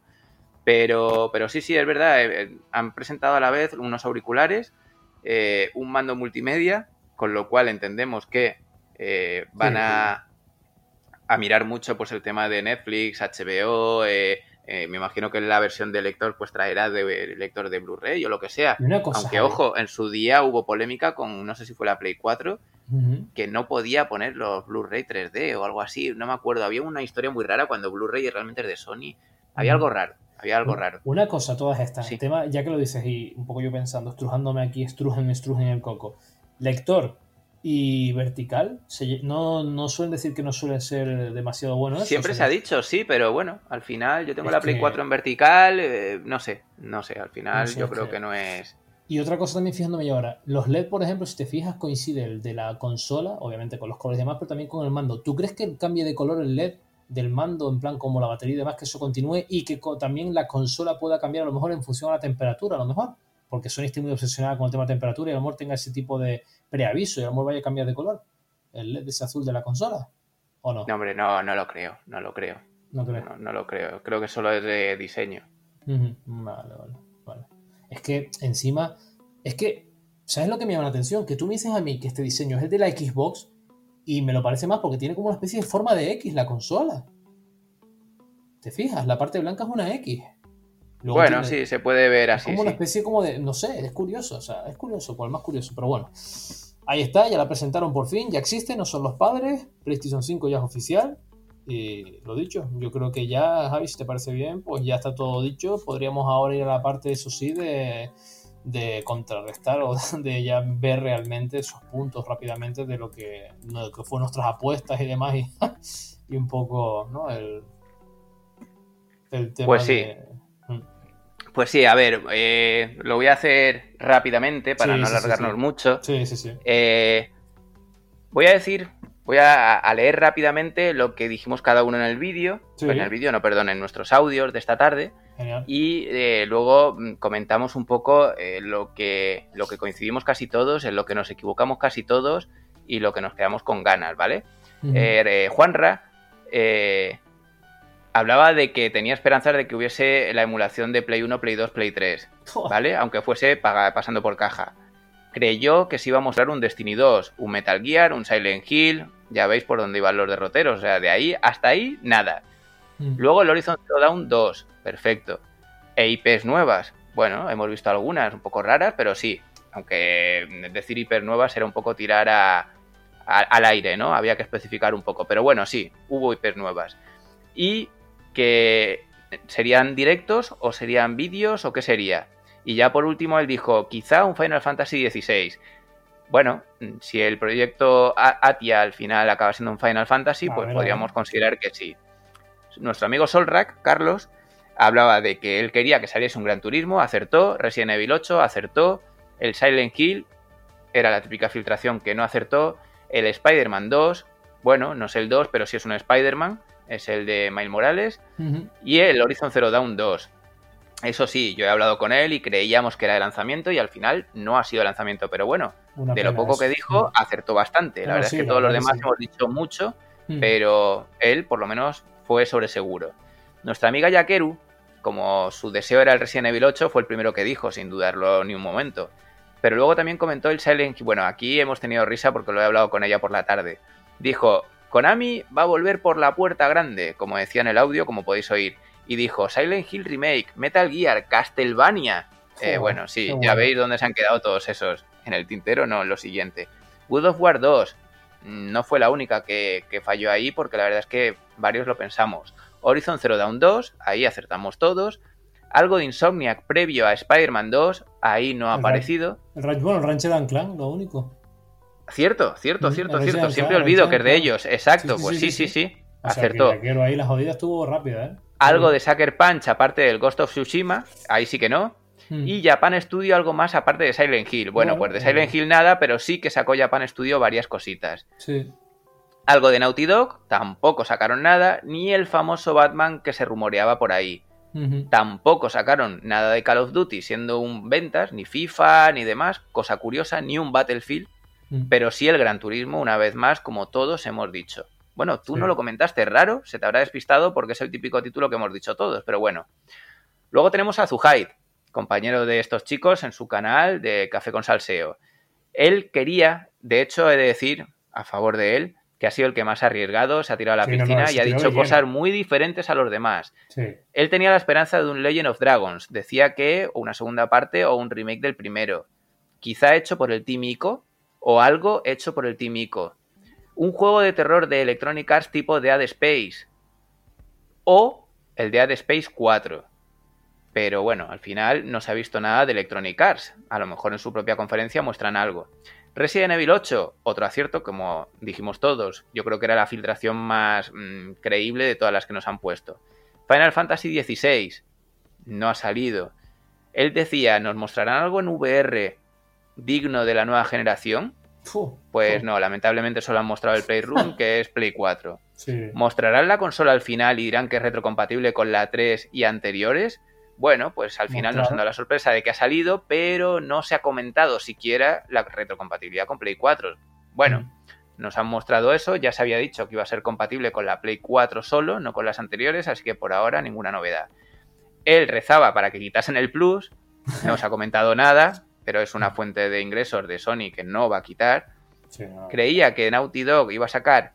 Pero, pero sí, sí, es verdad. eh, eh, han presentado a la vez unos auriculares, eh, un mando multimedia, con lo cual entendemos que eh, van Sí, a, a mirar mucho pues el tema de Netflix, HBO. eh, eh, me imagino que la versión de lector pues traerá de lector de Blu-ray o lo que sea. Una cosa, Aunque, ojo, en su día hubo polémica con, no sé si fue la Play 4, Ujú. que no podía poner los Blu-ray 3D o algo así, no me acuerdo. Había una historia muy rara cuando Blu-ray realmente es de Sony. Había algo raro, había algo raro. Una cosa, todas estas. Sí. El tema, ya que lo dices y un poco yo pensando, estrujándome aquí, estrujen, estrujen el coco. Lector y vertical, se- no, no suelen decir que no suelen ser demasiado buenos. eso, Siempre se ha dicho, sí, pero bueno, al final yo tengo Es la Play que- 4 en vertical, eh, no sé, no sé, al final No sé, yo creo que- que no es... Y otra cosa también fijándome yo ahora, los LED, por ejemplo, si te fijas, coincide el de la consola, obviamente con los colores y demás, pero también con el mando. ¿Tú crees que el cambio de color el LED del mando, en plan como la batería y demás, que eso continúe y que también la consola pueda cambiar a lo mejor en función a la temperatura, a lo mejor? Porque Sony está muy obsesionada con el tema de temperatura y a lo mejor tenga ese tipo de preaviso y a lo mejor vaya a cambiar de color. El LED ese azul de la consola. ¿O no? No, hombre, no, no lo creo, no lo creo, No creo. no, no lo creo. Creo que solo es de diseño. Vale, vale, vale. Es que encima, es que ¿Sabes lo que me llama la atención? Que tú me dices a mí que este diseño es el de la Xbox y me lo parece más porque tiene como una especie de forma de X la consola. ¿Te fijas? La parte blanca es una X. Luego bueno, sí, se puede ver así. como una especie como de, no sé, es curioso, o sea, es curioso, cual más curioso, pero bueno. Ahí está, ya la presentaron por fin, ya existe, no son los padres, PlayStation 5 ya es oficial. Y lo dicho, yo creo que ya, Javi, si te parece bien, pues ya está todo dicho. Podríamos ahora ir a la parte, eso sí, de, de contrarrestar o de ya ver realmente esos puntos rápidamente de lo que, de que fue nuestras apuestas y demás y, y un poco, ¿no? El, el tema pues sí. Mm. Pues sí, a ver, eh, lo voy a hacer rápidamente para no alargarnos mucho. Sí, sí, sí. Eh, voy a decir, voy a, leer rápidamente lo que dijimos cada uno en el vídeo. En el vídeo, no, perdón, en nuestros audios de esta tarde. Y eh, luego mm, comentamos un poco lo, que, lo que coincidimos casi todos, en lo que nos equivocamos casi todos y lo que nos quedamos con ganas, ¿vale? Juanra hablaba de que tenía esperanzas de que hubiese la emulación de Play 1, Play 2, Play 3, ¿vale? Aunque fuese pasando por caja. Creyó que se iba a mostrar un Destiny 2, un Metal Gear, un Silent Hill, ya veis por dónde iban los derroteros, o sea, de ahí hasta ahí, nada. Mm. Luego el Horizon Zero Dawn 2, perfecto. E IPs nuevas, bueno, hemos visto algunas un poco raras, pero sí, aunque decir IPs nuevas era un poco tirar al aire, ¿no? Había que especificar un poco, pero bueno, sí, hubo IPs nuevas. Y que serían directos o serían vídeos o qué sería. Y ya por último él dijo, quizá un Final Fantasy XVI. Bueno, si el proyecto Atia al final acaba siendo un Final Fantasy, pues podríamos considerar que sí. Nuestro amigo Solrak, Carlos, hablaba de que él quería que saliese un Gran Turismo, acertó, Resident Evil 8 acertó, el Silent Hill era la típica filtración que no acertó, el Spider-Man 2, bueno, no es el 2, pero sí es un Spider-Man, es el de Miles Morales, y el Horizon Zero Dawn 2. Eso sí, yo he hablado con él y creíamos que era de lanzamiento y al final no ha sido de lanzamiento, pero bueno, de lo poco que dijo, acertó bastante. La verdad es que todos los demás hemos dicho mucho, pero él por lo menos fue sobre seguro. Nuestra amiga Yakeru, como su deseo era el Resident Evil 8, fue el primero que dijo, sin dudarlo ni un momento. Pero luego también comentó el Silent Hill. Bueno, aquí hemos tenido risa porque lo he hablado con ella por la tarde. Dijo, Konami va a volver por la puerta grande, como decía en el audio, como podéis oír. Y dijo Silent Hill Remake, Metal Gear, Castlevania. Eh, bueno, sí, ya veis dónde se han quedado todos esos. En el tintero, no, en lo siguiente. Good of War 2. Mm, no fue la única que, falló ahí, porque la verdad es que varios lo pensamos. Horizon Zero Dawn 2, ahí acertamos todos. Algo de Insomniac previo a Spider-Man 2, ahí no ha aparecido. El, bueno, el Rancher Clan, lo único. Cierto, cierto, cierto, cierto. Siempre olvido que es de ellos. Exacto, pues sí, sí, sí. Acertó. ahí la jodida estuvo rápida, ¿eh? Algo de Sucker Punch aparte del Ghost of Tsushima, ahí sí que no. Hmm. Y Japan Studio algo más aparte de Silent Hill. Bueno, pues de Silent Hill nada, pero sí que sacó Japan Studio varias cositas. Sí. Algo de Naughty Dog, tampoco sacaron nada, ni el famoso Batman que se rumoreaba por ahí. Tampoco sacaron nada de Call of Duty siendo un ventas, ni FIFA, ni demás, cosa curiosa, ni un Battlefield. Mm. pero sí el Gran Turismo, una vez más, como todos hemos dicho. Bueno, tú no lo comentaste, raro, se te habrá despistado porque es el típico título que hemos dicho todos, pero bueno. Luego tenemos a Zuhaid, compañero de estos chicos en su canal de Café con Salseo. Él quería, de hecho, he de decir, a favor de él, que ha sido el que más ha arriesgado, se ha tirado a la piscina y ha dicho cosas muy diferentes a los demás. Él tenía la esperanza de un Legend of Dragons, decía que una segunda parte o un remake del primero, quizá hecho por el Team Ico, o algo hecho por el Team Ico. Un juego de terror de Electronic Arts tipo Dead Space. O el Dead Space 4. Pero bueno, al final no se ha visto nada de Electronic Arts. A lo mejor en su propia conferencia muestran algo. Resident Evil 8, otro acierto, como dijimos todos. Yo creo que era la filtración más mm, creíble de todas las que nos han puesto. Final Fantasy XVI, no ha salido. Él decía, nos mostrarán algo en VR digno de la nueva generación, pues no, lamentablemente solo han mostrado el Playroom, que es Play 4. ¿Mostrarán la consola al final y dirán que es retrocompatible con la 3 y anteriores? Bueno, pues al final nos han dado la sorpresa de que ha salido, pero no se ha comentado siquiera la retrocompatibilidad con Play 4. Bueno, mm. nos han mostrado eso, ya se había dicho que iba a ser compatible con la Play 4 solo, no con las anteriores, así que por ahora ninguna novedad. Él rezaba para que quitasen el Plus, no se ha comentado nada, pero es una fuente de ingresos de Sony que no va a quitar. Sí, no. Creía que Naughty Dog iba a sacar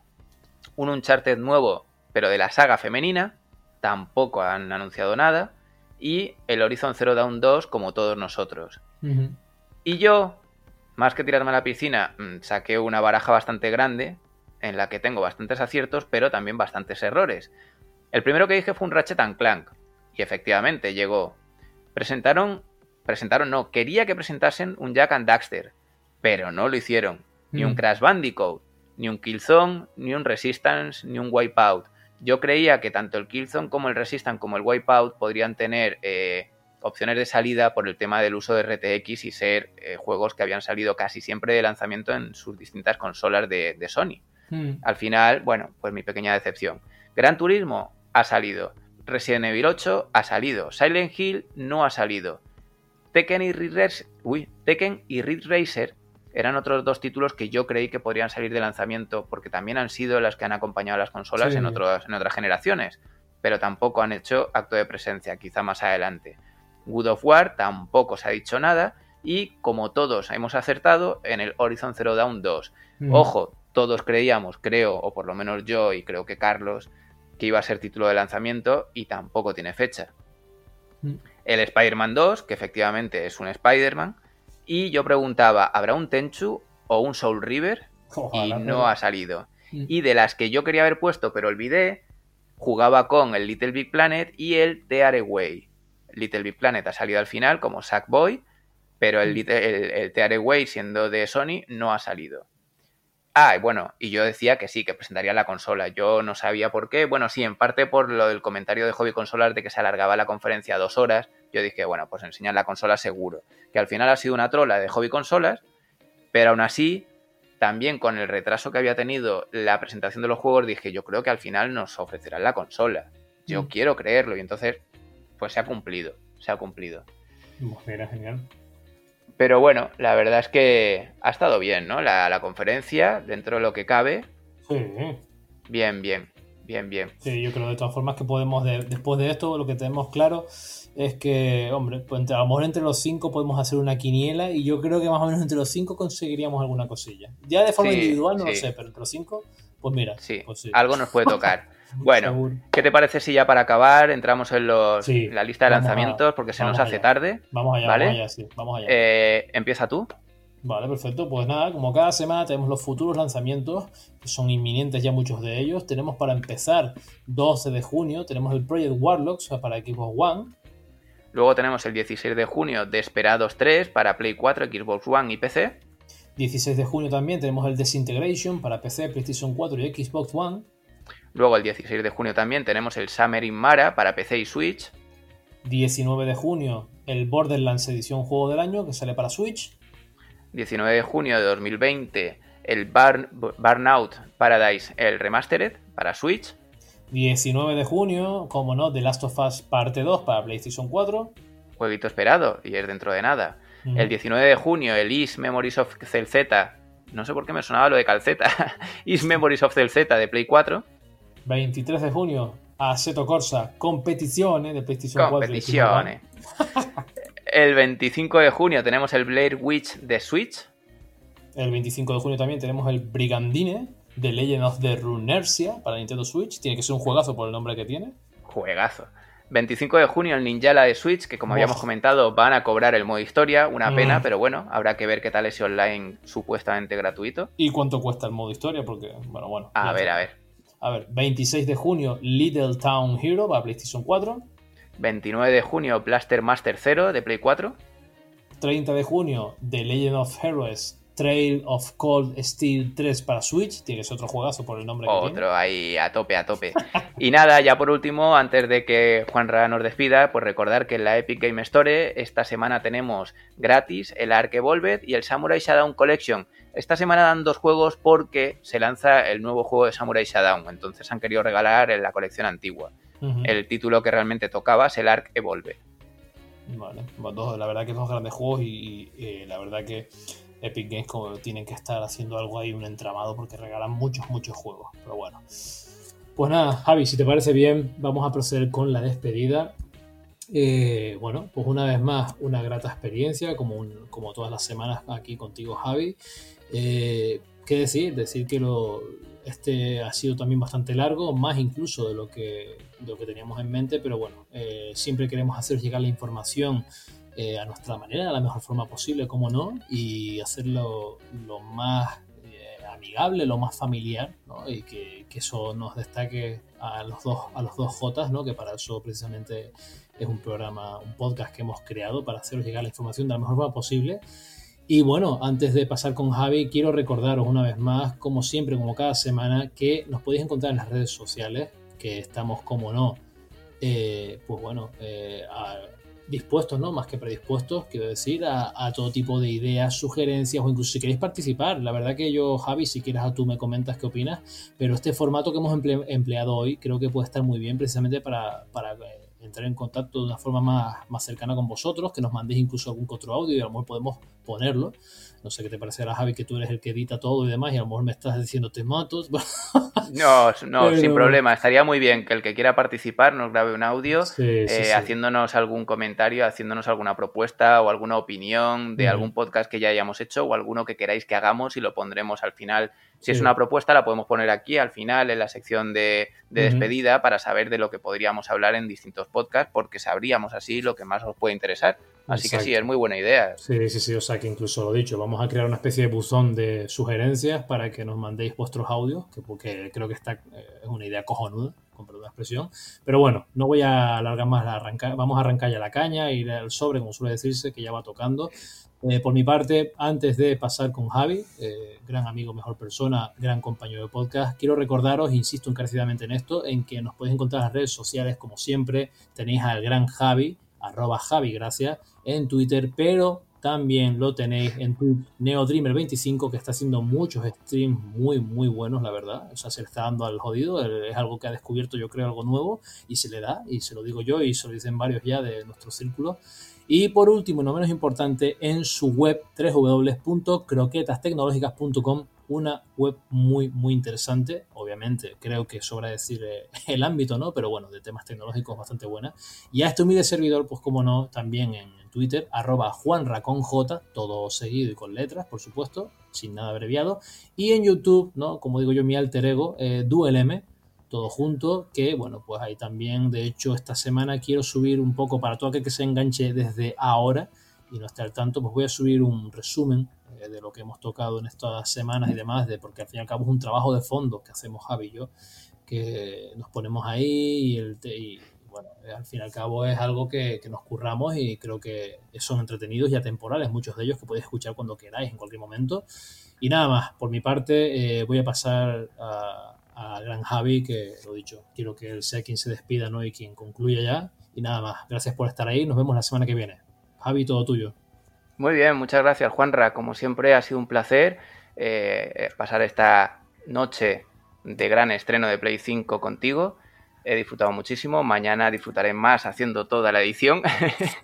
un Uncharted nuevo, pero de la saga femenina. Tampoco han anunciado nada. Y el Horizon Zero Dawn 2, como todos nosotros. Y yo, más que tirarme a la piscina, mm, saqué una baraja bastante grande, en la que tengo bastantes aciertos, pero también bastantes errores. El primero que dije fue un Ratchet and Clank. Y efectivamente llegó. Presentaron. Presentaron, no. Quería que presentasen un Jack and Daxter. Pero no lo hicieron. Ni un Mm. Crash Bandicoot, ni un Killzone, ni un Resistance, ni un Wipeout. Yo creía que tanto el Killzone como el Resistance como el Wipeout podrían tener eh, opciones de salida por el tema del uso de RTX y ser eh, juegos que habían salido casi siempre de lanzamiento en sus distintas consolas de, de Sony. Mm. Al final, bueno, pues mi pequeña decepción. Gran Turismo ha salido. Resident Evil 8 ha salido. Silent Hill no ha salido. Tekken y Ridge Racer, uy, Tekken y Ridge Racer eran otros dos títulos que yo creí que podrían salir de lanzamiento porque también han sido las que han acompañado a las consolas Sí. en, otros, en otras generaciones, pero tampoco han hecho acto de presencia, quizá más adelante. Good of War tampoco se ha dicho nada y como todos hemos acertado en el Horizon Zero Dawn 2. Mm. Ojo, todos creíamos, creo, o por lo menos yo y creo que Carlos, que iba a ser título de lanzamiento y tampoco tiene fecha. Mm. El Spider-Man 2, que efectivamente es un Spider-Man, y yo preguntaba, ¿habrá un Tenchu o un Soul River? Ojalá, y pero- no ha salido. Mm. Y de las que yo quería haber puesto pero olvidé, jugaba con el Little Big Planet y el Tearaway. Little Big Planet ha salido al final como Sackboy, pero el, Mm. El, el Tearaway, siendo de Sony, no ha salido. Ah, bueno, y yo decía que sí, que presentaría la consola. Yo no sabía por qué. Bueno, sí, en parte por lo del comentario de Hobby Consolas de que se alargaba la conferencia a dos horas. Yo dije, bueno, pues enseñar la consola seguro. Que al final ha sido una trola de Hobby Consolas, pero aún así, también con el retraso que había tenido la presentación de los juegos, dije, yo creo que al final nos ofrecerán la consola. Yo Mm. quiero creerlo. Y entonces, pues se ha cumplido. Se ha cumplido. Mira, genial. Pero bueno, la verdad es que ha estado bien, ¿no? La, la conferencia, dentro de lo que cabe, Sí, bien, bien, bien, bien. sí, yo creo de todas formas que podemos, de- después de esto, lo que tenemos claro es que, hombre, pues entre- a lo mejor entre los cinco podemos hacer una quiniela y yo creo que más o menos entre los cinco conseguiríamos alguna cosilla. Ya de forma Sí, individual no lo sé, pero entre los cinco, pues mira. Sí, pues sí. algo nos puede tocar. Bueno, Seguro. ¿qué te parece si ya para acabar entramos en los, Sí, la lista de a- lanzamientos? porque se nos hace allá. tarde. Vamos allá, ¿vale? vamos allá, sí, vamos allá. Eh, Empieza tú. Vale, perfecto. Pues nada, como cada semana tenemos los futuros lanzamientos, que son inminentes ya muchos de ellos. Tenemos para empezar 12 de junio, tenemos el Project Warlocks para Xbox One. Luego tenemos el 16 de junio Desperados 3 para Play 4, Xbox One y PC. 16 de junio también tenemos el Disintegration para PC, PlayStation 4 y Xbox One. Luego el 16 de junio también tenemos el Summer in Mara para PC y Switch. 19 de junio el Borderlands edición juego del año que sale para Switch. 19 de junio de 2020 el Burn- Burnout Paradise, el Remastered para Switch. 19 de junio, como no, The Last of Us parte 2 para PlayStation 4. Jueguito esperado y es dentro de nada. Mm. El 19 de junio, el Is Memories of Celzeta. No sé por qué me sonaba lo de calceta. Is Memories of Celzeta de Play 4. 23 de junio, Assetto Corsa Competizione de PlayStation 4. Competiciones. El 25 de junio tenemos el Blair Witch de Switch. El 25 de junio también tenemos el Brigandine de Legend of the Runersia para Nintendo Switch. Tiene que ser un juegazo por el nombre que tiene. Juegazo. 25 de junio el Ninjala de Switch, que como Uf. habíamos comentado van a cobrar el modo historia. Una Mm. pena, pero bueno, habrá que ver qué tal ese online supuestamente gratuito. ¿Y cuánto cuesta el modo historia? Porque, bueno, bueno. A ver, a ver. A ver, 26 de junio Little Town Hero para PlayStation 4. 29 de junio Blaster Master 0 de Play 4. 30 de junio The Legend of Heroes Trail of Cold Steel 3 para Switch. Tiene que ser otro juegazo por el nombre que tiene. Otro ahí a tope, a tope. Y nada, ya por último, antes de que Juanra nos despida, pues recordar que en la Epic Game Store esta semana tenemos gratis el Ark Evolved y el Samurai Shodown Collection. Esta semana dan dos juegos porque se lanza el nuevo juego de Samurai Shodown, entonces han querido regalar en la colección antigua. El título que realmente tocaba es el Ark Evolved. Vale, bueno, dos- la verdad que dos grandes juegos y, y, eh, la verdad que Epic Games como tienen que estar haciendo algo ahí, un entramado, porque regalan muchos, muchos juegos. Pero bueno. Pues nada, Javi, si te parece bien, vamos a proceder con la despedida. Eh, bueno, pues una vez más, una grata experiencia, como, como todas las semanas aquí contigo, Javi. Eh, ¿Qué decir? Decir que lo, este ha sido también bastante largo, más incluso de lo que, lo que teníamos en mente, pero bueno, eh, siempre queremos hacer llegar la información eh, a nuestra manera, de la mejor forma posible, como no, y hacerlo lo más eh, amigable, lo más familiar, ¿no? y que, que, eso nos destaque a los dos, a los dos Jotas, ¿no? que para eso precisamente es un programa, un podcast que hemos creado para haceros llegar la información de la mejor forma posible. Y bueno, antes de pasar con Javi, quiero recordaros una vez más, como siempre, como cada semana, que nos podéis encontrar en las redes sociales, que estamos, como no, eh, pues bueno, eh, a, dispuestos, ¿no? Más que predispuestos, quiero decir, a, a, todo tipo de ideas, sugerencias o incluso si queréis participar. La verdad que yo, Javi, si quieres tú me comentas qué opinas, pero este formato que hemos emple empleado hoy creo que puede estar muy bien precisamente para, para eh, entrar en contacto de una forma más, más cercana con vosotros, que nos mandéis incluso algún otro audio y a lo mejor podemos ponerlo. No sé qué te parecerá, Javi, que tú eres el que edita todo y demás, y a lo mejor me estás diciendo te mato. no, no, Pero... sin problema. Estaría muy bien que el que quiera participar nos grabe un audio sí, eh, sí, haciéndonos algún comentario, haciéndonos alguna propuesta o alguna opinión de algún podcast que ya hayamos hecho o alguno que queráis que hagamos y lo pondremos al final. Si es una propuesta, la podemos poner aquí al final en la sección de, de despedida uh -huh. para saber de lo que podríamos hablar en distintos podcasts, porque sabríamos así lo que más os puede interesar. Así Exacto. que sí, es muy buena idea. Sí, sí, sí, o sea que incluso lo dicho, vamos a crear una especie de buzón de sugerencias para que nos mandéis vuestros audios, que porque creo que esta eh, es una idea cojonuda, con la expresión. Pero bueno, no voy a alargar más la arrancar, vamos a arrancar ya la caña, ir al sobre, como suele decirse, que ya va tocando. Eh, por mi parte, antes de pasar con Javi, eh, gran amigo, mejor persona, gran compañero de podcast, quiero recordaros, insisto encarecidamente en esto, en que nos podéis encontrar en las redes sociales, como siempre, tenéis al gran Javi, arroba Javi, gracias, en Twitter, pero también lo tenéis en Twitch, NeoDreamer25, que está haciendo muchos streams muy, muy buenos, la verdad. O sea, se le está dando al jodido. Es algo que ha descubierto, yo creo, algo nuevo y se le da, y se lo digo yo, y se lo dicen varios ya de nuestro círculo. Y por último, no menos importante, en su web www.croquetastecnológicas.com, una web muy, muy interesante. Obviamente, creo que sobra decir eh, el ámbito, ¿no? Pero bueno, de temas tecnológicos bastante buena. Y a este humilde servidor, pues como no, también en Twitter, arroba juanraconj, todo seguido y con letras, por supuesto, sin nada abreviado. Y en YouTube, ¿no? Como digo yo, mi alter ego, eh, DuelM, todo junto, que bueno, pues ahí también, de hecho, esta semana quiero subir un poco para todo aquel que se enganche desde ahora y no esté al tanto, pues voy a subir un resumen eh, de lo que hemos tocado en estas semanas y demás, de, porque al fin y al cabo es un trabajo de fondo que hacemos Javi y yo, que nos ponemos ahí y, el, y bueno, al fin y al cabo es algo que, nos curramos y creo que son entretenidos y atemporales, muchos de ellos que podéis escuchar cuando queráis, en cualquier momento. Y nada más, por mi parte, eh, voy a pasar a, gran Javi, que lo dicho, quiero que él sea quien se despida ¿no? y quien concluya ya. Y nada más, gracias por estar ahí, nos vemos la semana que viene. Javi, todo tuyo. Muy bien, muchas gracias Juanra. Como siempre ha sido un placer eh, pasar esta noche de gran estreno de Play 5 contigo. He disfrutado muchísimo. Mañana disfrutaré más haciendo toda la edición.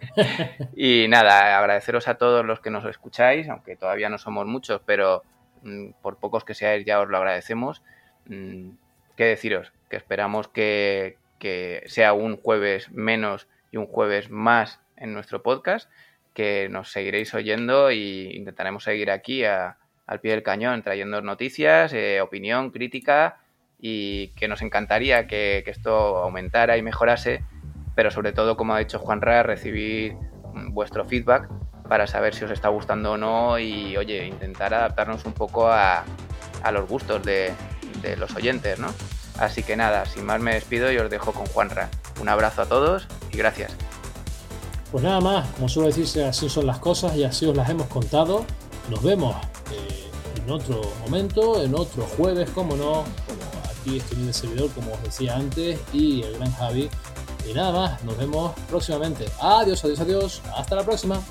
y nada, agradeceros a todos los que nos escucháis, aunque todavía no somos muchos, pero mmm, por pocos que seáis ya os lo agradecemos. Mmm, ¿Qué deciros? Que esperamos que, que sea un jueves menos y un jueves más en nuestro podcast, que nos seguiréis oyendo e intentaremos seguir aquí a, al pie del cañón, trayendo noticias, eh, opinión, crítica y que nos encantaría que, que, esto aumentara y mejorase, pero sobre todo, como ha dicho Juan Ra, recibir vuestro feedback para saber si os está gustando o no y, oye, intentar adaptarnos un poco a, a los gustos de, de, los oyentes, ¿no? Así que nada, sin más me despido y os dejo con Juanra. Un abrazo a todos y gracias. Pues nada más, como suele decirse, así son las cosas y así os las hemos contado. Nos vemos eh, en otro momento, en otro jueves, como no, aquí en el servidor, como os decía antes, y el gran Javi. Y nada más, nos vemos próximamente. Adiós, adiós, adiós. Hasta la próxima.